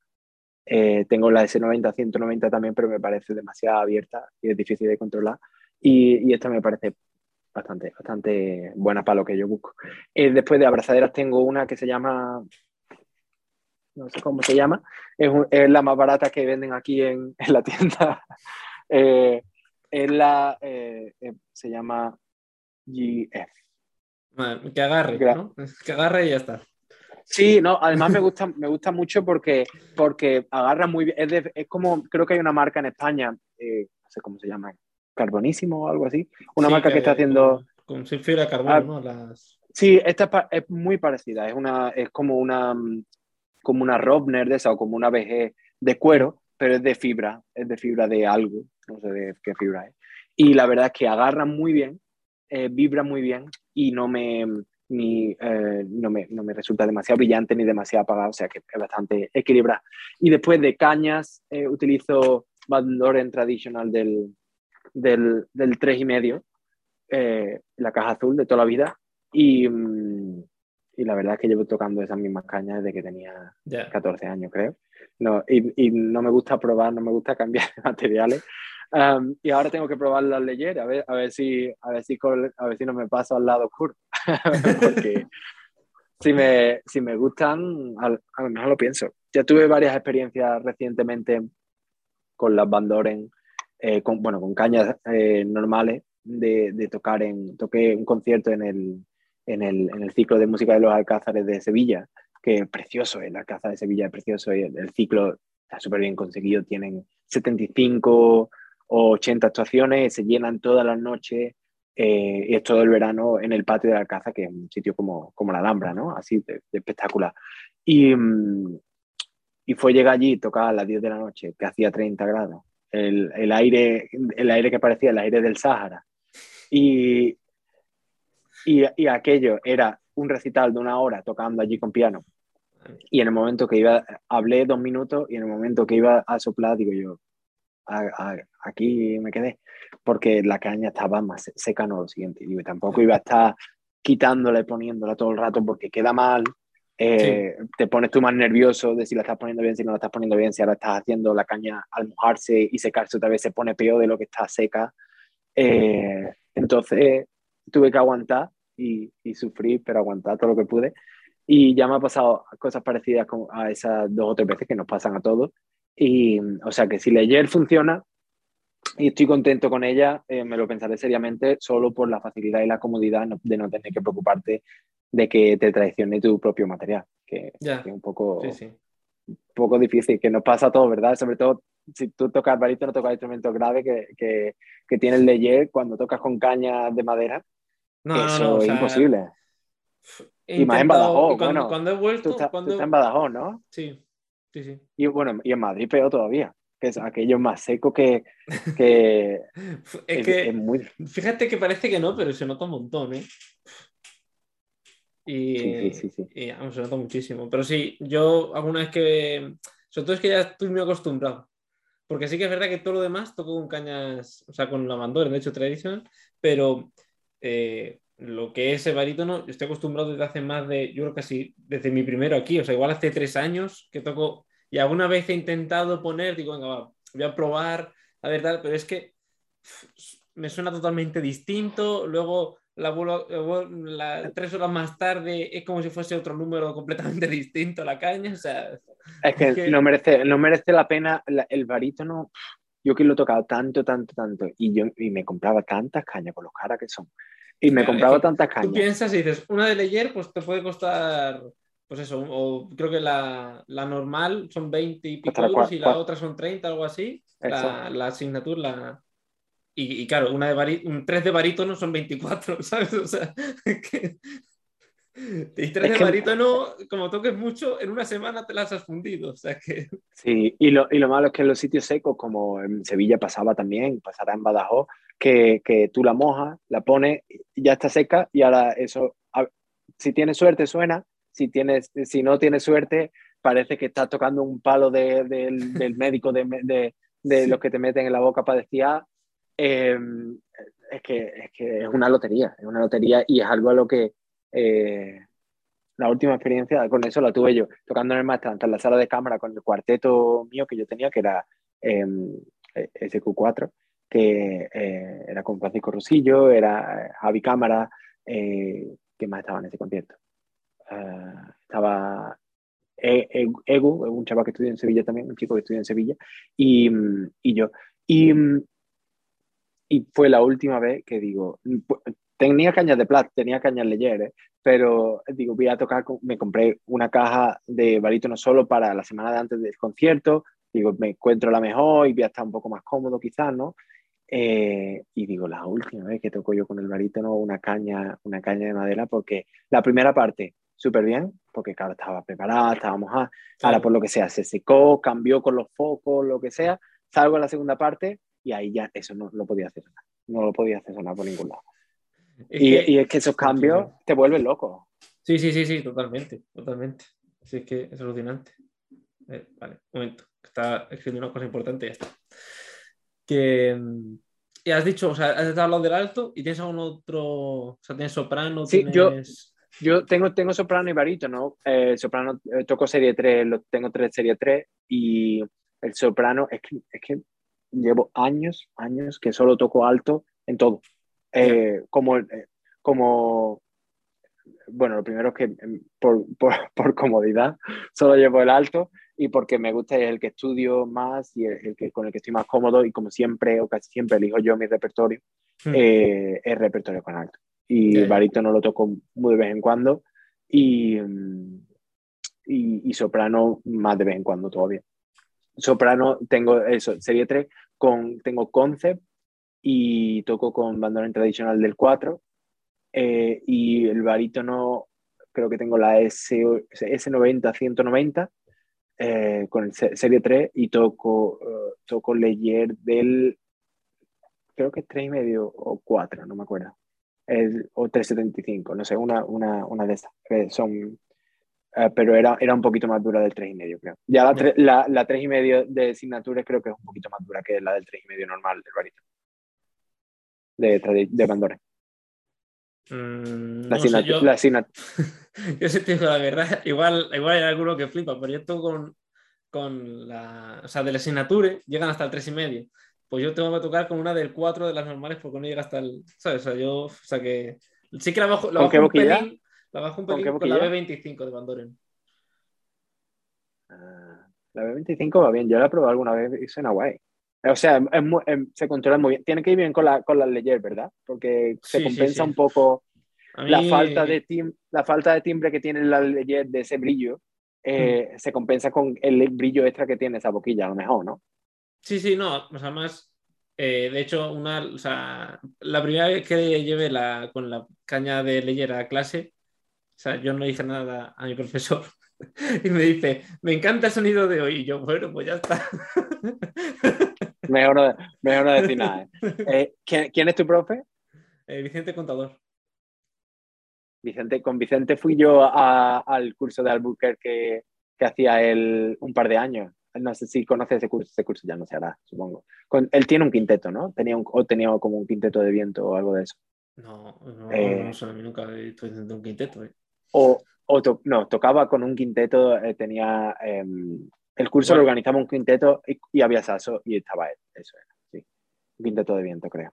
B: Eh, tengo la S90-190 también, pero me parece demasiado abierta y es difícil de controlar. Y, y esta me parece bastante, bastante buena para lo que yo busco. Eh, después de abrazaderas tengo una que se llama, no sé cómo se llama, es, la más barata que venden aquí en, la tienda. Eh, es la, se llama GF.
A: Que agarre, ¿no? Que agarre y ya está.
B: Sí, no, además me gusta, me gusta mucho porque, porque agarra muy bien. Es, como, creo que hay una marca en España, eh, no sé cómo se llama, Carbonísimo o algo así. Una marca que, está haciendo.
A: Con, con fibra de carbono, ah, ¿no?
B: Sí, esta es muy parecida. Es, una, es como una como una Robner de esa o como una BG de cuero, pero es de fibra, es de fibra de algo, no sé de qué fibra es. Y la verdad es que agarra muy bien, eh, vibra muy bien y no me, ni, eh, no, me, no, me, resulta demasiado brillante ni demasiado apagado, o sea que es bastante equilibrado. Y después de cañas eh, utilizo Van Doren Traditional del, del, del 3,5, eh, la caja azul de toda la vida. Y, mm, y la verdad es que llevo tocando esas mismas cañas desde que tenía 14 años, creo. No, y, y, no me gusta probar, no me gusta cambiar de materiales. Um, y ahora tengo que probar las leyeras, a ver, a ver, si, a, ver si, a ver si no me paso al lado oscuro. Porque si me, si me gustan, a, a, lo mejor lo pienso. Ya tuve varias experiencias recientemente con las Bandoren, eh, con, bueno, con cañas eh, normales de, de, tocar en, toqué un concierto en el, en el, en el ciclo de música de los Alcázares de Sevilla que es precioso, el Alcázar de Sevilla es precioso y el, ciclo está súper bien conseguido, tienen 75 o 80 actuaciones, se llenan todas las noches eh, y es todo el verano en el patio de Alcázar, que es un sitio como, como la Alhambra, ¿no? Así de, espectacular. Y, mm, y fue llegar allí, tocar a las 10 de la noche, que hacía 30 grados, el, el, aire, el aire que parecía el aire del Sáhara. Y, y, y aquello era un recital de una hora tocando allí con piano y en el momento que iba, hablé dos minutos y en el momento que iba a soplar, digo yo, aquí me quedé, porque la caña estaba más seca, no lo siguiente. Y tampoco iba a estar quitándola y poniéndola todo el rato porque queda mal. Eh, te pones tú más nervioso de si la estás poniendo bien, si no la estás poniendo bien, si ahora estás haciendo la caña al mojarse y secarse otra vez se pone peor de lo que está seca. Eh, entonces tuve que aguantar y, y sufrir, pero aguantar todo lo que pude. Y ya me ha pasado cosas parecidas a esas dos o tres veces que nos pasan a todos. Y, o sea que si Leyer funciona y estoy contento con ella, eh, me lo pensaré seriamente solo por la facilidad y la comodidad de no tener que preocuparte de que te traicione tu propio material, que, es un poco, un poco difícil, que nos pasa a todos, ¿verdad? Sobre todo si tú tocas no tocas instrumentos graves que, que, que tienen leyer cuando tocas con cañas de madera. No, eso es imposible. Y más en Badajoz, cuando, bueno. Cuando he vuelto. Tú, cuando... estás en Badajoz, ¿no?
A: Sí, sí, sí.
B: Y bueno, y en Madrid peor todavía que es aquello más seco que, que,
A: es, que muy... Fíjate que parece que no, pero se nota un montón, ¿eh? Y, sí, sí, sí, y se nota muchísimo. Pero sí, yo alguna vez que... Sobre todo es que ya estoy muy acostumbrado. Porque sí que es verdad que todo lo demás toco con cañas, o sea, con la mandora, de hecho, tradicional, pero eh, lo que es el barítono, estoy acostumbrado desde hace más de, yo creo que así, desde mi primero aquí, o sea, igual hace tres años que toco y alguna vez he intentado poner, digo, venga, voy a probar, a ver, tal, pero es que me suena totalmente distinto. Luego, la, la, tres horas más tarde, es como si fuese otro número completamente distinto la caña. O sea,
B: es que, No, merece, no merece la pena el barítono. Yo que lo he tocado tanto, tanto, tanto, y yo y me compraba tantas cañas con los caras que son. Y me compraba tantas cañas.
A: Tú piensas y dices, una de Leyer, pues te puede costar pues eso, o creo que la, la normal son 20 y pico euros y la otra son 30, algo así. La, la, asignatura, la... Y, y, claro, una de un 3 de barítono son 24, ¿sabes? O sea, que... Y 3 de barítono, como toques mucho, en una semana te las has fundido. O sea que...
B: Sí, y lo, y lo malo es que en los sitios secos, como en Sevilla pasaba también, pasará en Badajoz, que, que tú la mojas, la pones, ya está seca y ahora eso, si tienes suerte suena, si, tienes, si no tienes suerte, parece que estás tocando un palo de, del médico de, de, de los que te meten en la boca para decir, ah, em, es, que, es, que, es una lotería, es una lotería y es algo a lo que eh, la última experiencia con eso la tuve yo, tocando en el maestro, en la sala de cámara con el cuarteto mío que yo tenía, que era eh, SQ4, que eh, era con Francisco Rosillo, era Javi Cámara, eh, más estaba en ese concierto. Eh, estaba e, e, Ego, un chaval que estudia en Sevilla también, un chico que estudia en Sevilla, y, y yo. Y, y, fue la última vez que digo, tenía cañas de plata, tenía cañas leyeres, pero digo, voy a tocar, me compré una caja de barítono solo para la semana de antes del concierto, digo, me encuentro la mejor y voy a estar un poco más cómodo quizás, ¿no? Eh, y digo, la última vez que toco yo con el barítono una caña, una caña de madera, porque la primera parte súper bien, porque claro, estaba preparada, estábamos a, ahora por lo que sea, se secó, cambió con los focos, lo que sea, salgo en la segunda parte y ahí ya eso no lo podía hacer no lo podía hacer sonar por ningún lado. y, y, es que esos cambios te vuelven loco.
A: Sí, sí, sí, sí, totalmente, totalmente. Así es que es alucinante. Eh, vale, un momento, está escribiendo una cosa importante y ya está. Que, y has dicho, o sea, has hablado del alto y tienes algún otro, o sea, tienes soprano,
B: sí, tienes... Yo tengo, tengo soprano y barítono. Eh, soprano eh, toco serie 3, lo, tengo tres serie 3 y el soprano es que, es que llevo años, años que solo toco alto en todo. Eh, como, eh, como, bueno, lo primero es que em, por, por, por, comodidad solo llevo el alto y porque me gusta es el que estudio más y el, que, con el que estoy más cómodo y como siempre o casi siempre elijo yo mi repertorio, hmm. eh, es repertorio con alto y barítono lo toco muy de vez en cuando y, y, soprano más de vez en cuando todavía. Soprano tengo eso, serie 3, con, tengo concept y toco con bandoneón tradicional del 4 eh, y el barítono creo que tengo la S, S90 190 eh, con el serie 3 y toco, uh, toco Leyer del creo que es 3 y medio o 4, no me acuerdo o 375, no sé, una, una, una de esas. son, eh, pero era, era un poquito más dura del 3,5, creo. Ya la, la, la 3,5 de asignaturas creo que es un poquito más dura que la del 3,5 normal del barito. De, de Pandora.
A: Mm, la, no yo, la yo sí te digo la verdad, igual, igual hay alguno que flipa, pero yo estoy con, con la, o sea, de la asignatura llegan hasta el 3,5 pues yo tengo que tocar con una del 4 de las normales porque no llega hasta el. ¿Sabes? O sea, yo. O sea, que. Sí que la bajo, la bajo un pelín. La bajo un pelín con, la B25 de Bandoren.
B: Ah, la B25 va bien. Yo la he probado alguna vez y suena guay. O sea, es se controla muy bien. Tiene que ir bien con, la, con las leyes, ¿verdad? Porque se compensa un poco. la, falta de la falta de timbre que tiene la Leggett de ese brillo eh, se compensa con el brillo extra que tiene esa boquilla, a lo mejor, ¿no?
A: Sí, sí, no, o sea, más, eh, de hecho, una, o sea, la primera vez que llevé la, con la caña de leyera a clase, o sea, yo no dije nada a mi profesor y me dice, me encanta el sonido de hoy. Y yo, bueno, pues ya está.
B: Mejor no, mejor no decir nada. ¿eh? ¿quién, es tu profe?
A: Vicente Contador.
B: Vicente, con Vicente fui yo al curso de Albuquerque que, que hacía él un par de años. No sé si conoce ese curso, ese curso ya no se hará, supongo. él tiene un quinteto, ¿no? Tenía un, o tenía como un quinteto de viento o algo de eso.
A: No, no, eh, no sé, nunca he visto un quinteto. Eh.
B: O, no, tocaba con un quinteto, eh, tenía. El curso lo organizaba un quinteto y, había Saso y estaba él, eso era, sí. Un quinteto de viento, creo.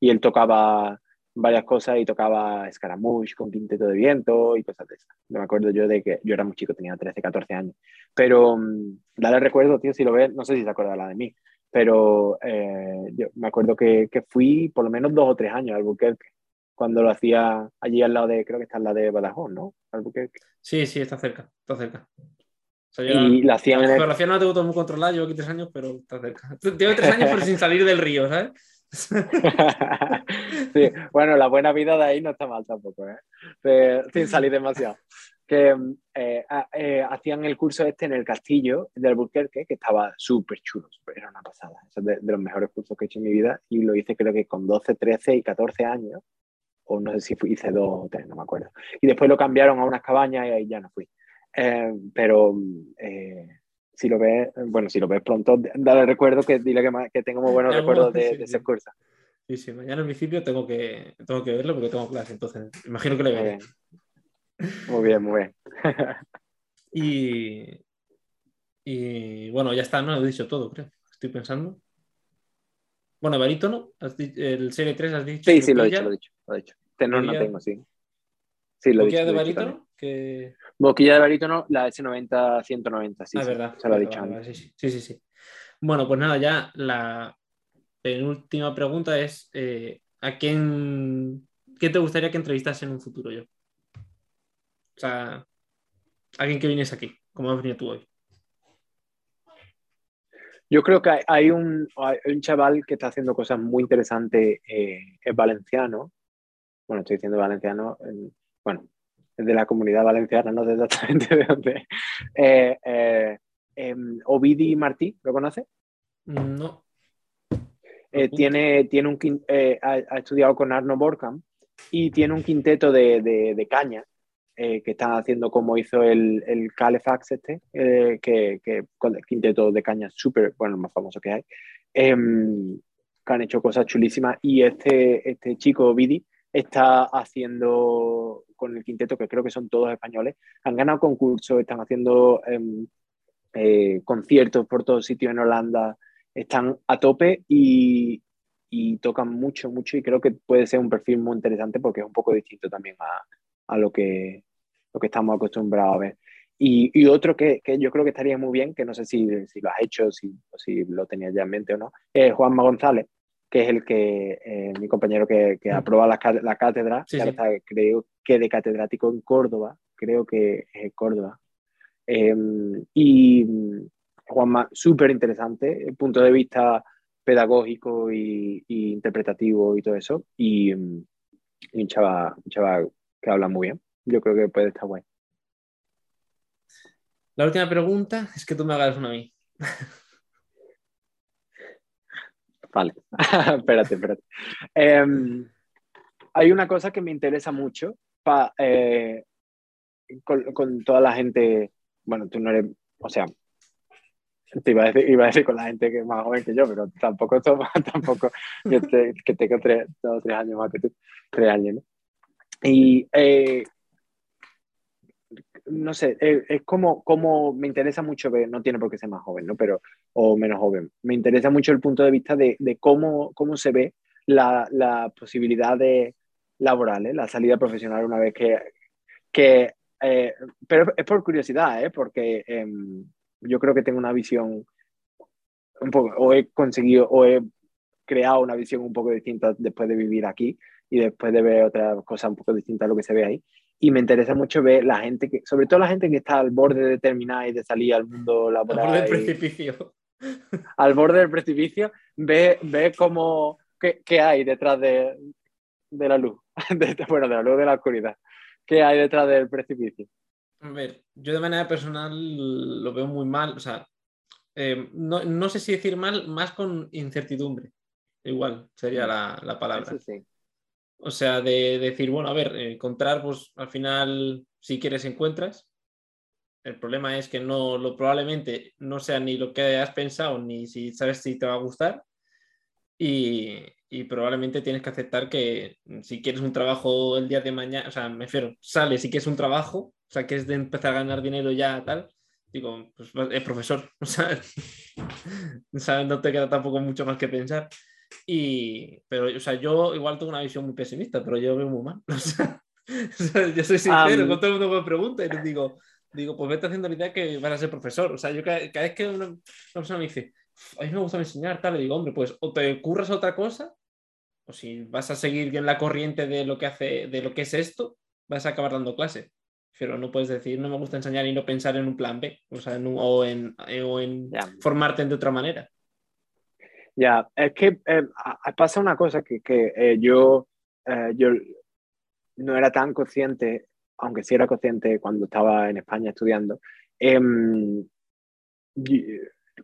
B: Y él tocaba varias cosas y tocaba Scaramouche con quinteto de viento y cosas de esas. Me acuerdo yo de que yo era muy chico, tenía 13, 14 años. Pero um, dale recuerdo, tío, si lo ves, no sé si se acuerda la de mí, pero eh, yo me acuerdo que, que, fui por lo menos dos o tres años al Albuquerque, cuando lo hacía allí al lado de, creo que está al lado de Badajoz, ¿no? Albuquerque.
A: Sí, sí, está cerca, está cerca.
B: Y la hacían
A: la geografía no la tengo todo muy controlada, llevo aquí tres años, pero está cerca. Llevo tres años pero sin salir del río, ¿sabes?
B: sí, bueno, la buena vida de ahí no está mal tampoco, ¿eh? sin salir demasiado. Que eh, eh, hacían el curso este en el castillo del Albuquerque, que estaba súper chulo, era una pasada. Es de, de, los mejores cursos que he hecho en mi vida y lo hice creo que con 12, 13 y 14 años, o no sé si hice dos o tres, no me acuerdo. Y después lo cambiaron a unas cabañas y ahí ya no fui. Pero si lo ves, bueno, si lo ves pronto, dale recuerdo que dile que, que tengo muy buenos recuerdos de, ese curso.
A: Sí, sí, mañana al principio tengo que, tengo que verlo porque tengo clase, entonces imagino que le veré.
B: Muy bien, muy bien.
A: y, y bueno, ya está, no he dicho todo, creo. Estoy pensando. Bueno, barítono, el serie 3 has dicho.
B: Sí, sí, lo he dicho, lo he dicho. Lo he dicho. Tenor no tengo, sí.
A: Sí, lo he dicho. de barítono? Que...
B: Boquilla de barítono, la S90-190, sí.
A: Ah, verdad.
B: Se lo he dicho
A: sí, sí, sí, sí, Bueno, pues nada, ya la penúltima pregunta es: eh, ¿a quién, qué te gustaría que entrevistase en un futuro yo? O sea, alguien que vienes aquí, como has venido tú hoy.
B: Yo creo que hay un, un chaval que está haciendo cosas muy interesantes, eh, es valenciano. Bueno, estoy diciendo valenciano. bueno, de la comunidad valenciana, no sé exactamente de dónde. Eh, eh, em, Ovidi Martí, ¿lo conoce?
A: No.
B: Eh, tiene, tiene un, ha, estudiado con Arno Borkham y tiene un quinteto de, de, caña que está haciendo como hizo el, el Calefax este, que, que, con el quinteto de caña súper, bueno, el más famoso que hay, em, que han hecho cosas chulísimas y este, este chico Ovidi está haciendo con el quinteto, que creo que son todos españoles, han ganado concursos, están haciendo em, eh, conciertos por todos sitios en Holanda, están a tope y, tocan mucho, mucho y creo que puede ser un perfil muy interesante porque es un poco distinto también a, lo, que, lo que estamos acostumbrados a ver. Y, otro que, yo creo que estaría muy bien, que no sé si, si lo has hecho, si, si lo tenías ya en mente o no, es Juanma González, que es el que, eh, mi compañero que, que mm. aprueba la, la cátedra, creo que de catedrático en Córdoba, creo que es Córdoba. Em, y Juanma, súper interesante, punto de vista pedagógico y, interpretativo y todo eso. Y, un, chaval, que habla muy bien. Yo creo que puede estar bueno.
A: La última pregunta es que tú me hagas una a mí.
B: Vale, espérate, espérate. Em, hay una cosa que me interesa mucho pa, eh, con, toda la gente, bueno, tú no eres, o sea, te iba a decir, iba a decir con la gente que es más joven que yo, pero tampoco, tampoco que tengo tres, dos, tres años más que tú, tres años, ¿no? Y eh, no sé, eh, es como, como me interesa mucho ver, no tiene por qué ser más joven, ¿no? Pero, o menos joven. Me interesa mucho el punto de vista de, de cómo, cómo se ve la, la posibilidad de laborales, la salida profesional una vez que... que eh, pero es por curiosidad, ¿eh? Porque em, yo creo que tengo una visión un poco, o he conseguido, o he creado una visión un poco distinta después de vivir aquí, y después de ver otra cosa un poco distinta a lo que se ve ahí. Y me interesa mucho ver la gente que, sobre todo la gente que está al borde de terminar y de salir al mundo laboral.
A: Al borde del precipicio.
B: Al borde del precipicio, ve, ve cómo, qué, qué hay detrás de, de la luz, bueno, de la luz de la oscuridad. ¿Qué hay detrás del precipicio?
A: A ver, yo de manera personal lo veo muy mal, o sea, eh, no, no, sé si decir mal, más con incertidumbre, igual sería la, la palabra.
B: sí.
A: O sea, de, decir, bueno, a ver, encontrar, pues al final, si quieres, encuentras. El problema es que no, lo probablemente no sea ni lo que has pensado, ni si sabes si te va a gustar. Y, probablemente tienes que aceptar que si quieres un trabajo el día de mañana, o sea, me refiero, sales si quieres un trabajo, o sea, que es de empezar a ganar dinero ya tal, digo, pues es profesor, o sea, no te queda tampoco mucho más que pensar. Y, pero, o sea, yo igual tengo una visión muy pesimista, pero yo veo muy mal. O sea, yo soy sincero, con todo el mundo me pregunta y les digo, digo, pues vete haciendo la idea que vas a ser profesor. O sea, yo cada, cada vez que una, una, persona me dice, a mí me gusta enseñar, tal, le digo, hombre, pues o te curras otra cosa, o si vas a seguir bien la corriente de lo que hace, de lo que es esto, vas a acabar dando clase. Pero no puedes decir, no me gusta enseñar y no pensar en un plan B, o sea, en un, o en, o en formarte de otra manera.
B: Ya, es que eh, pasa una cosa que, que eh, yo, eh, yo no era tan consciente, aunque sí era consciente cuando estaba en España estudiando, em,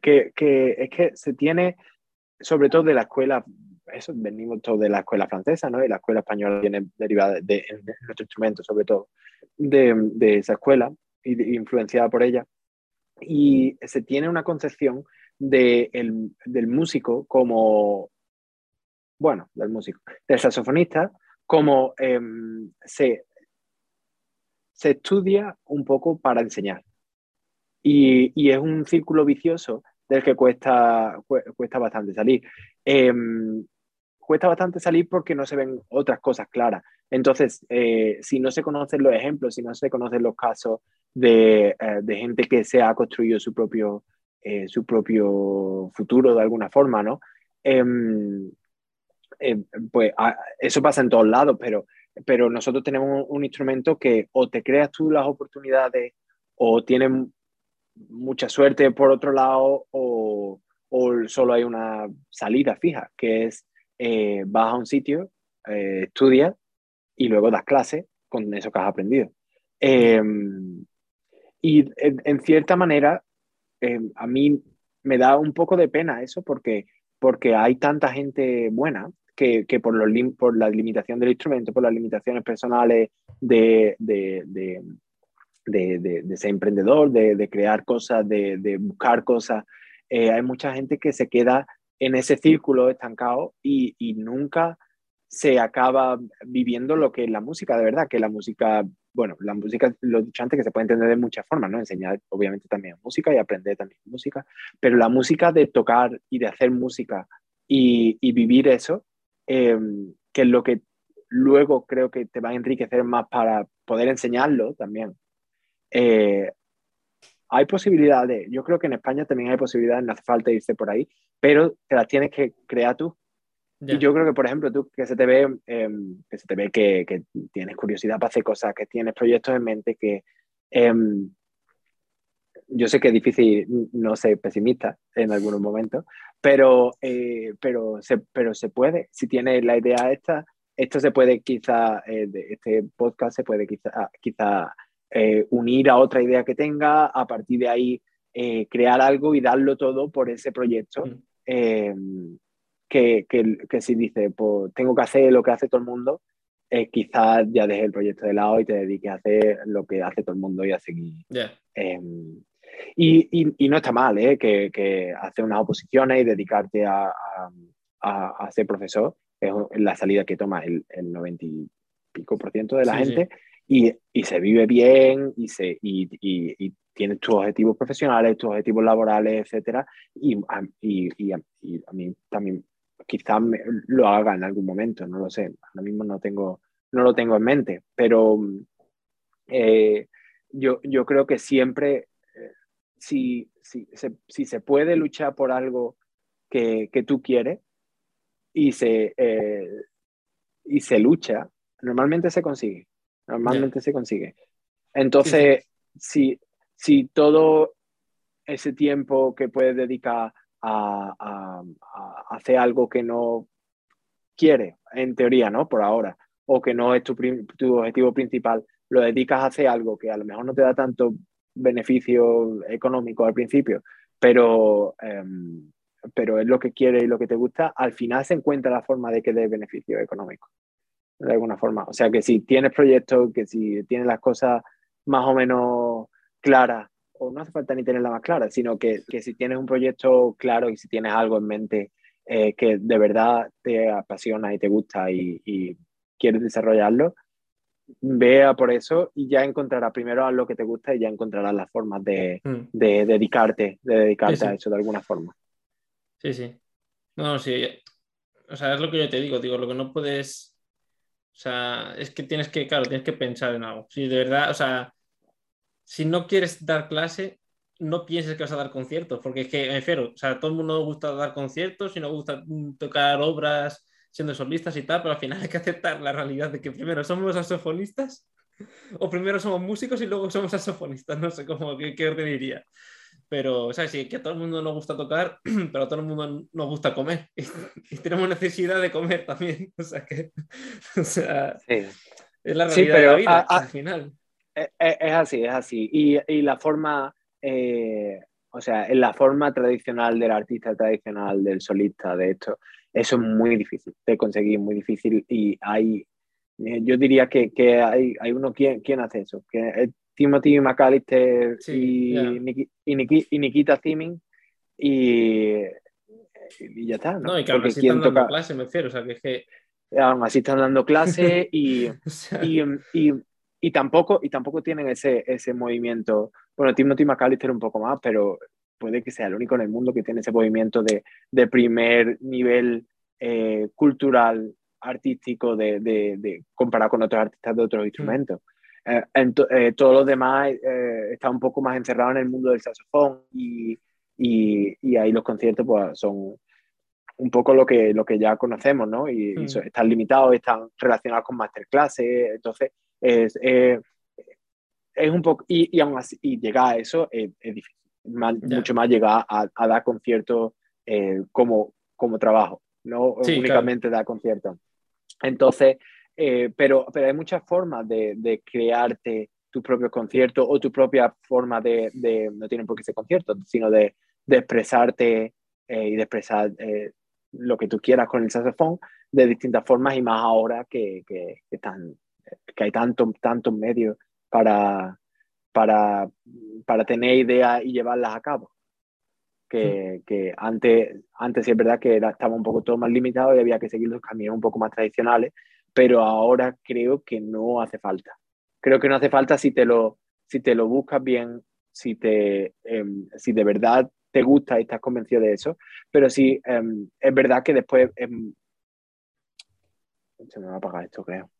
B: que, que, es que se tiene, sobre todo de la escuela, eso venimos todos de la escuela francesa, ¿no? Y la escuela española viene derivada de, de, de nuestro instrumento, sobre todo, de, de esa escuela y influenciada por ella. Y se tiene una concepción de el, del músico como, bueno, del músico, del saxofonista, como eh, se, se estudia un poco para enseñar. Y, y, es un círculo vicioso del que cuesta, cuesta bastante salir. Eh, cuesta bastante salir porque no se ven otras cosas claras. Entonces, eh, si no se conocen los ejemplos, si no se conocen los casos de, eh, de gente que se ha construido su propio eh, su propio futuro de alguna forma, ¿no? Em, em, pues eso pasa en todos lados, pero, pero nosotros tenemos un, instrumento que o te creas tú las oportunidades o tienes mucha suerte por otro lado o, o solo hay una salida fija, que es eh, vas a un sitio, eh, estudias y luego das clases con eso que has aprendido. Em, y en, cierta manera, eh, a mí me da un poco de pena eso porque, porque hay tanta gente buena que, que por, los por la limitación del instrumento, por las limitaciones personales de, de, de, de, de ser emprendedor, de, crear cosas, de, buscar cosas, eh, hay mucha gente que se queda en ese círculo estancado y, y nunca se acaba viviendo lo que es la música, de verdad, que la música, bueno, la música, lo dicho antes, que se puede entender de muchas formas, ¿no? Enseñar, obviamente, también música y aprender también música, pero la música de tocar y de hacer música y, y vivir eso, eh, que es lo que luego creo que te va a enriquecer más para poder enseñarlo también. Eh, hay posibilidades, yo creo que en España también hay posibilidades, no hace falta irse por ahí, pero te las tienes que crear tú y yo creo que, por ejemplo, tú que se te ve, em, que, se te ve que, que, tienes curiosidad para hacer cosas, que tienes proyectos en mente, que em, yo sé que es difícil no ser pesimista en algunos momentos, pero, eh, pero, se, pero se puede. Si tienes la idea esta, esto se puede quizá, eh, este podcast se puede quizá, quizá eh, unir a otra idea que tenga, a partir de ahí crear algo y darlo todo por ese proyecto. Mm que, que, que si dices, pues tengo que hacer lo que hace todo el mundo, eh, quizás ya dejes el proyecto de lado y te dediques a hacer lo que hace todo el mundo y a seguir. Eh, y, y, y, no está mal, ¿eh? Que, que hacer unas oposiciones y dedicarte a, a, a, ser profesor es la salida que toma el, el 90 y pico por ciento de la sí, gente sí. Y, y, se vive bien y, se, y, y, tienes tus objetivos profesionales, tus objetivos laborales, etcétera. Y, y, a mí también quizás lo haga en algún momento, no lo sé, ahora mismo no, tengo, no lo tengo en mente, pero eh, yo, yo creo que siempre, eh, si, si, se, si se puede luchar por algo que, que tú quieres y se, eh, y se lucha, normalmente se consigue. Normalmente se consigue. Entonces, Si, si todo ese tiempo que puedes dedicar a, hacer algo que no quiere, en teoría, ¿no? Por ahora, o que no es tu, objetivo principal, lo dedicas a hacer algo que a lo mejor no te da tanto beneficio económico al principio, pero, em, pero es lo que quiere y lo que te gusta, al final se encuentra la forma de que dé beneficio económico, de alguna forma. O sea que si tienes proyectos, que si tienes las cosas más o menos claras, o no hace falta ni tenerla más clara, sino que, que si tienes un proyecto claro y si tienes algo en mente eh, que de verdad te apasiona y te gusta y, y quieres desarrollarlo, vea por eso y ya encontrarás primero a lo que te gusta y ya encontrarás las formas de, mm. de dedicarte, de dedicarte a eso de alguna forma.
A: Sí, sí. No, sí. O sea, es lo que yo te digo, digo, lo que no puedes. O sea, es que tienes que, claro, tienes que pensar en algo. Si de verdad, o sea, si no quieres dar clase, no pienses que vas a dar conciertos, porque es que, me refiero, o sea, todo el mundo gusta dar conciertos y no gusta tocar obras siendo solistas y tal, pero al final hay que aceptar la realidad de que primero somos saxofonistas o primero somos músicos y luego somos saxofonistas, no sé cómo, qué, qué te diría. Pero, ¿sabes? Sí, que a todo el mundo nos gusta tocar, pero a todo el mundo nos gusta comer. Y, tenemos necesidad de comer también. O sea, que. O sea, es la realidad de la vida al final.
B: E, e, es, así, es así. Y, y la forma. Eh, o sea, en la forma tradicional del artista tradicional, del solista, de esto, eso es muy difícil de conseguir, muy difícil. Y hay, eh, yo diría que, que hay, hay, uno, ¿quién, ¿quién hace eso? Que Timothy McAllister y, y, Nikita Thimming y, y, ya está.
A: No, y que así están dando clase, me refiero, o sea, que es que...
B: Aún así están dando clase y, y, y, tampoco, y tampoco tienen ese, ese movimiento. Bueno, Timothy McAllister un poco más, pero puede que sea el único en el mundo que tiene ese movimiento de, de primer nivel eh, cultural, artístico, de, de, de, comparado con otros artistas de otros mm. instrumentos. Eh, eh, todos los demás eh, están un poco más encerrados en el mundo del saxofón y, y, ahí los conciertos pues, son un poco lo que, lo que ya conocemos, ¿no? Y, mm. están limitados, están relacionados con masterclasses, entonces es, es un poco, y, y aún así, y llegar a eso es, difícil, mucho más llegar a, a dar conciertos como, como trabajo, no únicamente dar conciertos. Entonces, eh, pero, pero hay muchas formas de, de, crearte tu propio concierto o tu propia forma de, de no tienen por qué ser conciertos, sino de, de expresarte eh, y de expresar eh, lo que tú quieras con el saxofón de distintas formas y más ahora que, que, que, están, que hay tantos tantos medios para, para, para tener ideas y llevarlas a cabo. Que, que, antes, antes sí es verdad que era, estaba un poco todo más limitado y había que seguir los caminos un poco más tradicionales pero ahora creo que no hace falta. Creo que no hace falta si te lo, si te lo buscas bien, si, te, em, si de verdad te gusta y estás convencido de eso, pero sí, em, es verdad que después... Em, se me va a apagar esto, creo.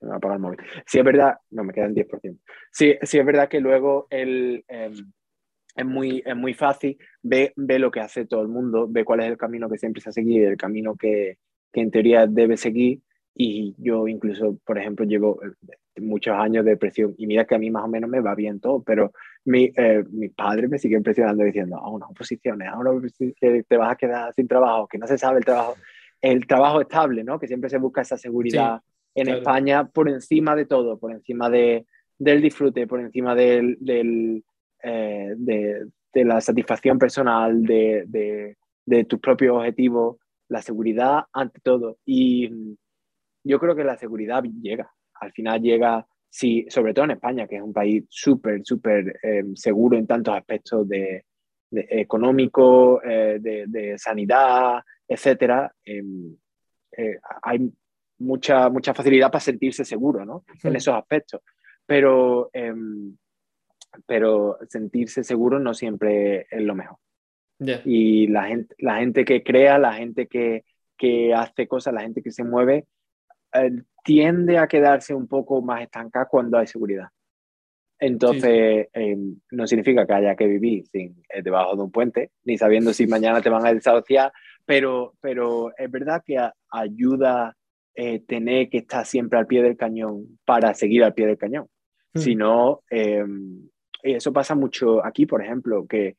B: Se me va a apagar el móvil. Sí, es verdad, no, me quedan 10%. Sí, sí es verdad que luego el, es, muy, es muy fácil, ve, ve lo que hace todo el mundo, ve cuál es el camino que siempre se ha seguido, el camino que, que en teoría debe seguir y yo incluso, por ejemplo, llevo eh, muchos años de depresión y mira que a mí más o menos me va bien todo, pero mi, eh, mis padres me siguen presionando diciendo, a unas oposiciones, a una que te vas a quedar sin trabajo, que no se sabe el trabajo, el trabajo estable, ¿no? Que siempre se busca esa seguridad en España por encima de todo, por encima de, del disfrute, por encima del, del eh, de, de, la satisfacción personal, de, de, de tus propios objetivos, la seguridad ante todo. Y yo creo que la seguridad llega. Al final llega, sí, sobre todo en España, que es un país súper, súper eh, seguro en tantos aspectos de, económico, eh, de, sanidad, etcétera. Em, eh, hay mucha, mucha facilidad para sentirse seguro ¿no? en esos aspectos. Pero, em, pero sentirse seguro no siempre es lo mejor. Y la gente, la gente que crea, la gente que, que hace cosas, la gente que se mueve, eh, tiende a quedarse un poco más estancada cuando hay seguridad. Entonces, eh, no significa que haya que vivir sin, eh, debajo de un puente, ni sabiendo si mañana te van a desahuciar, pero, pero es verdad que ayuda eh, tener que estar siempre al pie del cañón para seguir al pie del cañón, mm. sino, eh, y eso pasa mucho aquí, por ejemplo, que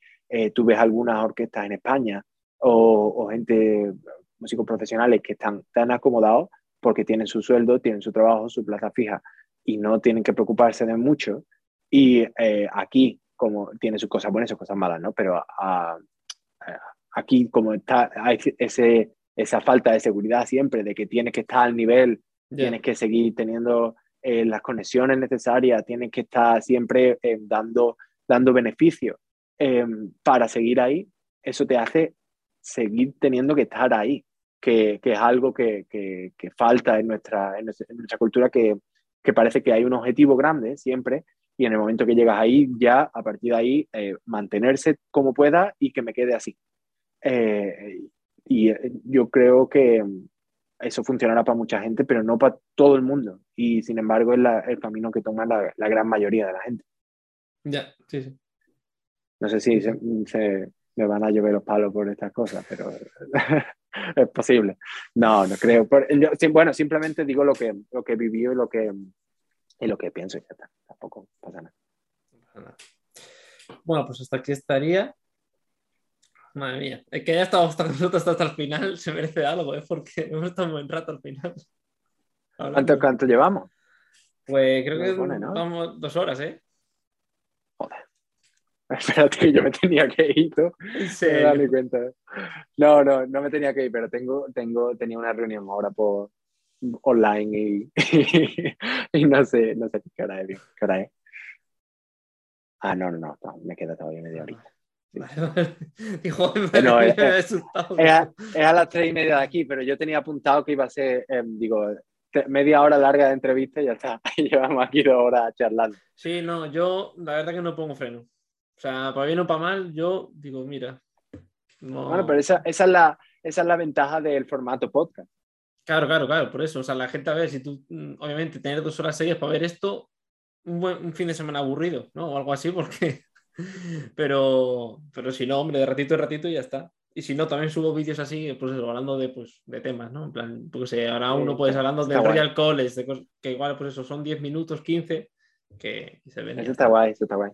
B: tú ves algunas orquestas en España o, o gente, músicos profesionales que están tan acomodados porque tienen su sueldo, tienen su trabajo, su plaza fija y no tienen que preocuparse de mucho. Y aquí, como tiene sus cosas buenas y sus cosas malas, ¿no? Pero aquí, como está, hay ese, esa falta de seguridad siempre, de que tienes que estar al nivel, tienes que seguir teniendo eh, las conexiones necesarias, tienes que estar siempre eh, dando, dando beneficios eh, para seguir ahí, eso te hace seguir teniendo que estar ahí, que, que es algo que, que, que, falta en nuestra, en nuestra cultura, que, que parece que hay un objetivo grande siempre, y en el momento que llegas ahí, ya a partir de ahí, mantenerse como pueda y que me quede así. Eh, y eh, yo creo que eso funcionará para mucha gente, pero no para todo el mundo. Y sin embargo es el camino que toma la, gran mayoría de la gente.
A: Ya, sí, sí.
B: No sé si se, me van a llover los palos por estas cosas, pero es posible. No, no creo. bueno, simplemente digo lo que, lo que viví y lo que, y lo que pienso y ya está. Tampoco pasa nada.
A: Bueno, pues hasta aquí estaría. Madre mía, es que ya estado hasta nosotros hasta el final, se merece algo, ¿eh? porque hemos estado un buen rato al final.
B: ¿Cuánto, ¿Cuánto, llevamos?
A: Pues creo que vamos dos horas, ¿eh?
B: Joder. Espérate que yo me tenía que ir, ¿tú? ¿En cuenta. No, no, no me tenía que ir, pero tengo, tengo, tenía una reunión ahora por online y, y, no sé, no sé qué hora es. ¿Qué hora es? Ah, no, no, no, me queda todavía media horita.
A: Dijo,
B: no, es, es, a, las tres y media de aquí, pero yo tenía apuntado que iba a ser, eh, digo, media hora larga de entrevista y ya está. Llevamos aquí dos horas charlando.
A: Sí, no, yo la verdad que no pongo freno. O sea, para bien o para mal, yo digo, mira.
B: Bueno, pero esa, esa, es la, esa es la ventaja del formato podcast.
A: Claro, claro, claro, por eso. O sea, la gente a ver si tú, mm, obviamente, tener dos horas seguidas para ver esto, un, buen, un fin de semana aburrido, ¿no? O algo así, porque pero, pero si no, hombre, de ratito en ratito y ya está. Y si no, también subo vídeos así, pues hablando de, pues, de temas, ¿no? En plan, porque si ahora uno puede hablando de Royal College, de que igual, pues eso, son 10 minutos, 15, que se ven.
B: Eso está guay, eso está guay.